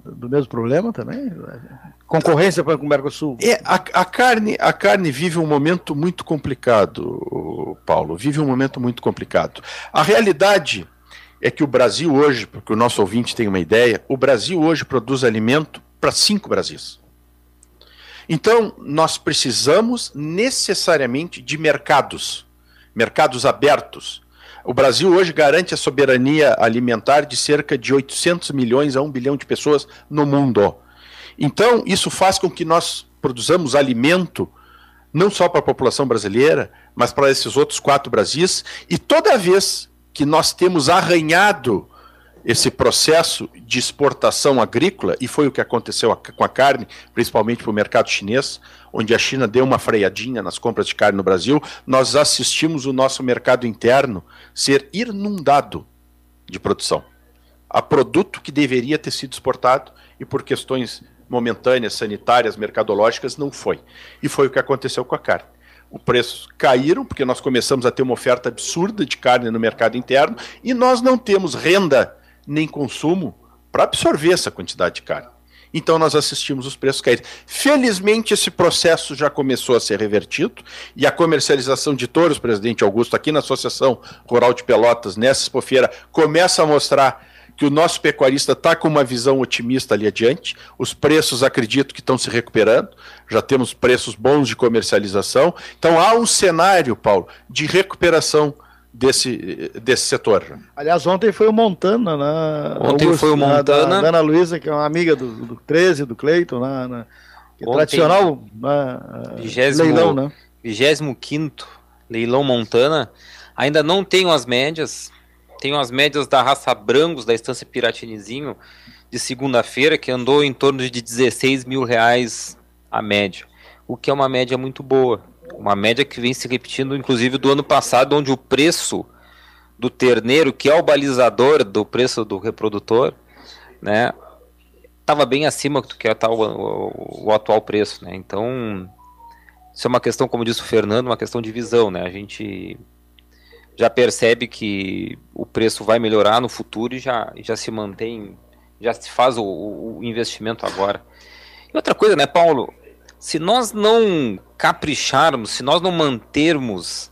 do mesmo problema também? Concorrência com o Mercosul? É, a, a, carne, a carne vive um momento muito complicado, Paulo. Vive um momento muito complicado. A realidade é que o Brasil hoje, porque o nosso ouvinte tem uma ideia, o Brasil hoje produz alimento para cinco Brasis. Então, nós precisamos necessariamente de mercados, mercados abertos. O Brasil hoje garante a soberania alimentar de cerca de 800 milhões a 1 bilhão de pessoas no mundo. Então, isso faz com que nós produzamos alimento não só para a população brasileira, mas para esses outros quatro Brasis. E toda vez que nós temos arranhado esse processo de exportação agrícola, e foi o que aconteceu com a carne, principalmente para o mercado chinês, onde a China deu uma freadinha nas compras de carne no Brasil, nós assistimos o nosso mercado interno ser inundado de produção. A produto que deveria ter sido exportado e por questões momentâneas, sanitárias, mercadológicas, não foi. E foi o que aconteceu com a carne os preços caíram, porque nós começamos a ter uma oferta absurda de carne no mercado interno e nós não temos renda nem consumo para absorver essa quantidade de carne. Então nós assistimos os preços caírem. Felizmente esse processo já começou a ser revertido e a comercialização de touros, presidente Augusto, aqui na Associação Rural de Pelotas, nessa expofeira, começa a mostrar que o nosso pecuarista está com uma visão otimista ali adiante. Os preços, acredito que estão se recuperando. Já temos preços bons de comercialização. Então há um cenário, Paulo, de recuperação desse, desse setor. Aliás, ontem foi o Montana, né? Ontem Augusto, foi o Montana. Da, da Ana Luísa, que é uma amiga do, do 13, do Cleiton, né? né que é ontem, tradicional né? leilão, né? 25 leilão Montana. Ainda não tenho as médias. Tenho as médias da raça Brangos, da Estância Piratinizinho, de segunda-feira, que andou em torno de 16 mil reais a média. O que é uma média muito boa uma média que vem se repetindo, inclusive, do ano passado, onde o preço do terneiro, que é o balizador do preço do reprodutor, né, estava bem acima do que está o, o, o, atual preço, né? Então, isso é uma questão, como disse o Fernando, uma questão de visão, né? A gente já percebe que o preço vai melhorar no futuro e já, já se mantém, já se faz o, o investimento agora. E outra coisa, né, Paulo? Se nós não capricharmos, se nós não mantermos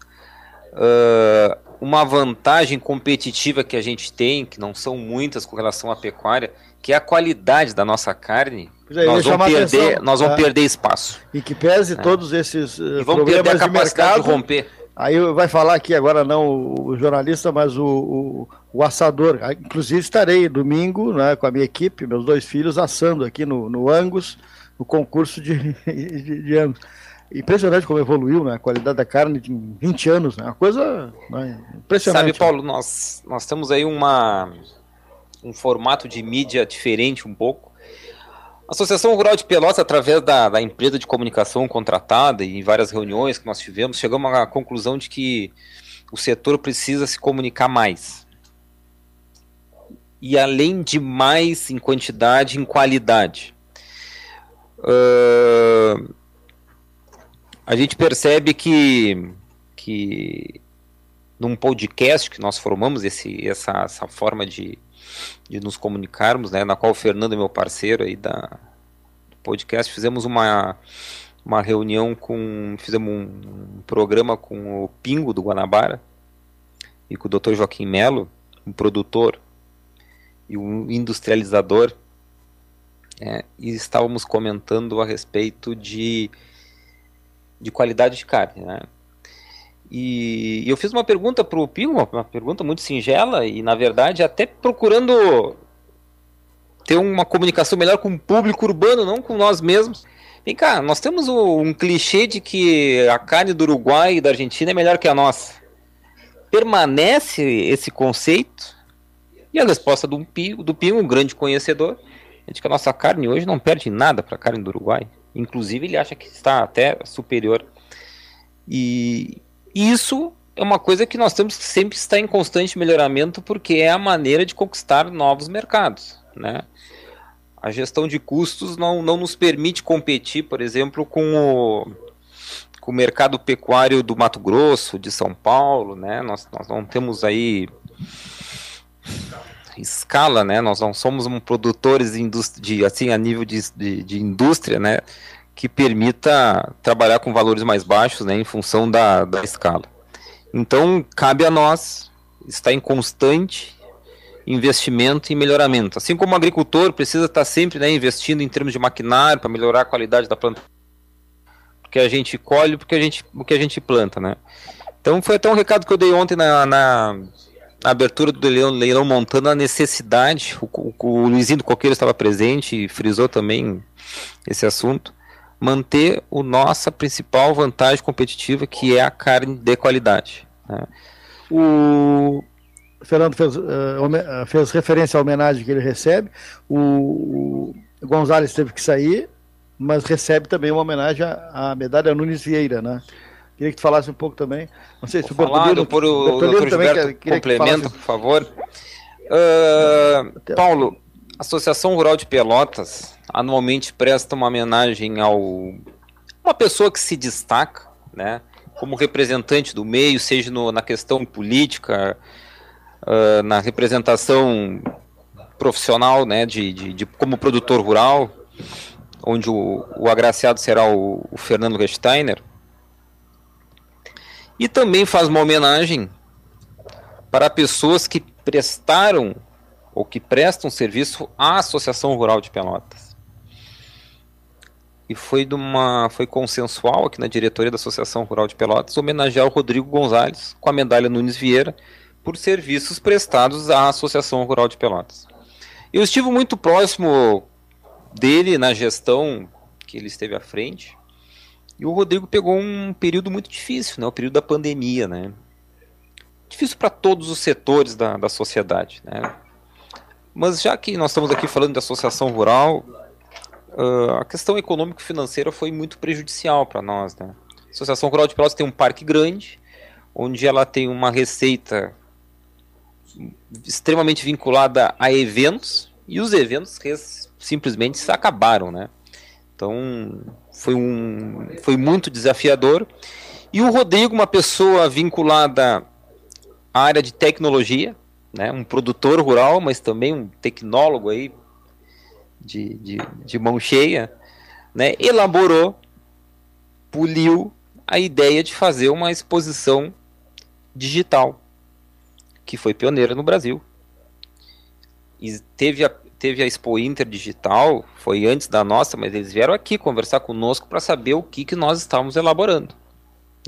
uh, uma vantagem competitiva que a gente tem, que não são muitas com relação à pecuária, que é a qualidade da nossa carne, é, nós, vamos perder, nós vamos é. perder espaço. E que pese é. todos esses uh, e vamos perder a capacidade de, mercado, de romper. Aí vai falar aqui agora não o jornalista, mas o, o, o, assador. Inclusive estarei domingo né, com a minha equipe, meus dois filhos, assando aqui no, no Angus no concurso de, de, de anos. Impressionante como evoluiu né, a qualidade da carne de 20 anos, né, uma coisa né, impressionante. Sabe, Paulo, nós, nós temos aí uma, um formato de mídia diferente um pouco. A Associação Rural de Pelotas, através da, da empresa de comunicação contratada e em várias reuniões que nós tivemos, chegamos à conclusão de que o setor precisa se comunicar mais. E além de mais em quantidade, em qualidade. Uh, a gente percebe que, que num podcast que nós formamos esse, essa, essa forma de, de nos comunicarmos, né, na qual o Fernando é meu parceiro aí da do podcast, fizemos uma, uma reunião com, fizemos um, um programa com o Pingo do Guanabara e com o Dr. Joaquim Melo, um produtor e um industrializador né, e estávamos comentando a respeito de, de qualidade de carne. Né? E, e eu fiz uma pergunta para o Pio, uma, pergunta muito singela, e na verdade até procurando ter uma comunicação melhor com o público urbano, não com nós mesmos. Vem cá, nós temos um clichê de que a carne do Uruguai e da Argentina é melhor que a nossa. Permanece esse conceito? E a resposta do Pio, do Pio um grande conhecedor, é de que a nossa carne hoje não perde nada para a carne do Uruguai. Inclusive, ele acha que está até superior. E isso é uma coisa que nós temos que sempre estar em constante melhoramento, porque é a maneira de conquistar novos mercados. Né? A gestão de custos não, não nos permite competir, por exemplo, com o, com o mercado pecuário do Mato Grosso, de São Paulo. Né? Nós, nós não temos aí escala, né? Nós não somos um produtores de, assim a nível de, de, de, indústria, né? Que permita trabalhar com valores mais baixos, né? Em função da, da escala. Então cabe a nós estar em constante investimento e melhoramento. Assim como o agricultor precisa estar sempre né, investindo em termos de maquinário para melhorar a qualidade da planta, porque a gente colhe, porque a gente, o que a gente planta, né? Então foi até um recado que eu dei ontem na, na a abertura do leilão, leilão montando a necessidade, o, o, o Luizinho do Coqueiro estava presente e frisou também esse assunto, manter o nossa principal vantagem competitiva, que é a carne de qualidade. Né? O Fernando fez, uh, fez referência à homenagem que ele recebe, o, o Gonzalez teve que sair, mas recebe também uma homenagem à, à medalha Nunes Vieira, né? Queria que tu falasse um pouco também. Não sei se Vou o Bertolino... Por o Bertolino Dr. Gilberto quer, complementa, por favor. Uh, Paulo, a Associação Rural de Pelotas anualmente presta uma homenagem ao uma pessoa que se destaca, né, como representante do meio, seja no, na questão política, uh, na representação profissional, né, de, de, de, como produtor rural, onde o, o agraciado será o, o Fernando Resteiner. E também faz uma homenagem para pessoas que prestaram ou que prestam serviço à Associação Rural de Pelotas. E foi de uma foi consensual aqui na diretoria da Associação Rural de Pelotas homenagear o Rodrigo Gonzalez com a medalha Nunes Vieira por serviços prestados à Associação Rural de Pelotas. Eu estive muito próximo dele na gestão que ele esteve à frente e o Rodrigo pegou um período muito difícil, né? o período da pandemia. Né? Difícil para todos os setores da, da sociedade. Né? Mas já que nós estamos aqui falando de associação rural, uh, a questão econômico-financeira foi muito prejudicial para nós. Né? A Associação Rural de Pelotas tem um parque grande, onde ela tem uma receita extremamente vinculada a eventos, e os eventos simplesmente se acabaram, né? Então, foi, um, foi muito desafiador. E o Rodrigo, uma pessoa vinculada à área de tecnologia, né, um produtor rural, mas também um tecnólogo aí de, de, de mão cheia, né, elaborou, puliu a ideia de fazer uma exposição digital, que foi pioneira no Brasil. E teve a, teve a Expo Inter Digital, foi antes da nossa, mas eles vieram aqui conversar conosco para saber o que, que nós estávamos elaborando.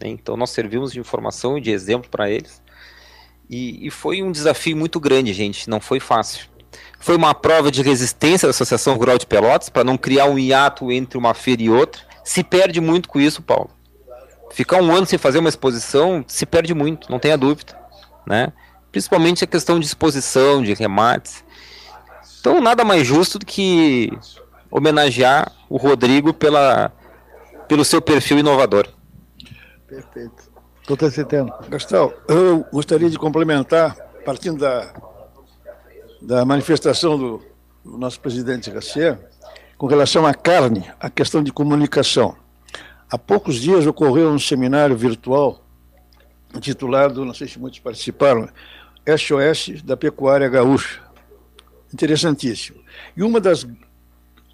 Né? Então nós servimos de informação e de exemplo para eles. E, e, foi um desafio muito grande, gente, não foi fácil. Foi uma prova de resistência da Associação Rural de Pelotas para não criar um hiato entre uma feira e outra. Se perde muito com isso, Paulo. Ficar um ano sem fazer uma exposição se perde muito, não tenha dúvida. Né? Principalmente a questão de exposição, de remates. Então, nada mais justo do que homenagear o Rodrigo pela, pelo seu perfil inovador. Perfeito. Doutor Centeno. Gastão, eu gostaria de complementar, partindo da, da manifestação do, do nosso presidente Garcia, com relação à carne, a questão de comunicação. Há poucos dias ocorreu um seminário virtual intitulado, não sei se muitos participaram, SOS da Pecuária Gaúcha interessantíssimo. E uma das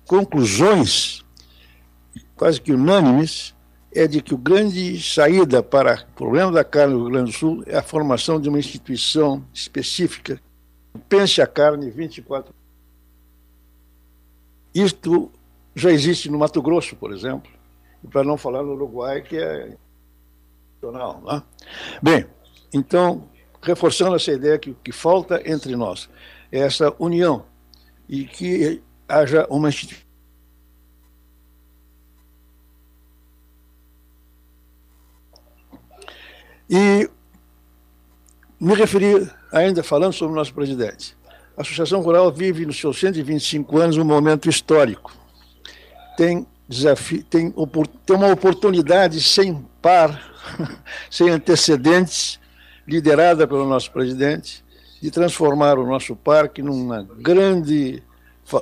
conclusões, quase que unânimes, é de que o grande saída para o problema da carne no Rio Grande do Sul é a formação de uma instituição específica que pense a carne 24 Isto já existe no Mato Grosso, por exemplo, para não falar no Uruguai, que é nacional. Né? Bem, então, reforçando essa ideia que o que falta entre nós essa união e que haja uma E me referi, ainda falando sobre o nosso presidente. A Associação Rural vive nos seus 125 anos um momento histórico. Tem, desafio, tem, tem uma oportunidade sem par, sem antecedentes, liderada pelo nosso presidente, de transformar o nosso parque num grande,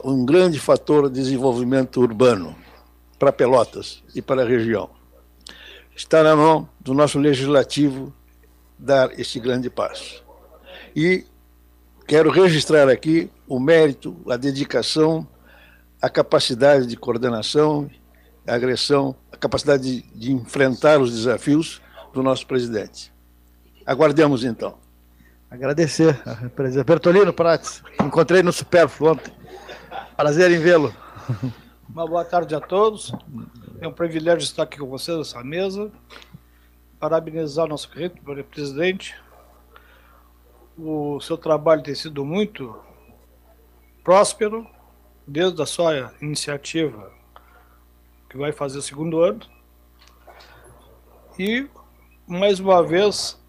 um grande fator de desenvolvimento urbano para Pelotas e para a região está na mão do nosso legislativo dar esse grande passo. E quero registrar aqui o mérito, a dedicação, a capacidade de coordenação, a agressão, a capacidade de, de enfrentar os desafios do nosso presidente. Aguardemos então. Agradecer, presidente Bertolino Prates, encontrei no Superfluo ontem. Prazer em vê-lo. Uma boa tarde a todos. É um privilégio estar aqui com vocês nessa mesa. Parabenizar nosso querido presidente. O seu trabalho tem sido muito próspero, desde a sua iniciativa, que vai fazer o segundo ano. E, mais uma vez,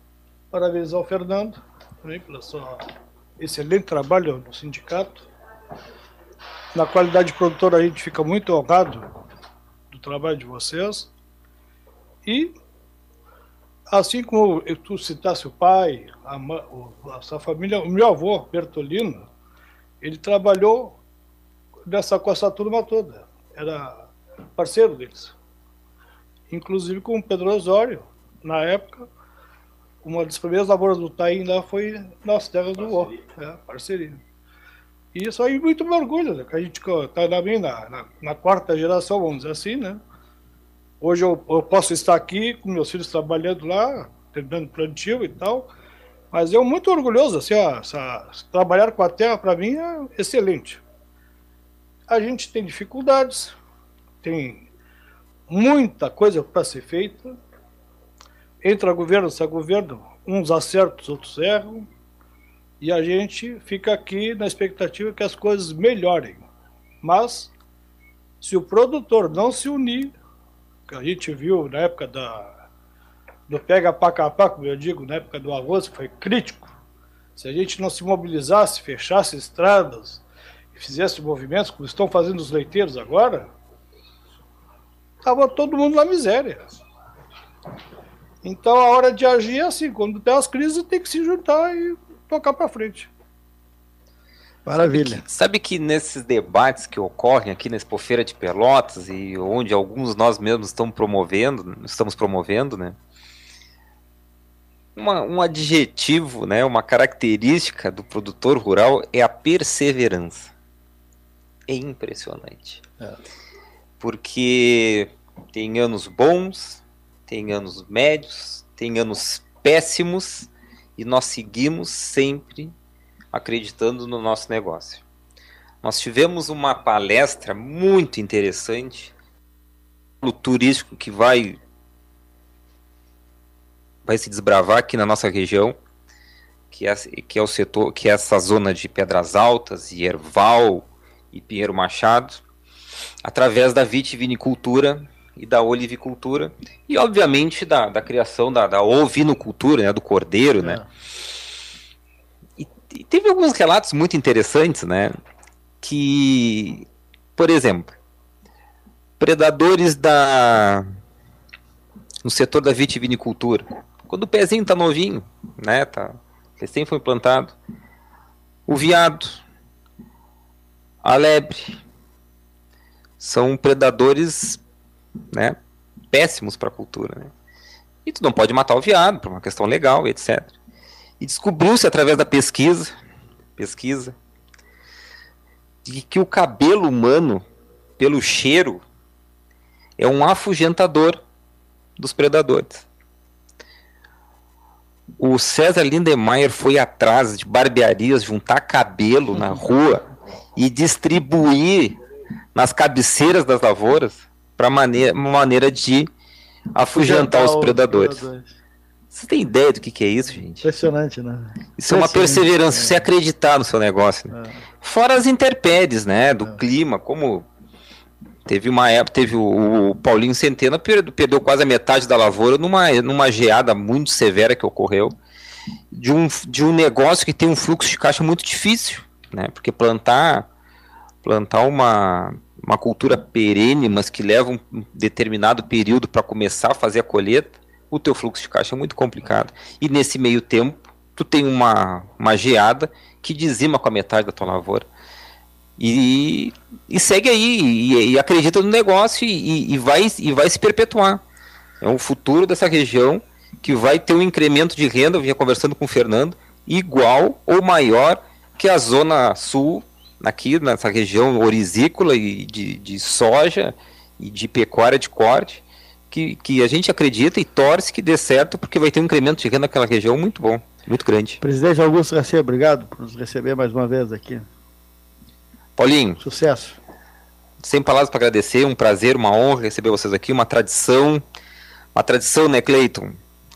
parabenizar o Fernando também pelo seu excelente trabalho no sindicato. Na qualidade de produtor, a gente fica muito honrado do trabalho de vocês. E, assim como tu citasse o pai, a, a sua família, o meu avô, Bertolino, ele trabalhou nessa, com essa turma toda. Era parceiro deles. Inclusive com o Pedro Osório, na época, uma das primeiras lavouras do Taim lá foi nas terras do Ó, é, parceria. E isso aí muito me orgulho, né? Que a gente está também na, na, na, quarta geração, vamos dizer assim, né? Hoje eu, eu, posso estar aqui com meus filhos trabalhando lá, terminando plantio e tal, mas eu muito orgulhoso, assim, ó, essa, trabalhar com a terra para mim é excelente. A gente tem dificuldades, tem muita coisa para ser feita, entra governo, sai governo, uns acertam, outros erram, e a gente fica aqui na expectativa que as coisas melhorem. Mas, se o produtor não se unir, que a gente viu na época da, do pega pá pá, como eu digo, na época do arroz, que foi crítico, se a gente não se mobilizasse, fechasse estradas e fizesse movimentos, como estão fazendo os leiteiros agora, estava todo mundo na miséria. Então a hora de agir é assim, quando tem as crises tem que se juntar e tocar para frente. Maravilha. Sabe que, sabe que, nesses debates que ocorrem aqui na Expofeira de Pelotas e onde alguns nós mesmos estamos promovendo, estamos promovendo, né? Uma, um adjetivo, né, uma característica do produtor rural é a perseverança. É impressionante. É. Porque tem anos bons, tem anos médios, tem anos péssimos, e nós seguimos sempre acreditando no nosso negócio. Nós tivemos uma palestra muito interessante no turístico que vai vai se desbravar aqui na nossa região, que é, que é o setor, que é essa zona de Pedras Altas, Erval e Pinheiro Machado, através da vitivinicultura e da olivicultura e obviamente da, da criação da, da ovinocultura, né, do cordeiro, né? é. né? E, e, teve alguns relatos muito interessantes, né? Que, por exemplo, predadores da no setor da vitivinicultura, quando o pezinho tá novinho, né, tá recém foi implantado, o viado, a lebre, são predadores né, péssimos para a cultura. Né? E tu não pode matar o viado por uma questão legal, etc. E descobriu-se através da pesquisa, pesquisa, de que o cabelo humano, pelo cheiro, é um afugentador dos predadores. O César Lindemeyer foi atrás de barbearias, juntar cabelo na rua e distribuir nas cabeceiras das lavouras para maneira, uma maneira de afugentar os predadores. Você tem ideia do que, que é isso, gente? Impressionante, né? Isso é uma perseverança, é. você acreditar no seu negócio. Né? É. Fora as intempéries, né? Do é. clima, como teve uma época, teve o, o, Paulinho Centena perdeu, perdeu quase a metade da lavoura numa, numa geada muito severa que ocorreu de um, de um negócio que tem um fluxo de caixa muito difícil, né? Porque plantar plantar uma, uma cultura perene, mas que leva um determinado período para começar a fazer a colheita, o teu fluxo de caixa é muito complicado. E nesse meio tempo, tu tem uma, uma geada que dizima com a metade da tua lavoura. E, e segue aí, e, e acredita no negócio e, e, vai, e vai se perpetuar. É um futuro dessa região que vai ter um incremento de renda, eu vinha conversando com o Fernando, igual ou maior que a Zona Sul, aqui nessa região orizícola e de, de soja e de pecuária de corte, que, que a gente acredita e torce que dê certo, porque vai ter um incremento de renda naquela região muito bom, muito grande. Presidente Augusto Garcia, obrigado por nos receber mais uma vez aqui. Paulinho. Sucesso. Sem palavras para agradecer, um prazer, uma honra receber vocês aqui, uma tradição, uma tradição, né, Cleiton?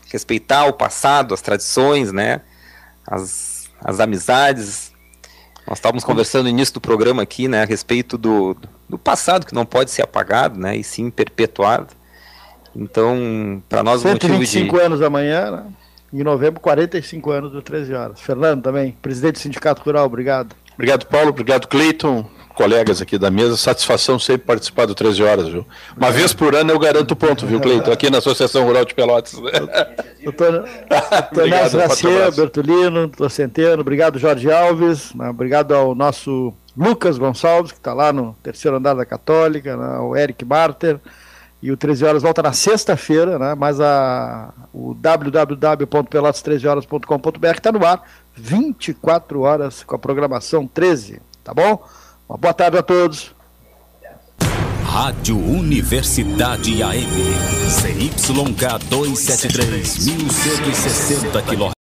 Respeitar o passado, as tradições, né? As, as amizades. Nós estávamos conversando no início do programa aqui, né, a respeito do, do passado que não pode ser apagado, né, e sim perpetuado. Então, para nós 125 de... anos amanhã, né? em novembro, 45 anos do 13 horas. Fernando também, presidente do Sindicato Rural, obrigado. Obrigado, Paulo, obrigado, Cleiton, colegas aqui da mesa. Satisfação sempre participar do 13 horas, viu? Uma é. vez por ano eu garanto o ponto, viu, Cleiton? Aqui na Associação Rural de Pelotas. Doutor Nésio Garcia, Bertolino, doutor Centeno, obrigado, Jorge Alves, né? obrigado ao nosso Lucas Gonçalves, que está lá no terceiro andar da Católica, né? o Eric Barter. E o 13 horas volta na sexta-feira, né? Mas a, o www.pelotas13horas.com.br está no ar 24 horas com a programação 13, tá bom? Uma boa tarde a todos. Rádio Universidade AM, CYK 273, 1160 kHz.